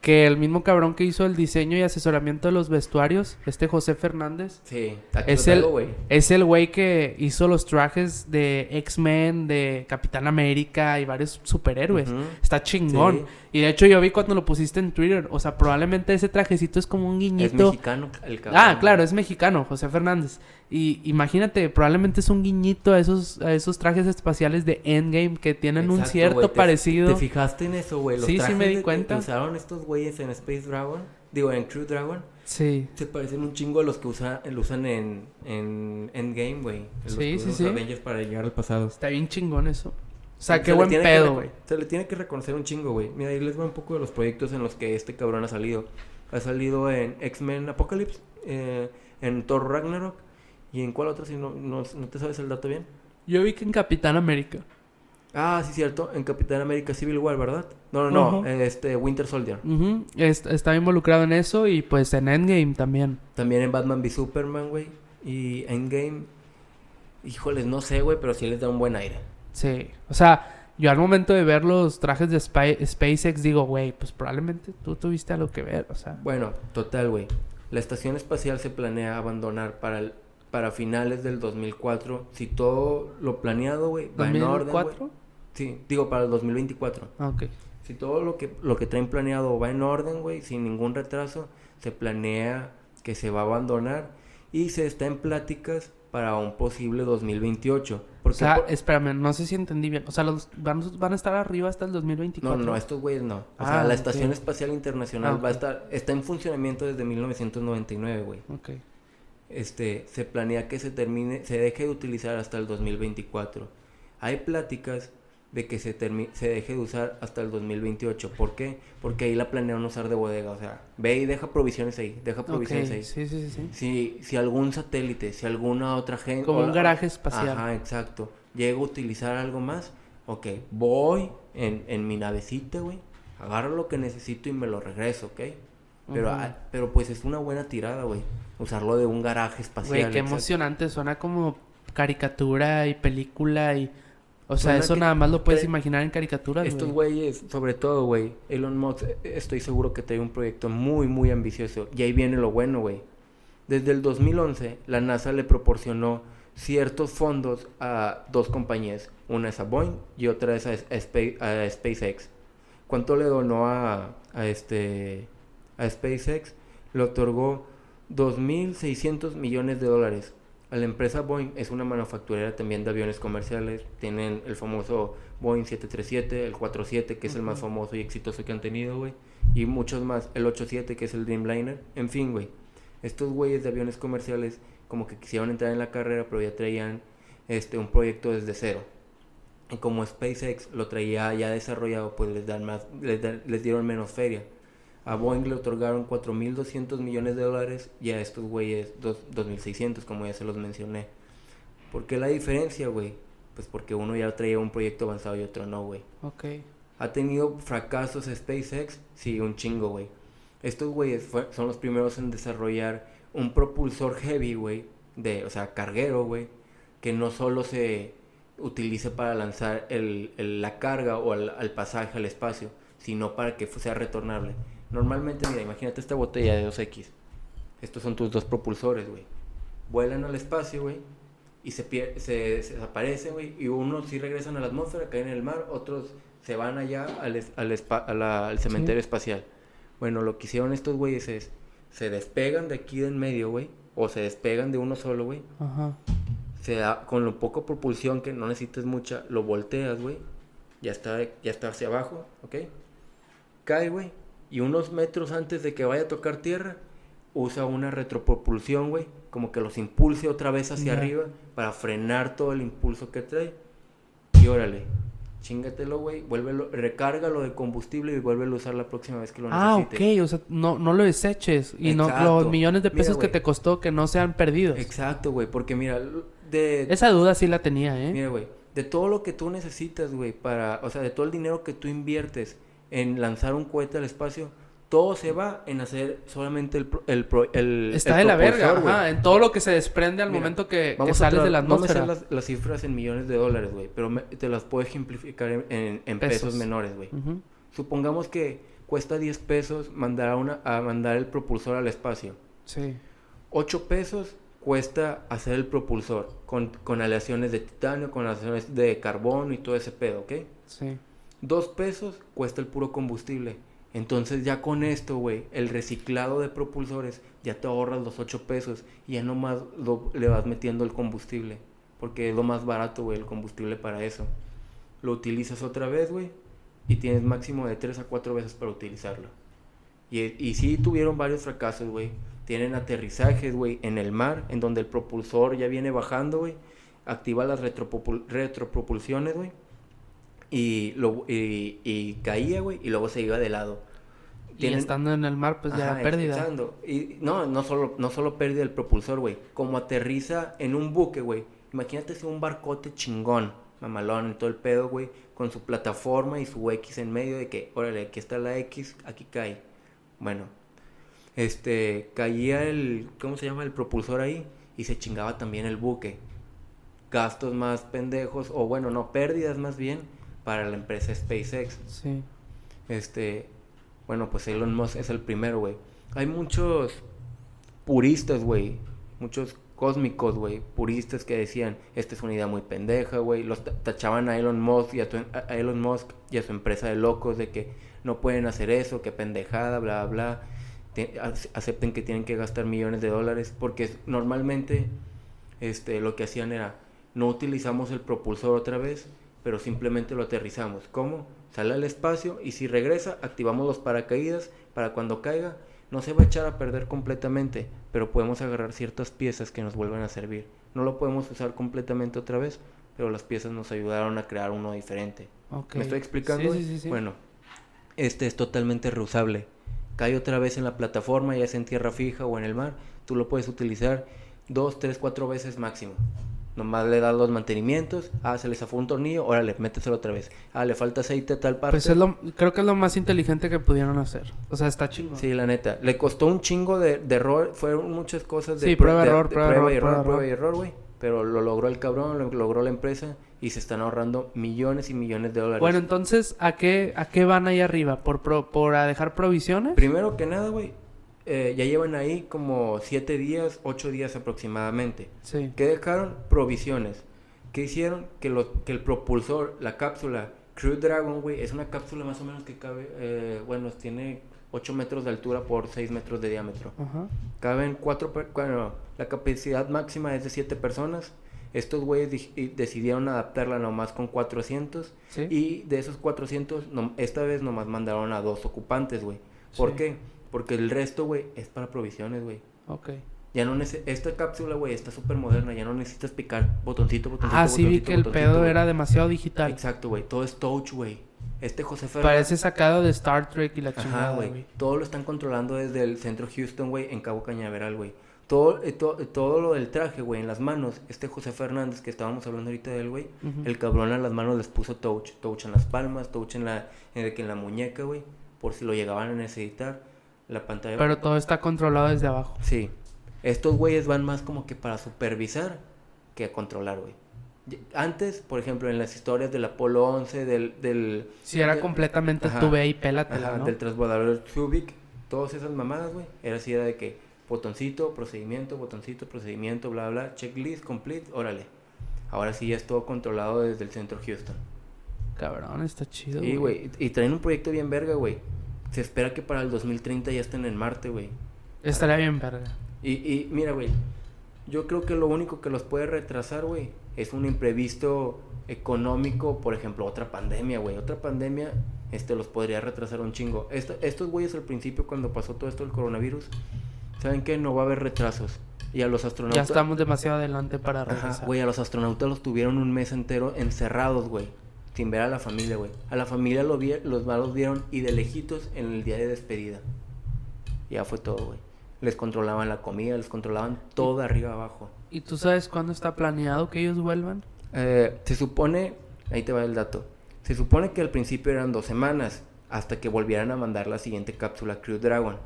Que el mismo cabrón que hizo el diseño y asesoramiento de los vestuarios, este José Fernández, Sí, aquí Es el- traigo, es el güey que hizo los trajes de X-Men, de Capitán América y varios superhéroes. Ujú. Está chingón. Sí. Y de hecho yo vi cuando lo pusiste en Twitter, o sea, probablemente ese trajecito es como un Es guiñito. mexicano el cabrón. Ah, claro, es mexicano, José Fernández. Y imagínate, probablemente es un guiñito a esos, a esos trajes espaciales de Endgame que tienen un cierto te- parecido. ¿Te fijaste en eso, güey? Sí, sí me di de- cuenta. Que usaron estos güeyes en Space Dragon, digo, en True Dragon, Sí. se parecen un chingo a los que usa, lo usan en, en Endgame, güey. Sí, sí, sí. Avengers para llegar al pasado. Está bien chingón eso. O sea, Se qué le buen pedo, güey. Se le tiene que reconocer un chingo, güey. Mira, ahí les va un poco de los proyectos en los que este cabrón ha salido. Ha salido en X-Men Apocalypse, eh, en Thor Ragnarok, y en cuál otro, si no, no, no te sabes el dato bien. Yo vi que en Capitán América. Ah, sí, cierto, en Capitán América Civil War, ¿verdad? No, no, no, eh, este, Winter Soldier. Ujú, est- Estaba involucrado en eso y pues en Endgame también. También en Batman v Superman, güey. Y Endgame, híjoles, no sé, güey, pero sí les da un buen aire. Sí. O sea, yo al momento de ver los trajes de Spy- SpaceX digo, güey, pues probablemente tú tuviste algo que ver. O sea, Bueno, total, güey. La estación espacial se planea abandonar para el, para finales del 2004. Si todo lo planeado, güey, va en orden, güey. ¿2004? Sí, digo para el 2024. Ah, ok. Si todo lo que lo que traen planeado va en orden, güey, sin ningún retraso, se planea que se va a abandonar y se está en pláticas para un posible 2028. O Porque sea, por- espérame, no sé si entendí bien. O sea, los van, van a estar arriba hasta el No, 2024. no, estos güeyes no. O Ah, sea, la ok. Estación Espacial Internacional Ah, va a estar, está en funcionamiento desde 1999, güey. Ok. Este, se planea que se termine, se deje de utilizar hasta el 2024. Hay pláticas de que se, se deje de usar hasta el 2028. ¿Por qué? Porque ahí la planean usar de bodega. O sea, ve y deja provisiones ahí, deja provisiones ahí. sí, sí, sí, sí. Si, si algún satélite, si alguna otra gente... Como un garaje espacial. Ajá, exacto. Llego a utilizar algo más, ok, voy en, en mi navecita, güey, agarro lo que necesito y me lo regreso, ¿ok? Pero, ah, pero pues es una buena tirada, güey. Usarlo de un garaje espacial. Güey, qué exacto. emocionante. Suena como caricatura y película y... O sea, Suena eso nada más lo puedes imaginar en caricaturas, Estos güey. güeyes, sobre todo, güey, Elon Musk, estoy seguro que trae un proyecto muy, muy ambicioso. Y ahí viene lo bueno, güey. Desde el 2011, la NASA le proporcionó ciertos fondos a dos compañías. Una es a Boeing y otra es a, Spa- a SpaceX. ¿Cuánto le donó a, a este, a SpaceX? Le otorgó 2.600 millones de dólares. A la empresa Boeing es una manufacturera también de aviones comerciales. Tienen el famoso Boeing 737, el 47, que es el más famoso y exitoso que han tenido, güey. Y muchos más. El 87, que es el Dreamliner. En fin, güey. Estos güeyes de aviones comerciales como que quisieron entrar en la carrera, pero ya traían este, un proyecto desde cero. Y como SpaceX lo traía ya desarrollado, pues les, dan más, les, da- les dieron menos feria. A Boeing le otorgaron 4.200 millones de dólares y a estos güeyes dos- 2.600, como ya se los mencioné. ¿Por qué la diferencia, güey? Pues porque uno ya traía un proyecto avanzado y otro no, güey. Ok. ¿Ha tenido fracasos SpaceX? Sí, un chingo, güey. Estos güeyes son los primeros en desarrollar un propulsor heavy, güey, de, o sea, carguero, güey, que no solo se utilice para lanzar el, el- la carga o al, al pasaje al espacio, sino para que sea retornable. Normalmente, mira, imagínate esta botella de 2X. Estos son tus dos propulsores, güey. Vuelan al espacio, güey, y se, pier- se, se desaparecen, güey, y unos sí regresan a la atmósfera, caen en el mar, otros se van allá al, es- al, espa- a la- al cementerio espacial. Bueno, lo que hicieron estos güeyes es, se despegan de aquí de en medio, güey, o se despegan de uno solo, güey, Ajá. se da, con lo poco propulsión que no necesites mucha, lo volteas, güey, ya está, ya está hacia abajo, ¿ok? Cae, güey, y unos metros antes de que vaya a tocar tierra, usa una retropropulsión, güey, como que los impulse otra vez hacia arriba para frenar todo el impulso que trae. Y órale, chingatelo, güey, vuélvelo, recárgalo de combustible y vuélvelo a usar la próxima vez que lo Ah, necesite. ok. O sea, no, no lo deseches. Y no los millones de Mira, pesos que te costó que no sean perdidos. Exacto, güey, porque mira, de, Esa duda sí la tenía, ¿eh? Mira, güey, de todo lo que tú necesitas, güey, para, o sea, de todo el dinero que tú inviertes en lanzar un cohete al espacio, todo se va en hacer solamente el, pro- el, pro- el Está el de la verga, ajá, en todo lo que se desprende al Mira, momento que, Vamos a sales tra- de la vamos a hacer atmósfera. las, las cifras en millones de dólares, güey, pero me- te las puedo ejemplificar en, en- en pesos. Pesos. menores, güey. Supongamos que cuesta 10 pesos mandar, a una, a mandar el propulsor al espacio. Sí. 8 pesos cuesta hacer el propulsor con, con aleaciones de titanio, con aleaciones de carbono y todo ese pedo, ¿ok? Sí. Dos pesos cuesta el puro combustible. Entonces ya con esto, güey, el reciclado de propulsores, ya te ahorras los 8 pesos y ya nomás lo- le vas metiendo el combustible. Porque es lo más barato, güey, el combustible para eso. Lo utilizas otra vez, güey, y tienes máximo de 3 a 4 veces para utilizarlo. Y, y sí tuvieron varios fracasos, güey. Tienen aterrizajes, güey, en el mar, en donde el propulsor ya viene bajando, güey. Activa las retropropulsiones, güey. Y, lo, y, y caía, güey, y luego se iba de lado. Y estando en el mar, pues ya Ajá, pérdida. Y no, no solo, no solo pérdida del propulsor, güey. Como aterriza en un buque, güey. Imagínate si un barcote chingón, mamalón, en todo el pedo, güey. Con su plataforma y su X en medio de que, órale, aquí está la X, aquí cae. Bueno, este, caía el, ¿cómo se llama? El propulsor ahí y se chingaba también el buque. Gastos más pendejos, o bueno, no, pérdidas más bien para la empresa SpaceX. Sí. Este, bueno, pues Elon Musk es el primero, güey. Hay muchos puristas, güey. Muchos cósmicos, güey. Puristas que decían, esta es una idea muy pendeja, güey. Los ta- tachaban a Elon Musk y a, tu- a Elon Musk y a su empresa de locos de que no pueden hacer eso, que pendejada, bla, bla. Te- ac- acepten que tienen que gastar millones de dólares porque normalmente este, lo que hacían era no utilizamos el propulsor otra vez, pero simplemente lo aterrizamos. ¿Cómo? Sale al espacio y si regresa, activamos los paracaídas para cuando caiga, no se va a echar a perder completamente, pero podemos agarrar ciertas piezas que nos vuelvan a servir. No lo podemos usar completamente otra vez, pero las piezas nos ayudaron a crear uno diferente. ¿Me estoy explicando? Sí, sí, sí. Bueno, este es totalmente reusable. Cae otra vez en la plataforma, ya sea en tierra fija o en el mar. Tú lo puedes utilizar dos, tres, cuatro veces máximo. Nomás le das los mantenimientos. Ah, se le zafó un tornillo. Órale, méteselo otra vez. Ah, le falta aceite a tal parte. Pues es lo, creo que es lo más inteligente que pudieron hacer. O sea, está chingón. Sí, la neta. Le costó un chingo de, de error. Fueron muchas cosas de Sí, prue- prueba, de- error, de prueba, prueba error, prueba, prueba y error, güey. Pero lo logró el cabrón, lo logró la empresa. Y se están ahorrando millones y millones de dólares. Bueno, entonces, ¿a qué, ¿a qué van ahí arriba? ¿Por, pro- por a dejar provisiones? Primero que nada, güey, eh, ya llevan ahí como siete días, ocho días aproximadamente. Sí. ¿Qué dejaron? Provisiones. ¿Qué hicieron? Que, lo, que el propulsor, la cápsula Crew Dragon, güey, es una cápsula más o menos que cabe, eh, bueno, tiene 8 metros de altura por 6 metros de diámetro. Ajá. Caben cuatro, per- bueno, la capacidad máxima es de 7 personas. Estos güeyes decidieron adaptarla nomás con 400. Sí. Y de esos 400, no- esta vez nomás mandaron a dos ocupantes, güey. ¿Por Sí. qué? Porque el resto, güey, es para provisiones, güey. Ok. Ya no esta cápsula, güey, está súper moderna. Ya no necesitas picar botoncito, botoncito, Ah, sí, vi que el pedo era demasiado digital. Exacto, güey. Todo es touch, güey. Este José Fernández... Parece sacado de Star Trek y la chingada, güey. güey. Todo lo están controlando desde el centro Houston, güey, en Cabo Cañaveral, güey. Todo, eh, to- eh, todo lo del traje, güey, en las manos. Este José Fernández, que estábamos hablando ahorita de él, güey. El cabrón en las manos les puso touch. Touch en las palmas, touch en la, en, el- en la muñeca, güey. Por si lo llegaban a necesitar. La pantalla... Pero todo está controlado desde abajo. Sí. Estos güeyes van más como que para supervisar que a controlar, güey. Antes, por ejemplo, en las historias del Apolo 11, del... del Si era completamente Ajá. tú ve y pélatela, Ajá, ¿no? del transbordador Chubik, todas esas mamadas, güey. Era así, era de que botoncito, procedimiento, botoncito, procedimiento, bla, bla, checklist, complete, órale. Ahora sí ya es todo controlado desde el centro Houston. Cabrón, está chido. Sí, güey. Y, y traen un proyecto bien verga, güey. Se espera que para el 2030 ya estén en Marte, güey. Estaría bien, verga. Y, y mira, güey. Yo creo que lo único que los puede retrasar, güey, es un imprevisto económico, por ejemplo, otra pandemia, güey. Otra pandemia, este, los podría retrasar un chingo. Esta- estos güeyes al principio, cuando pasó todo esto del coronavirus, ¿saben qué? No va a haber retrasos. Y a los Ya astronautas... estamos demasiado adelante para Ajá, regresar. güey, a los astronautas los tuvieron un mes entero encerrados, güey. Sin ver a la familia, güey. A la familia lo vi- los malos vieron y de lejitos en el día de despedida. Ya fue todo, güey. Les controlaban la comida, les controlaban todo arriba abajo. ¿Y tú sabes cuándo está planeado que ellos vuelvan? Eh, se supone, ahí te va el dato, se supone que al principio eran dos semanas, hasta que volvieran a mandar la siguiente cápsula Crew Dragon.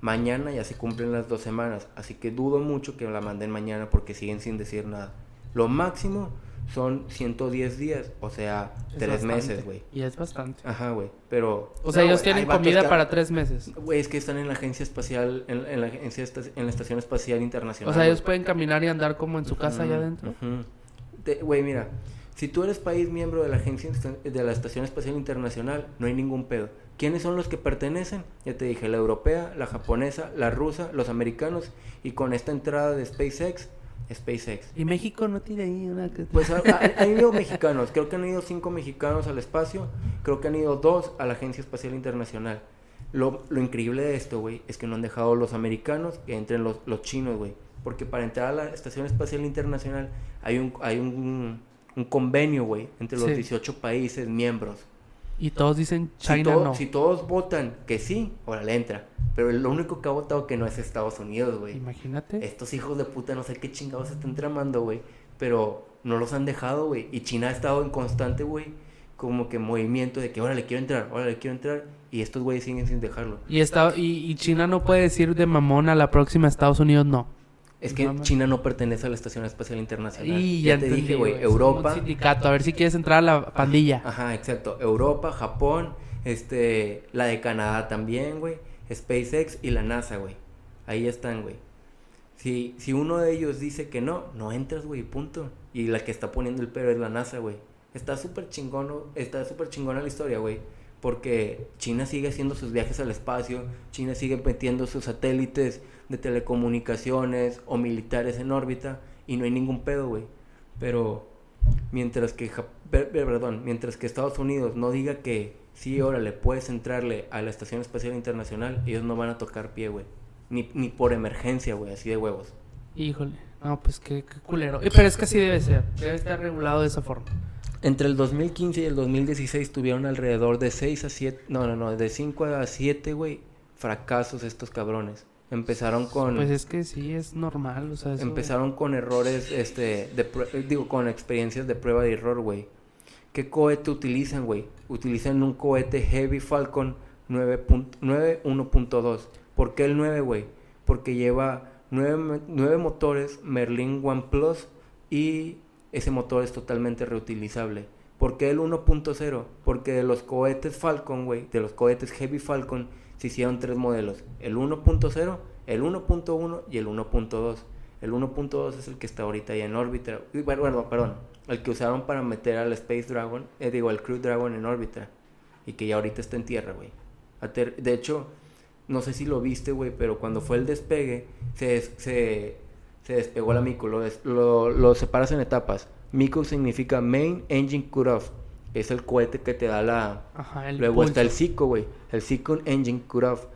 Mañana ya se cumplen las dos semanas, así que dudo mucho que la manden mañana porque siguen sin decir nada. Lo máximo son 110 días, o sea, Es tres bastante. meses, güey. Y es bastante. Ajá, güey, pero... O sea, no, ellos güey, tienen comida que- para tres meses. Güey, es que están en la agencia espacial, en, en la agencia en la estación espacial internacional. O sea, güey. ellos pueden caminar y andar como en su casa allá adentro. ujú. Te- Güey, mira, si tú eres país miembro de la agencia de la Estación Espacial Internacional, no hay ningún pedo. ¿Quiénes son los que pertenecen? Ya te dije, la europea, la japonesa, la rusa, los americanos y con esta entrada de SpaceX, SpaceX. Y México no tiene ahí una... Pues (laughs) ha- ha- han ido mexicanos, creo que han ido cinco mexicanos al espacio, creo que han ido dos a la Agencia Espacial Internacional. Lo, lo increíble de esto, güey, es que no han dejado los americanos que entren los, los chinos, güey. Porque para entrar a la Estación Espacial Internacional hay un, hay un, un convenio, güey, entre los Sí. 18 países miembros. Y todos dicen Si, China to- no. si todos votan que sí, órale, entra. Pero lo único que ha votado que no es Estados Unidos, güey. Imagínate. Estos hijos de puta no sé qué chingados están tramando, güey. Pero no los han dejado, güey. Y China ha estado en constante, güey, como que movimiento de que ahora le quiero entrar, ahora le quiero entrar. Y estos güeyes siguen sin dejarlo. Y, está, y, y China no puede decir de mamón a la próxima Estados Unidos no. Es que. China no pertenece a la Estación Espacial Internacional. Y ya, ya, te entendí, dije, güey. Europa. Un sindicato, a ver si quieres entrar a la pandilla. Ajá, exacto. Europa, Japón, este, la de Canadá también, güey. SpaceX y la NASA, güey. Ahí están, güey. Si, si uno de ellos dice que no, no entras, güey, punto. Y la que está poniendo el pero es la NASA, güey. Está súper chingón, está súper chingona la historia, güey. Porque China sigue haciendo sus viajes al espacio, China sigue metiendo sus satélites de telecomunicaciones o militares en órbita y no hay ningún pedo, güey. Pero mientras que perdón, mientras que Estados Unidos no diga que sí, órale, puedes entrarle a la Estación Espacial Internacional, ellos no van a tocar pie, güey. Ni, ni por emergencia, güey, así de huevos. Híjole. No, pues qué, qué culero. Eh, Pero es que así debe ser. Debe estar regulado de esa forma. Entre el 2015 y el 2016 tuvieron alrededor de 6 a 7, no, no, no, de 5 a 7, güey, fracasos estos cabrones. Empezaron con Pues es que sí, es normal. O sea, eso- empezaron con errores este de eh, digo con experiencias de prueba de error, güey. ¿Qué cohete utilizan, güey? Utilizan un cohete Heavy Falcon 9.1.2. ¿Por qué el 9, güey? Porque lleva 9, motores Merlin One Plus y ese motor es totalmente reutilizable. ¿Por qué el 1.0? Porque de los cohetes Falcon, güey, de los cohetes Heavy Falcon, se hicieron tres modelos. El 1.0, el 1.1 y el 1.2. El 1.2 es el que está ahorita ya en órbita. Bueno, perdón. El que usaron para meter al Space Dragon, eh, digo, al Crew Dragon en órbita. Y que ya ahorita está en tierra, güey. De hecho, no sé si lo viste, güey, pero cuando fue el despegue, se, se, despegó la MICO. Lo, lo, lo separas en etapas. MICO significa Main Engine Cutoff. Es el cohete que te da la, Ajá, el Luego está el. SICO, güey. El SICO Engine Cutoff.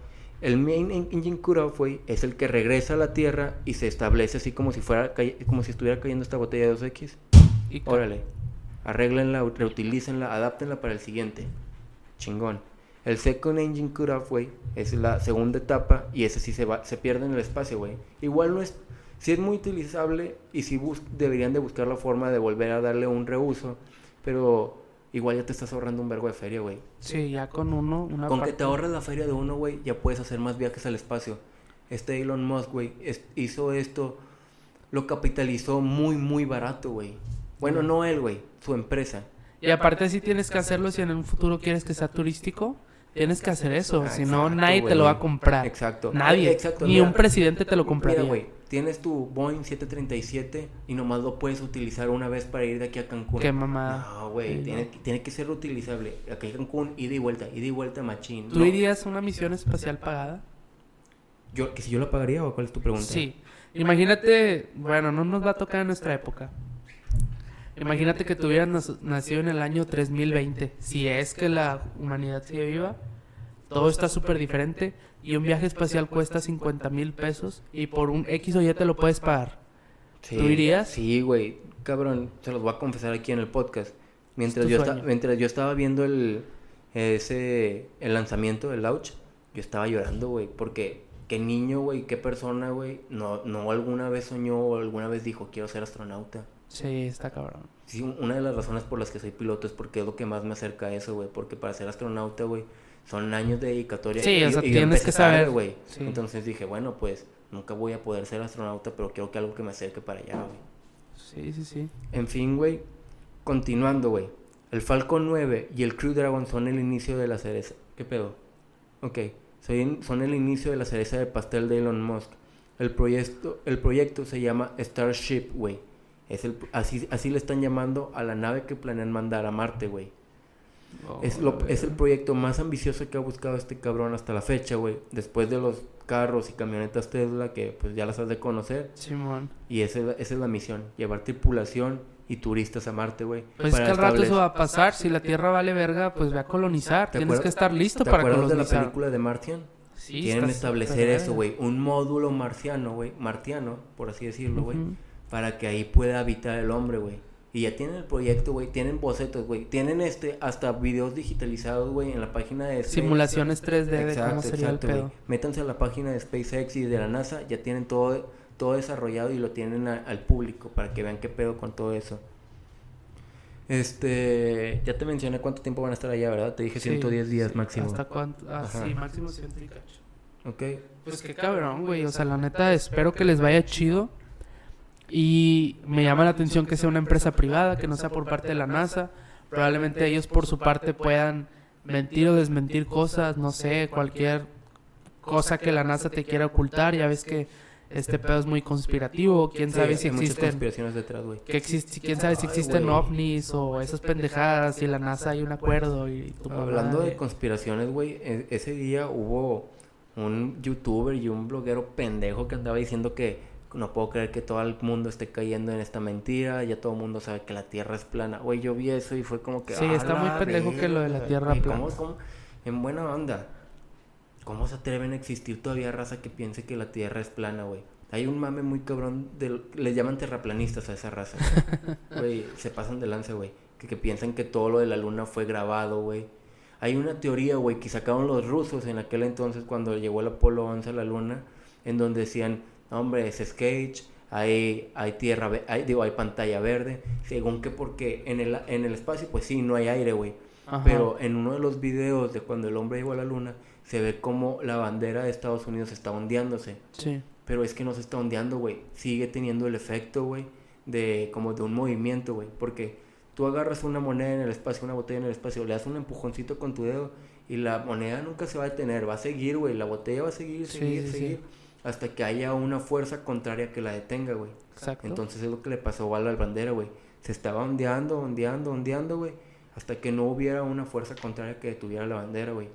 El Main En- Engine Cutoff, güey, es el que regresa a la Tierra y se establece así como si fuera como si estuviera cayendo esta botella de 2X. Y Órale. Arréglenla, reutilícenla, adáptenla para el siguiente. Chingón. El Second Engine Cutoff, güey, es la segunda etapa y ese sí se va, se pierde en el espacio, güey. Igual no es, sí es muy utilizable y sí bus- deberían de buscar la forma de volver a darle un reuso, pero igual ya te estás ahorrando un vergo de feria, güey. Sí, ya con uno, una Con que te ahorres la feria de uno, güey, ya puedes hacer más viajes al espacio. Este Elon Musk, güey, es- hizo esto, lo capitalizó muy, muy barato, güey. Bueno, no él, güey, su empresa. Y aparte si tienes que hacerlo si en un futuro quieres que sea turístico, tienes que hacer eso, Ah, si no nadie te lo va a comprar. Exacto. Nadie. Exacto, Ni mira. un presidente te lo compraría. Mira, güey, tienes tu Boeing 737 y nomás lo puedes utilizar una vez para ir de aquí a Cancún. Qué mamada. No, güey, tiene, que ser reutilizable. Aquí a Cancún, ida y vuelta, ida y vuelta, machín. ¿Tú No. irías a una misión espacial pagada? Yo, ¿Que si yo la pagaría o cuál es tu pregunta? Sí. Imagínate, bueno, no nos va a tocar en nuestra época. Imagínate que nac- nacido en el año 3020. Si es que la humanidad sigue viva, todo está súper diferente y un viaje espacial cuesta 50 mil pesos y por un X o Y te lo puedes pagar. Sí, ¿Tú irías? Sí, güey. Cabrón, se los voy a confesar aquí en el podcast. Mientras, yo, esta- sueño. mientras yo estaba viendo el, ese, el lanzamiento del launch, yo estaba llorando, güey. Porque qué niño, güey, qué persona, güey, no, no alguna vez soñó o alguna vez dijo, quiero ser astronauta. Sí, está cabrón. Sí, un- una de las razones por las que soy piloto es porque es lo que más me acerca a eso, güey. Porque para ser astronauta, güey, son años de dedicatoria. Sí, o sea, tienes que saber, güey. sí. Entonces dije, bueno, pues nunca voy a poder ser astronauta, pero quiero que algo que me acerque para allá, güey. Sí, sí, sí. En fin, güey. Continuando, güey. El Falcon 9 y el Crew Dragon son el inicio de la cereza. ¿Qué pedo? Ok. Son, son el inicio de la cereza de pastel de Elon Musk. El proyecto, el proyecto se llama Starship, güey. Es el, así, así le están llamando a la nave que planean mandar a Marte, güey. Es, lo- es el proyecto más ambicioso que ha buscado este cabrón hasta la fecha, güey. Después de los carros y camionetas Tesla, que pues ya las has de conocer. Simón. Y esa es, la- esa es la misión, llevar tripulación y turistas a Marte, güey. Pues es para que al rato eso va a pasar. Si la Tierra vale verga, pues ve a colonizar. ¿Te Tienes acuerdas- que estar listo ¿Te para acuerdas de la película de Martian? Sí, Quieren establecer eso, güey. Un módulo marciano, güey. Martiano, por así decirlo, güey. Para que ahí pueda habitar el hombre, güey. Y ya tienen el proyecto, güey. Tienen bocetos, güey. Tienen este, hasta videos digitalizados, güey, en la página de... Simulaciones 3D de cómo Exacto, sería el exacto, güey. pedo. Métanse a la página de SpaceX y de la NASA, ya tienen todo, todo desarrollado y lo tienen a- al público para que vean qué pedo con todo eso. Este, ya te mencioné cuánto tiempo van a estar allá, ¿verdad? Te dije Sí, 110 días sí, máximo. ¿Hasta cuánto? Ah, Ajá. sí, máximo 100 y cacho. Ok. Pues qué cabrón, güey. O sea, la neta, espero que les vaya chido. Y me llama la atención que sea una empresa privada, que no sea por parte de la NASA. Probablemente ellos por su parte puedan mentir o desmentir cosas, no sé, cualquier cosa que la NASA te quiera ocultar. Ya ves que este pedo es muy conspirativo. Quién sabe si existen, que existe, quién sabe si existen ovnis o esas pendejadas. Y la NASA hay un acuerdo y tu Hablando de conspiraciones, güey, e- ese día hubo un youtuber y un bloguero pendejo que andaba diciendo que no puedo creer que todo el mundo esté cayendo en esta mentira, ya todo el mundo sabe que la Tierra es plana. Güey, yo vi eso y fue como que... Sí, "A está muy pendejo que lo de la verga". Tierra plana. ¿cómo- cómo? En buena onda, ¿cómo se atreven a existir todavía raza que piense que la Tierra es plana, güey? Hay un mame muy cabrón, del, les llaman terraplanistas a esa raza. (laughs) Güey, se pasan de lanza, güey. Que, que piensan que todo lo de la luna fue grabado, güey. Hay una teoría, güey, que sacaron los rusos en aquel entonces cuando llegó el Apolo 11 a la luna, en donde decían, "No, hombre, es sketch, hay, hay tierra, hay, digo, hay pantalla verde, según que porque en el, en el espacio, pues sí, no hay aire, güey. Pero en uno de los videos de cuando el hombre llegó a la luna, se ve como la bandera de Estados Unidos está ondeándose. Sí. Pero es que no se está ondeando, güey. Sigue teniendo el efecto, güey, de como de un movimiento, güey. Porque tú agarras una moneda en el espacio, una botella en el espacio, le das un empujoncito con tu dedo y la moneda nunca se va a detener, va a seguir, güey. La botella va a seguir, seguir, sí, sí. seguir. Hasta que haya una fuerza contraria que la detenga, güey. Exacto. Entonces es lo que le pasó a la bandera, güey. Se estaba ondeando, ondeando, ondeando, güey. Hasta que no hubiera una fuerza contraria que detuviera la bandera, güey.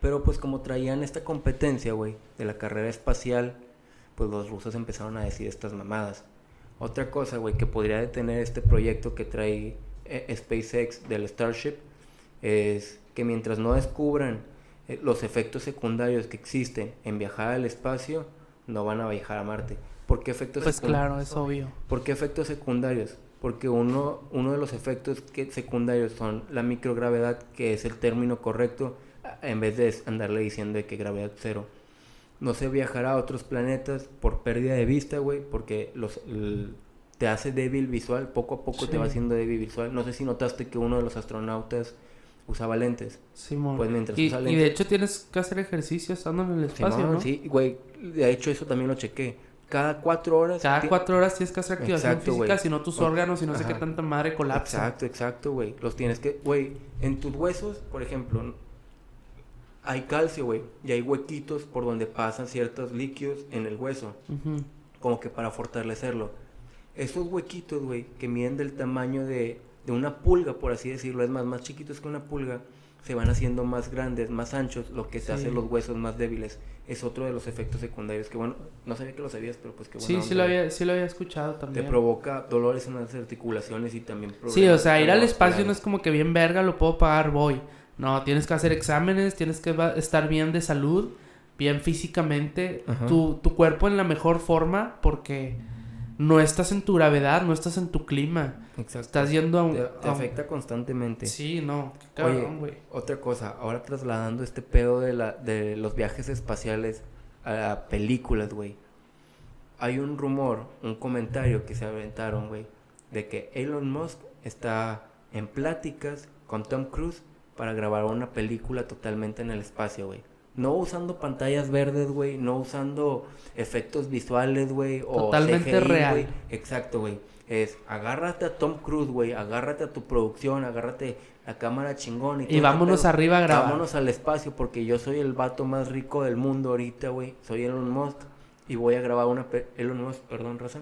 Pero pues como traían esta competencia, güey, de la carrera espacial, pues los rusos empezaron a decir estas mamadas. Otra cosa, güey, que podría detener este proyecto que trae eh, SpaceX del Starship es que mientras no descubran los efectos secundarios que existen en viajar al espacio, no van a viajar a Marte. ¿Por qué efectos Pues secun- claro, es obvio. ¿Por qué efectos secundarios? Porque uno, uno de los efectos que, secundarios son la microgravedad, que es el término correcto, en vez de andarle diciendo de que gravedad cero. No se viajará a otros planetas por pérdida de vista, güey, porque los, el- te hace débil visual, poco a poco te va Sí. haciendo débil visual. No sé si notaste que uno de los astronautas usaba lentes. Simón. Pues mientras y, usa y lentes- de hecho tienes que hacer ejercicio estando en el espacio, Simón, ¿no? Sí, güey, de hecho eso también lo chequé. Cada cuatro horas... Cada cuatro horas tienes que hacer activación Exacto, física, si no tus órganos y no sé qué tanta madre colapsa. Exacto, exacto, güey. Los tienes que, güey, en tus huesos, por ejemplo, hay calcio, güey, y hay huequitos por donde pasan ciertos líquidos en el hueso, como que para fortalecerlo. Esos huequitos, güey, que miden del tamaño de, de una pulga, por así decirlo, es más, más chiquitos que una pulga, se van haciendo más grandes, más anchos, lo que te Sí. hace los huesos más débiles. Es otro de los efectos secundarios que, bueno, no sabía que lo sabías, pero pues que bueno. Sí, sí lo, había, sí lo había escuchado Te también. provoca dolores en las articulaciones y también Sí, o problemas sea, ir al espacio no es como que bien verga, lo puedo pagar, voy. No, tienes que hacer exámenes, tienes que estar bien de salud, bien físicamente, tu, tu cuerpo en la mejor forma, porque no estás en tu gravedad, no estás en tu clima. Exacto. Estás yendo a un... Te, te a un- afecta constantemente. Sí, no, cabrón, güey. Otra cosa, ahora trasladando este pedo de, la, de los viajes espaciales a películas, güey. Hay un rumor, un comentario que se aventaron, güey, de que Elon Musk está en pláticas con Tom Cruise para grabar una película totalmente en el espacio, güey. No usando pantallas verdes, güey, no usando efectos visuales, güey, o Totalmente CGI, real. güey. Exacto, güey. Es agárrate a Tom Cruise, güey, agárrate a tu producción, agárrate la cámara chingón y, vámonos pedo. arriba a grabar. Vámonos al espacio porque yo soy el vato más rico del mundo ahorita, güey. Soy Elon Musk y voy a grabar una pe- Elon Musk, perdón, raza.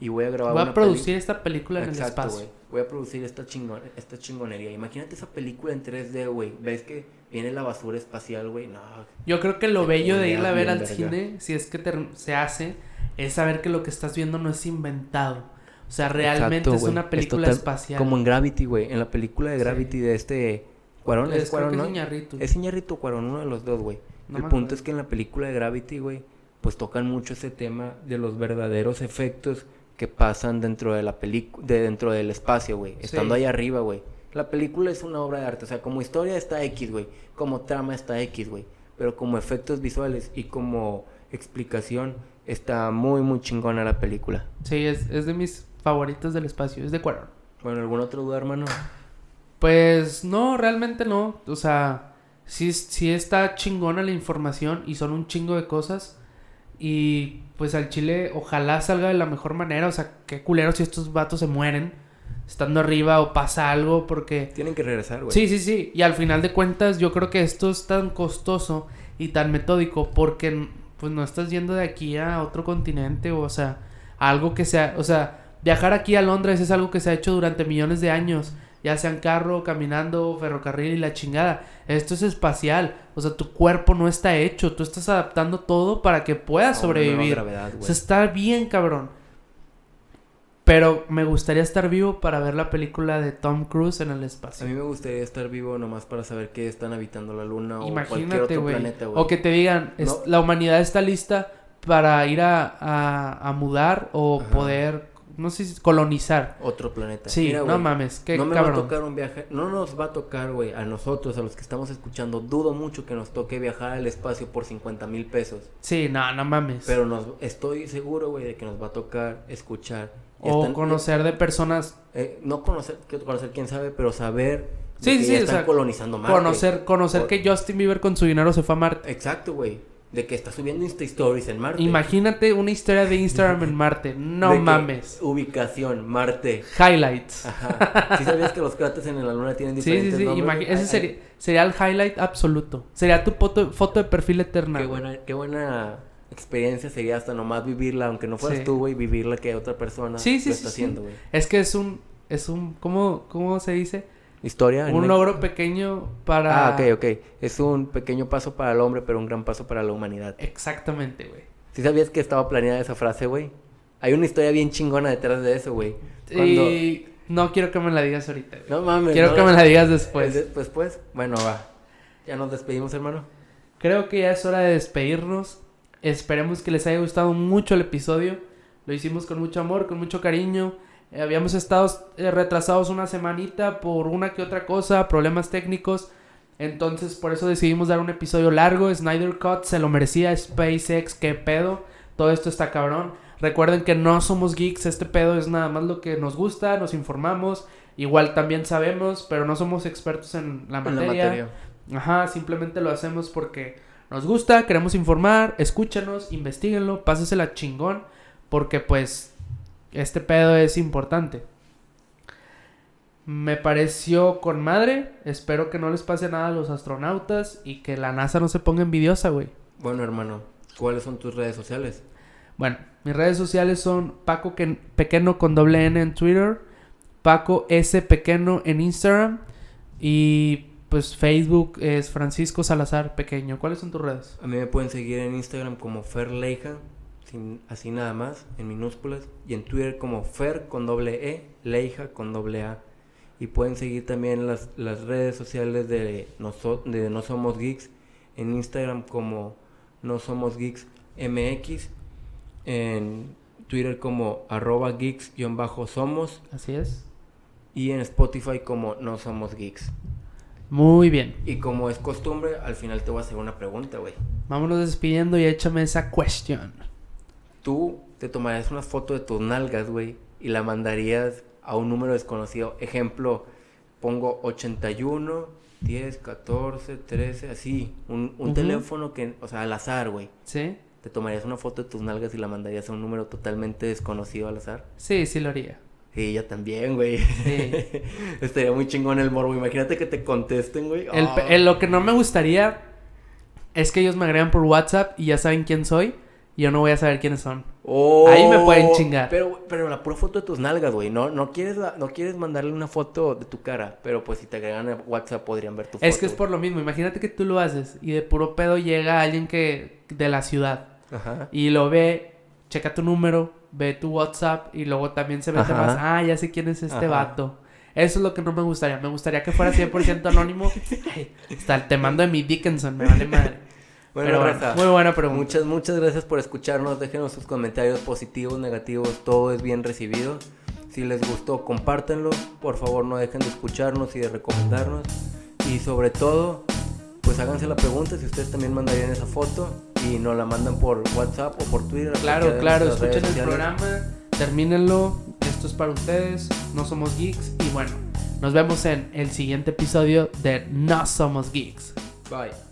Y voy a grabar Voy una a producir esta película en el espacio. Voy a producir esta chingón, esta chingonería. Imagínate esa película en 3D, güey. ¿Ves que viene la basura espacial, güey? No. Yo creo que lo bello de irla a ver al cine, si es que te- se hace, es saber que lo que estás viendo no es inventado. O sea, realmente Exacto, es una película total- espacial. Como en Gravity, güey. En la película de Gravity de este... Cuarón, Es- Cuarón, ¿no? es Iñárritu. Es Iñárritu o Cuarón, uno de los dos, güey. No el punto acuerdo. es que en la película de Gravity, güey, pues tocan mucho ese tema de los verdaderos efectos que pasan dentro de la película, de dentro del espacio, güey, estando Sí. ahí arriba, güey. La película es una obra de arte, o sea, como historia está X, güey, como trama está X, güey, pero como efectos visuales y como explicación está muy, muy chingona la película. Sí, es, es de mis favoritos del espacio, es de Cuarón. Bueno, ¿alguna otra duda, hermano? Pues no, realmente no. O sea, sí, sí está chingona la información y son un chingo de cosas. Y pues al Chile ojalá salga de la mejor manera. O sea, qué culero si estos vatos se mueren estando arriba o pasa algo porque... Tienen que regresar, güey. Sí, sí, sí. Y al final de cuentas yo creo que esto es tan costoso y tan metódico porque pues no estás yendo de aquí a otro continente o, o sea, algo que sea, o sea, viajar aquí a Londres es algo que se ha hecho durante millones de años, ya sea en carro, caminando, ferrocarril y la chingada. Esto es espacial, o sea, tu cuerpo no está hecho, tú estás adaptando todo para que puedas sobrevivir. gravedad, O sea, está bien, cabrón. Pero me gustaría estar vivo para ver la película de Tom Cruise en el espacio. A mí me gustaría estar vivo nomás para saber que están habitando la luna o cualquier otro planeta, güey. O que te digan, es- la humanidad está lista para ir a, a, a mudar o Ajá. poder, no sé si colonizar. Otro planeta. Sí, Mira, no mames, qué no me va a tocar un viaje, no nos va a tocar, güey, a nosotros, a los que estamos escuchando, dudo mucho que nos toque viajar al espacio por 50 mil pesos. Sí, no, no mames. Pero nos, estoy seguro, güey, de que nos va a tocar escuchar. O están- conocer de personas, eh, no conocer, conocer quién sabe, pero saber Sí, que sí, ya o están sea, colonizando Marte. conocer, conocer que Justin Bieber con su dinero se fue a Marte. Exacto, güey. De que está subiendo Insta Stories en Marte. Imagínate una historia de Instagram en Marte. (laughs) No que mames. Ubicación, Marte. Highlights. Ajá. ¿Sí sabías que los cráteres en la luna tienen Sí, sí, diferentes sí. nombres? imagi- ese sería, sería el highlight absoluto. Sería tu foto, foto de perfil eterna. Qué buena, qué buena experiencia sería hasta nomás vivirla, aunque no fueras Sí. tú, güey, vivirla que otra persona Sí, sí, lo está haciendo, güey. Es que es un, es un, ¿cómo, cómo se dice? Historia. Un logro pequeño para... Ah, ok, ok. Es un pequeño paso para el hombre, pero un gran paso para la humanidad. Exactamente, güey. ¿Sí sabías que estaba planeada esa frase, güey? Hay una historia bien chingona detrás de eso, güey. Cuando... Y no quiero que me la digas ahorita. güey. No mames. quiero no que me la digas después. Después, pues. Bueno, va. Ya nos despedimos, hermano. Creo que ya es hora de despedirnos. Esperemos que les haya gustado mucho el episodio. Lo hicimos con mucho amor, con mucho cariño. Eh, habíamos estado eh, retrasados una semanita por una que otra cosa, problemas técnicos. Entonces por eso decidimos dar un episodio largo. Snyder Cut se lo merecía. SpaceX, qué pedo. Todo esto está cabrón. Recuerden que no somos geeks. Este pedo es nada más lo que nos gusta. Nos informamos. Igual también sabemos, pero no somos expertos en la En la materia. materia. Ajá, simplemente lo hacemos porque nos gusta, queremos informar, escúchanos, investiguenlo, pásesela chingón, porque pues este pedo es importante. Me pareció con madre, espero que no les pase nada a los astronautas y que la NASA no se ponga envidiosa, güey. Bueno, hermano. ¿Cuáles son tus redes sociales? Bueno, mis redes sociales son Paco Pequeno con doble N en Twitter, Paco S Pequeno en Instagram y pues Facebook es Francisco Salazar Pequeño. ¿Cuáles son tus redes? A mí me pueden seguir en Instagram como Fer Leija, sin, así nada más, en minúsculas. Y en Twitter como Fer con doble E, Leija con doble A. Y pueden seguir también las, las redes sociales de, noso- de No Somos Geeks. En Instagram como No Somos Geeks MX. En Twitter como arroba geeks-somos. Así es. Y en Spotify como No Somos Geeks. Muy bien. Y como es costumbre, al final te voy a hacer una pregunta, güey. Vámonos despidiendo y échame esa cuestión. tú te tomarías una foto de tus nalgas, güey, y la mandarías a un número desconocido. Ejemplo, pongo 81, 10, 14, 13, así. Un, teléfono que, o sea, al azar, güey. ¿Sí? Te tomarías una foto de tus nalgas y la mandarías a un número totalmente desconocido al azar. Sí, sí lo haría. Sí, ella también, güey. Sí. (laughs) Estaría muy chingón el morbo. Imagínate que te contesten, güey. El, Ah. el- lo que no me gustaría es que ellos me agregan por WhatsApp y ya saben quién soy y yo no voy a saber quiénes son. Oh, Ahí me pueden chingar. Pero, pero la pura foto de tus nalgas, güey. No, no, quieres, la- no quieres mandarle una foto de tu cara. Pero pues si te agregan a WhatsApp podrían ver tu foto. Es que es por lo mismo. Imagínate que tú lo haces y de puro pedo llega alguien que de la ciudad Ajá. y lo ve, checa tu número, ve tu WhatsApp y luego también se mete Ajá. más. Ah, ya sé quién es este Ajá. vato. Eso es lo que no me gustaría. Me gustaría que fuera 100% anónimo. Hasta te mando de mi Dickinson, me vale madre. (laughs) Bueno, Pero bueno, muy buena pregunta. Muchas, muchas gracias por escucharnos. Déjenos sus comentarios positivos, negativos. Todo es bien recibido. Si les gustó, compártanlo. Por favor, no dejen de escucharnos y de recomendarnos. Y sobre todo, pues háganse la pregunta si ustedes también mandarían esa foto y nos la mandan por WhatsApp o por Twitter. Claro, claro, escuchen el programa, termínenlo, esto es para ustedes, no somos geeks y bueno, nos vemos en el siguiente episodio de No Somos Geeks. Bye.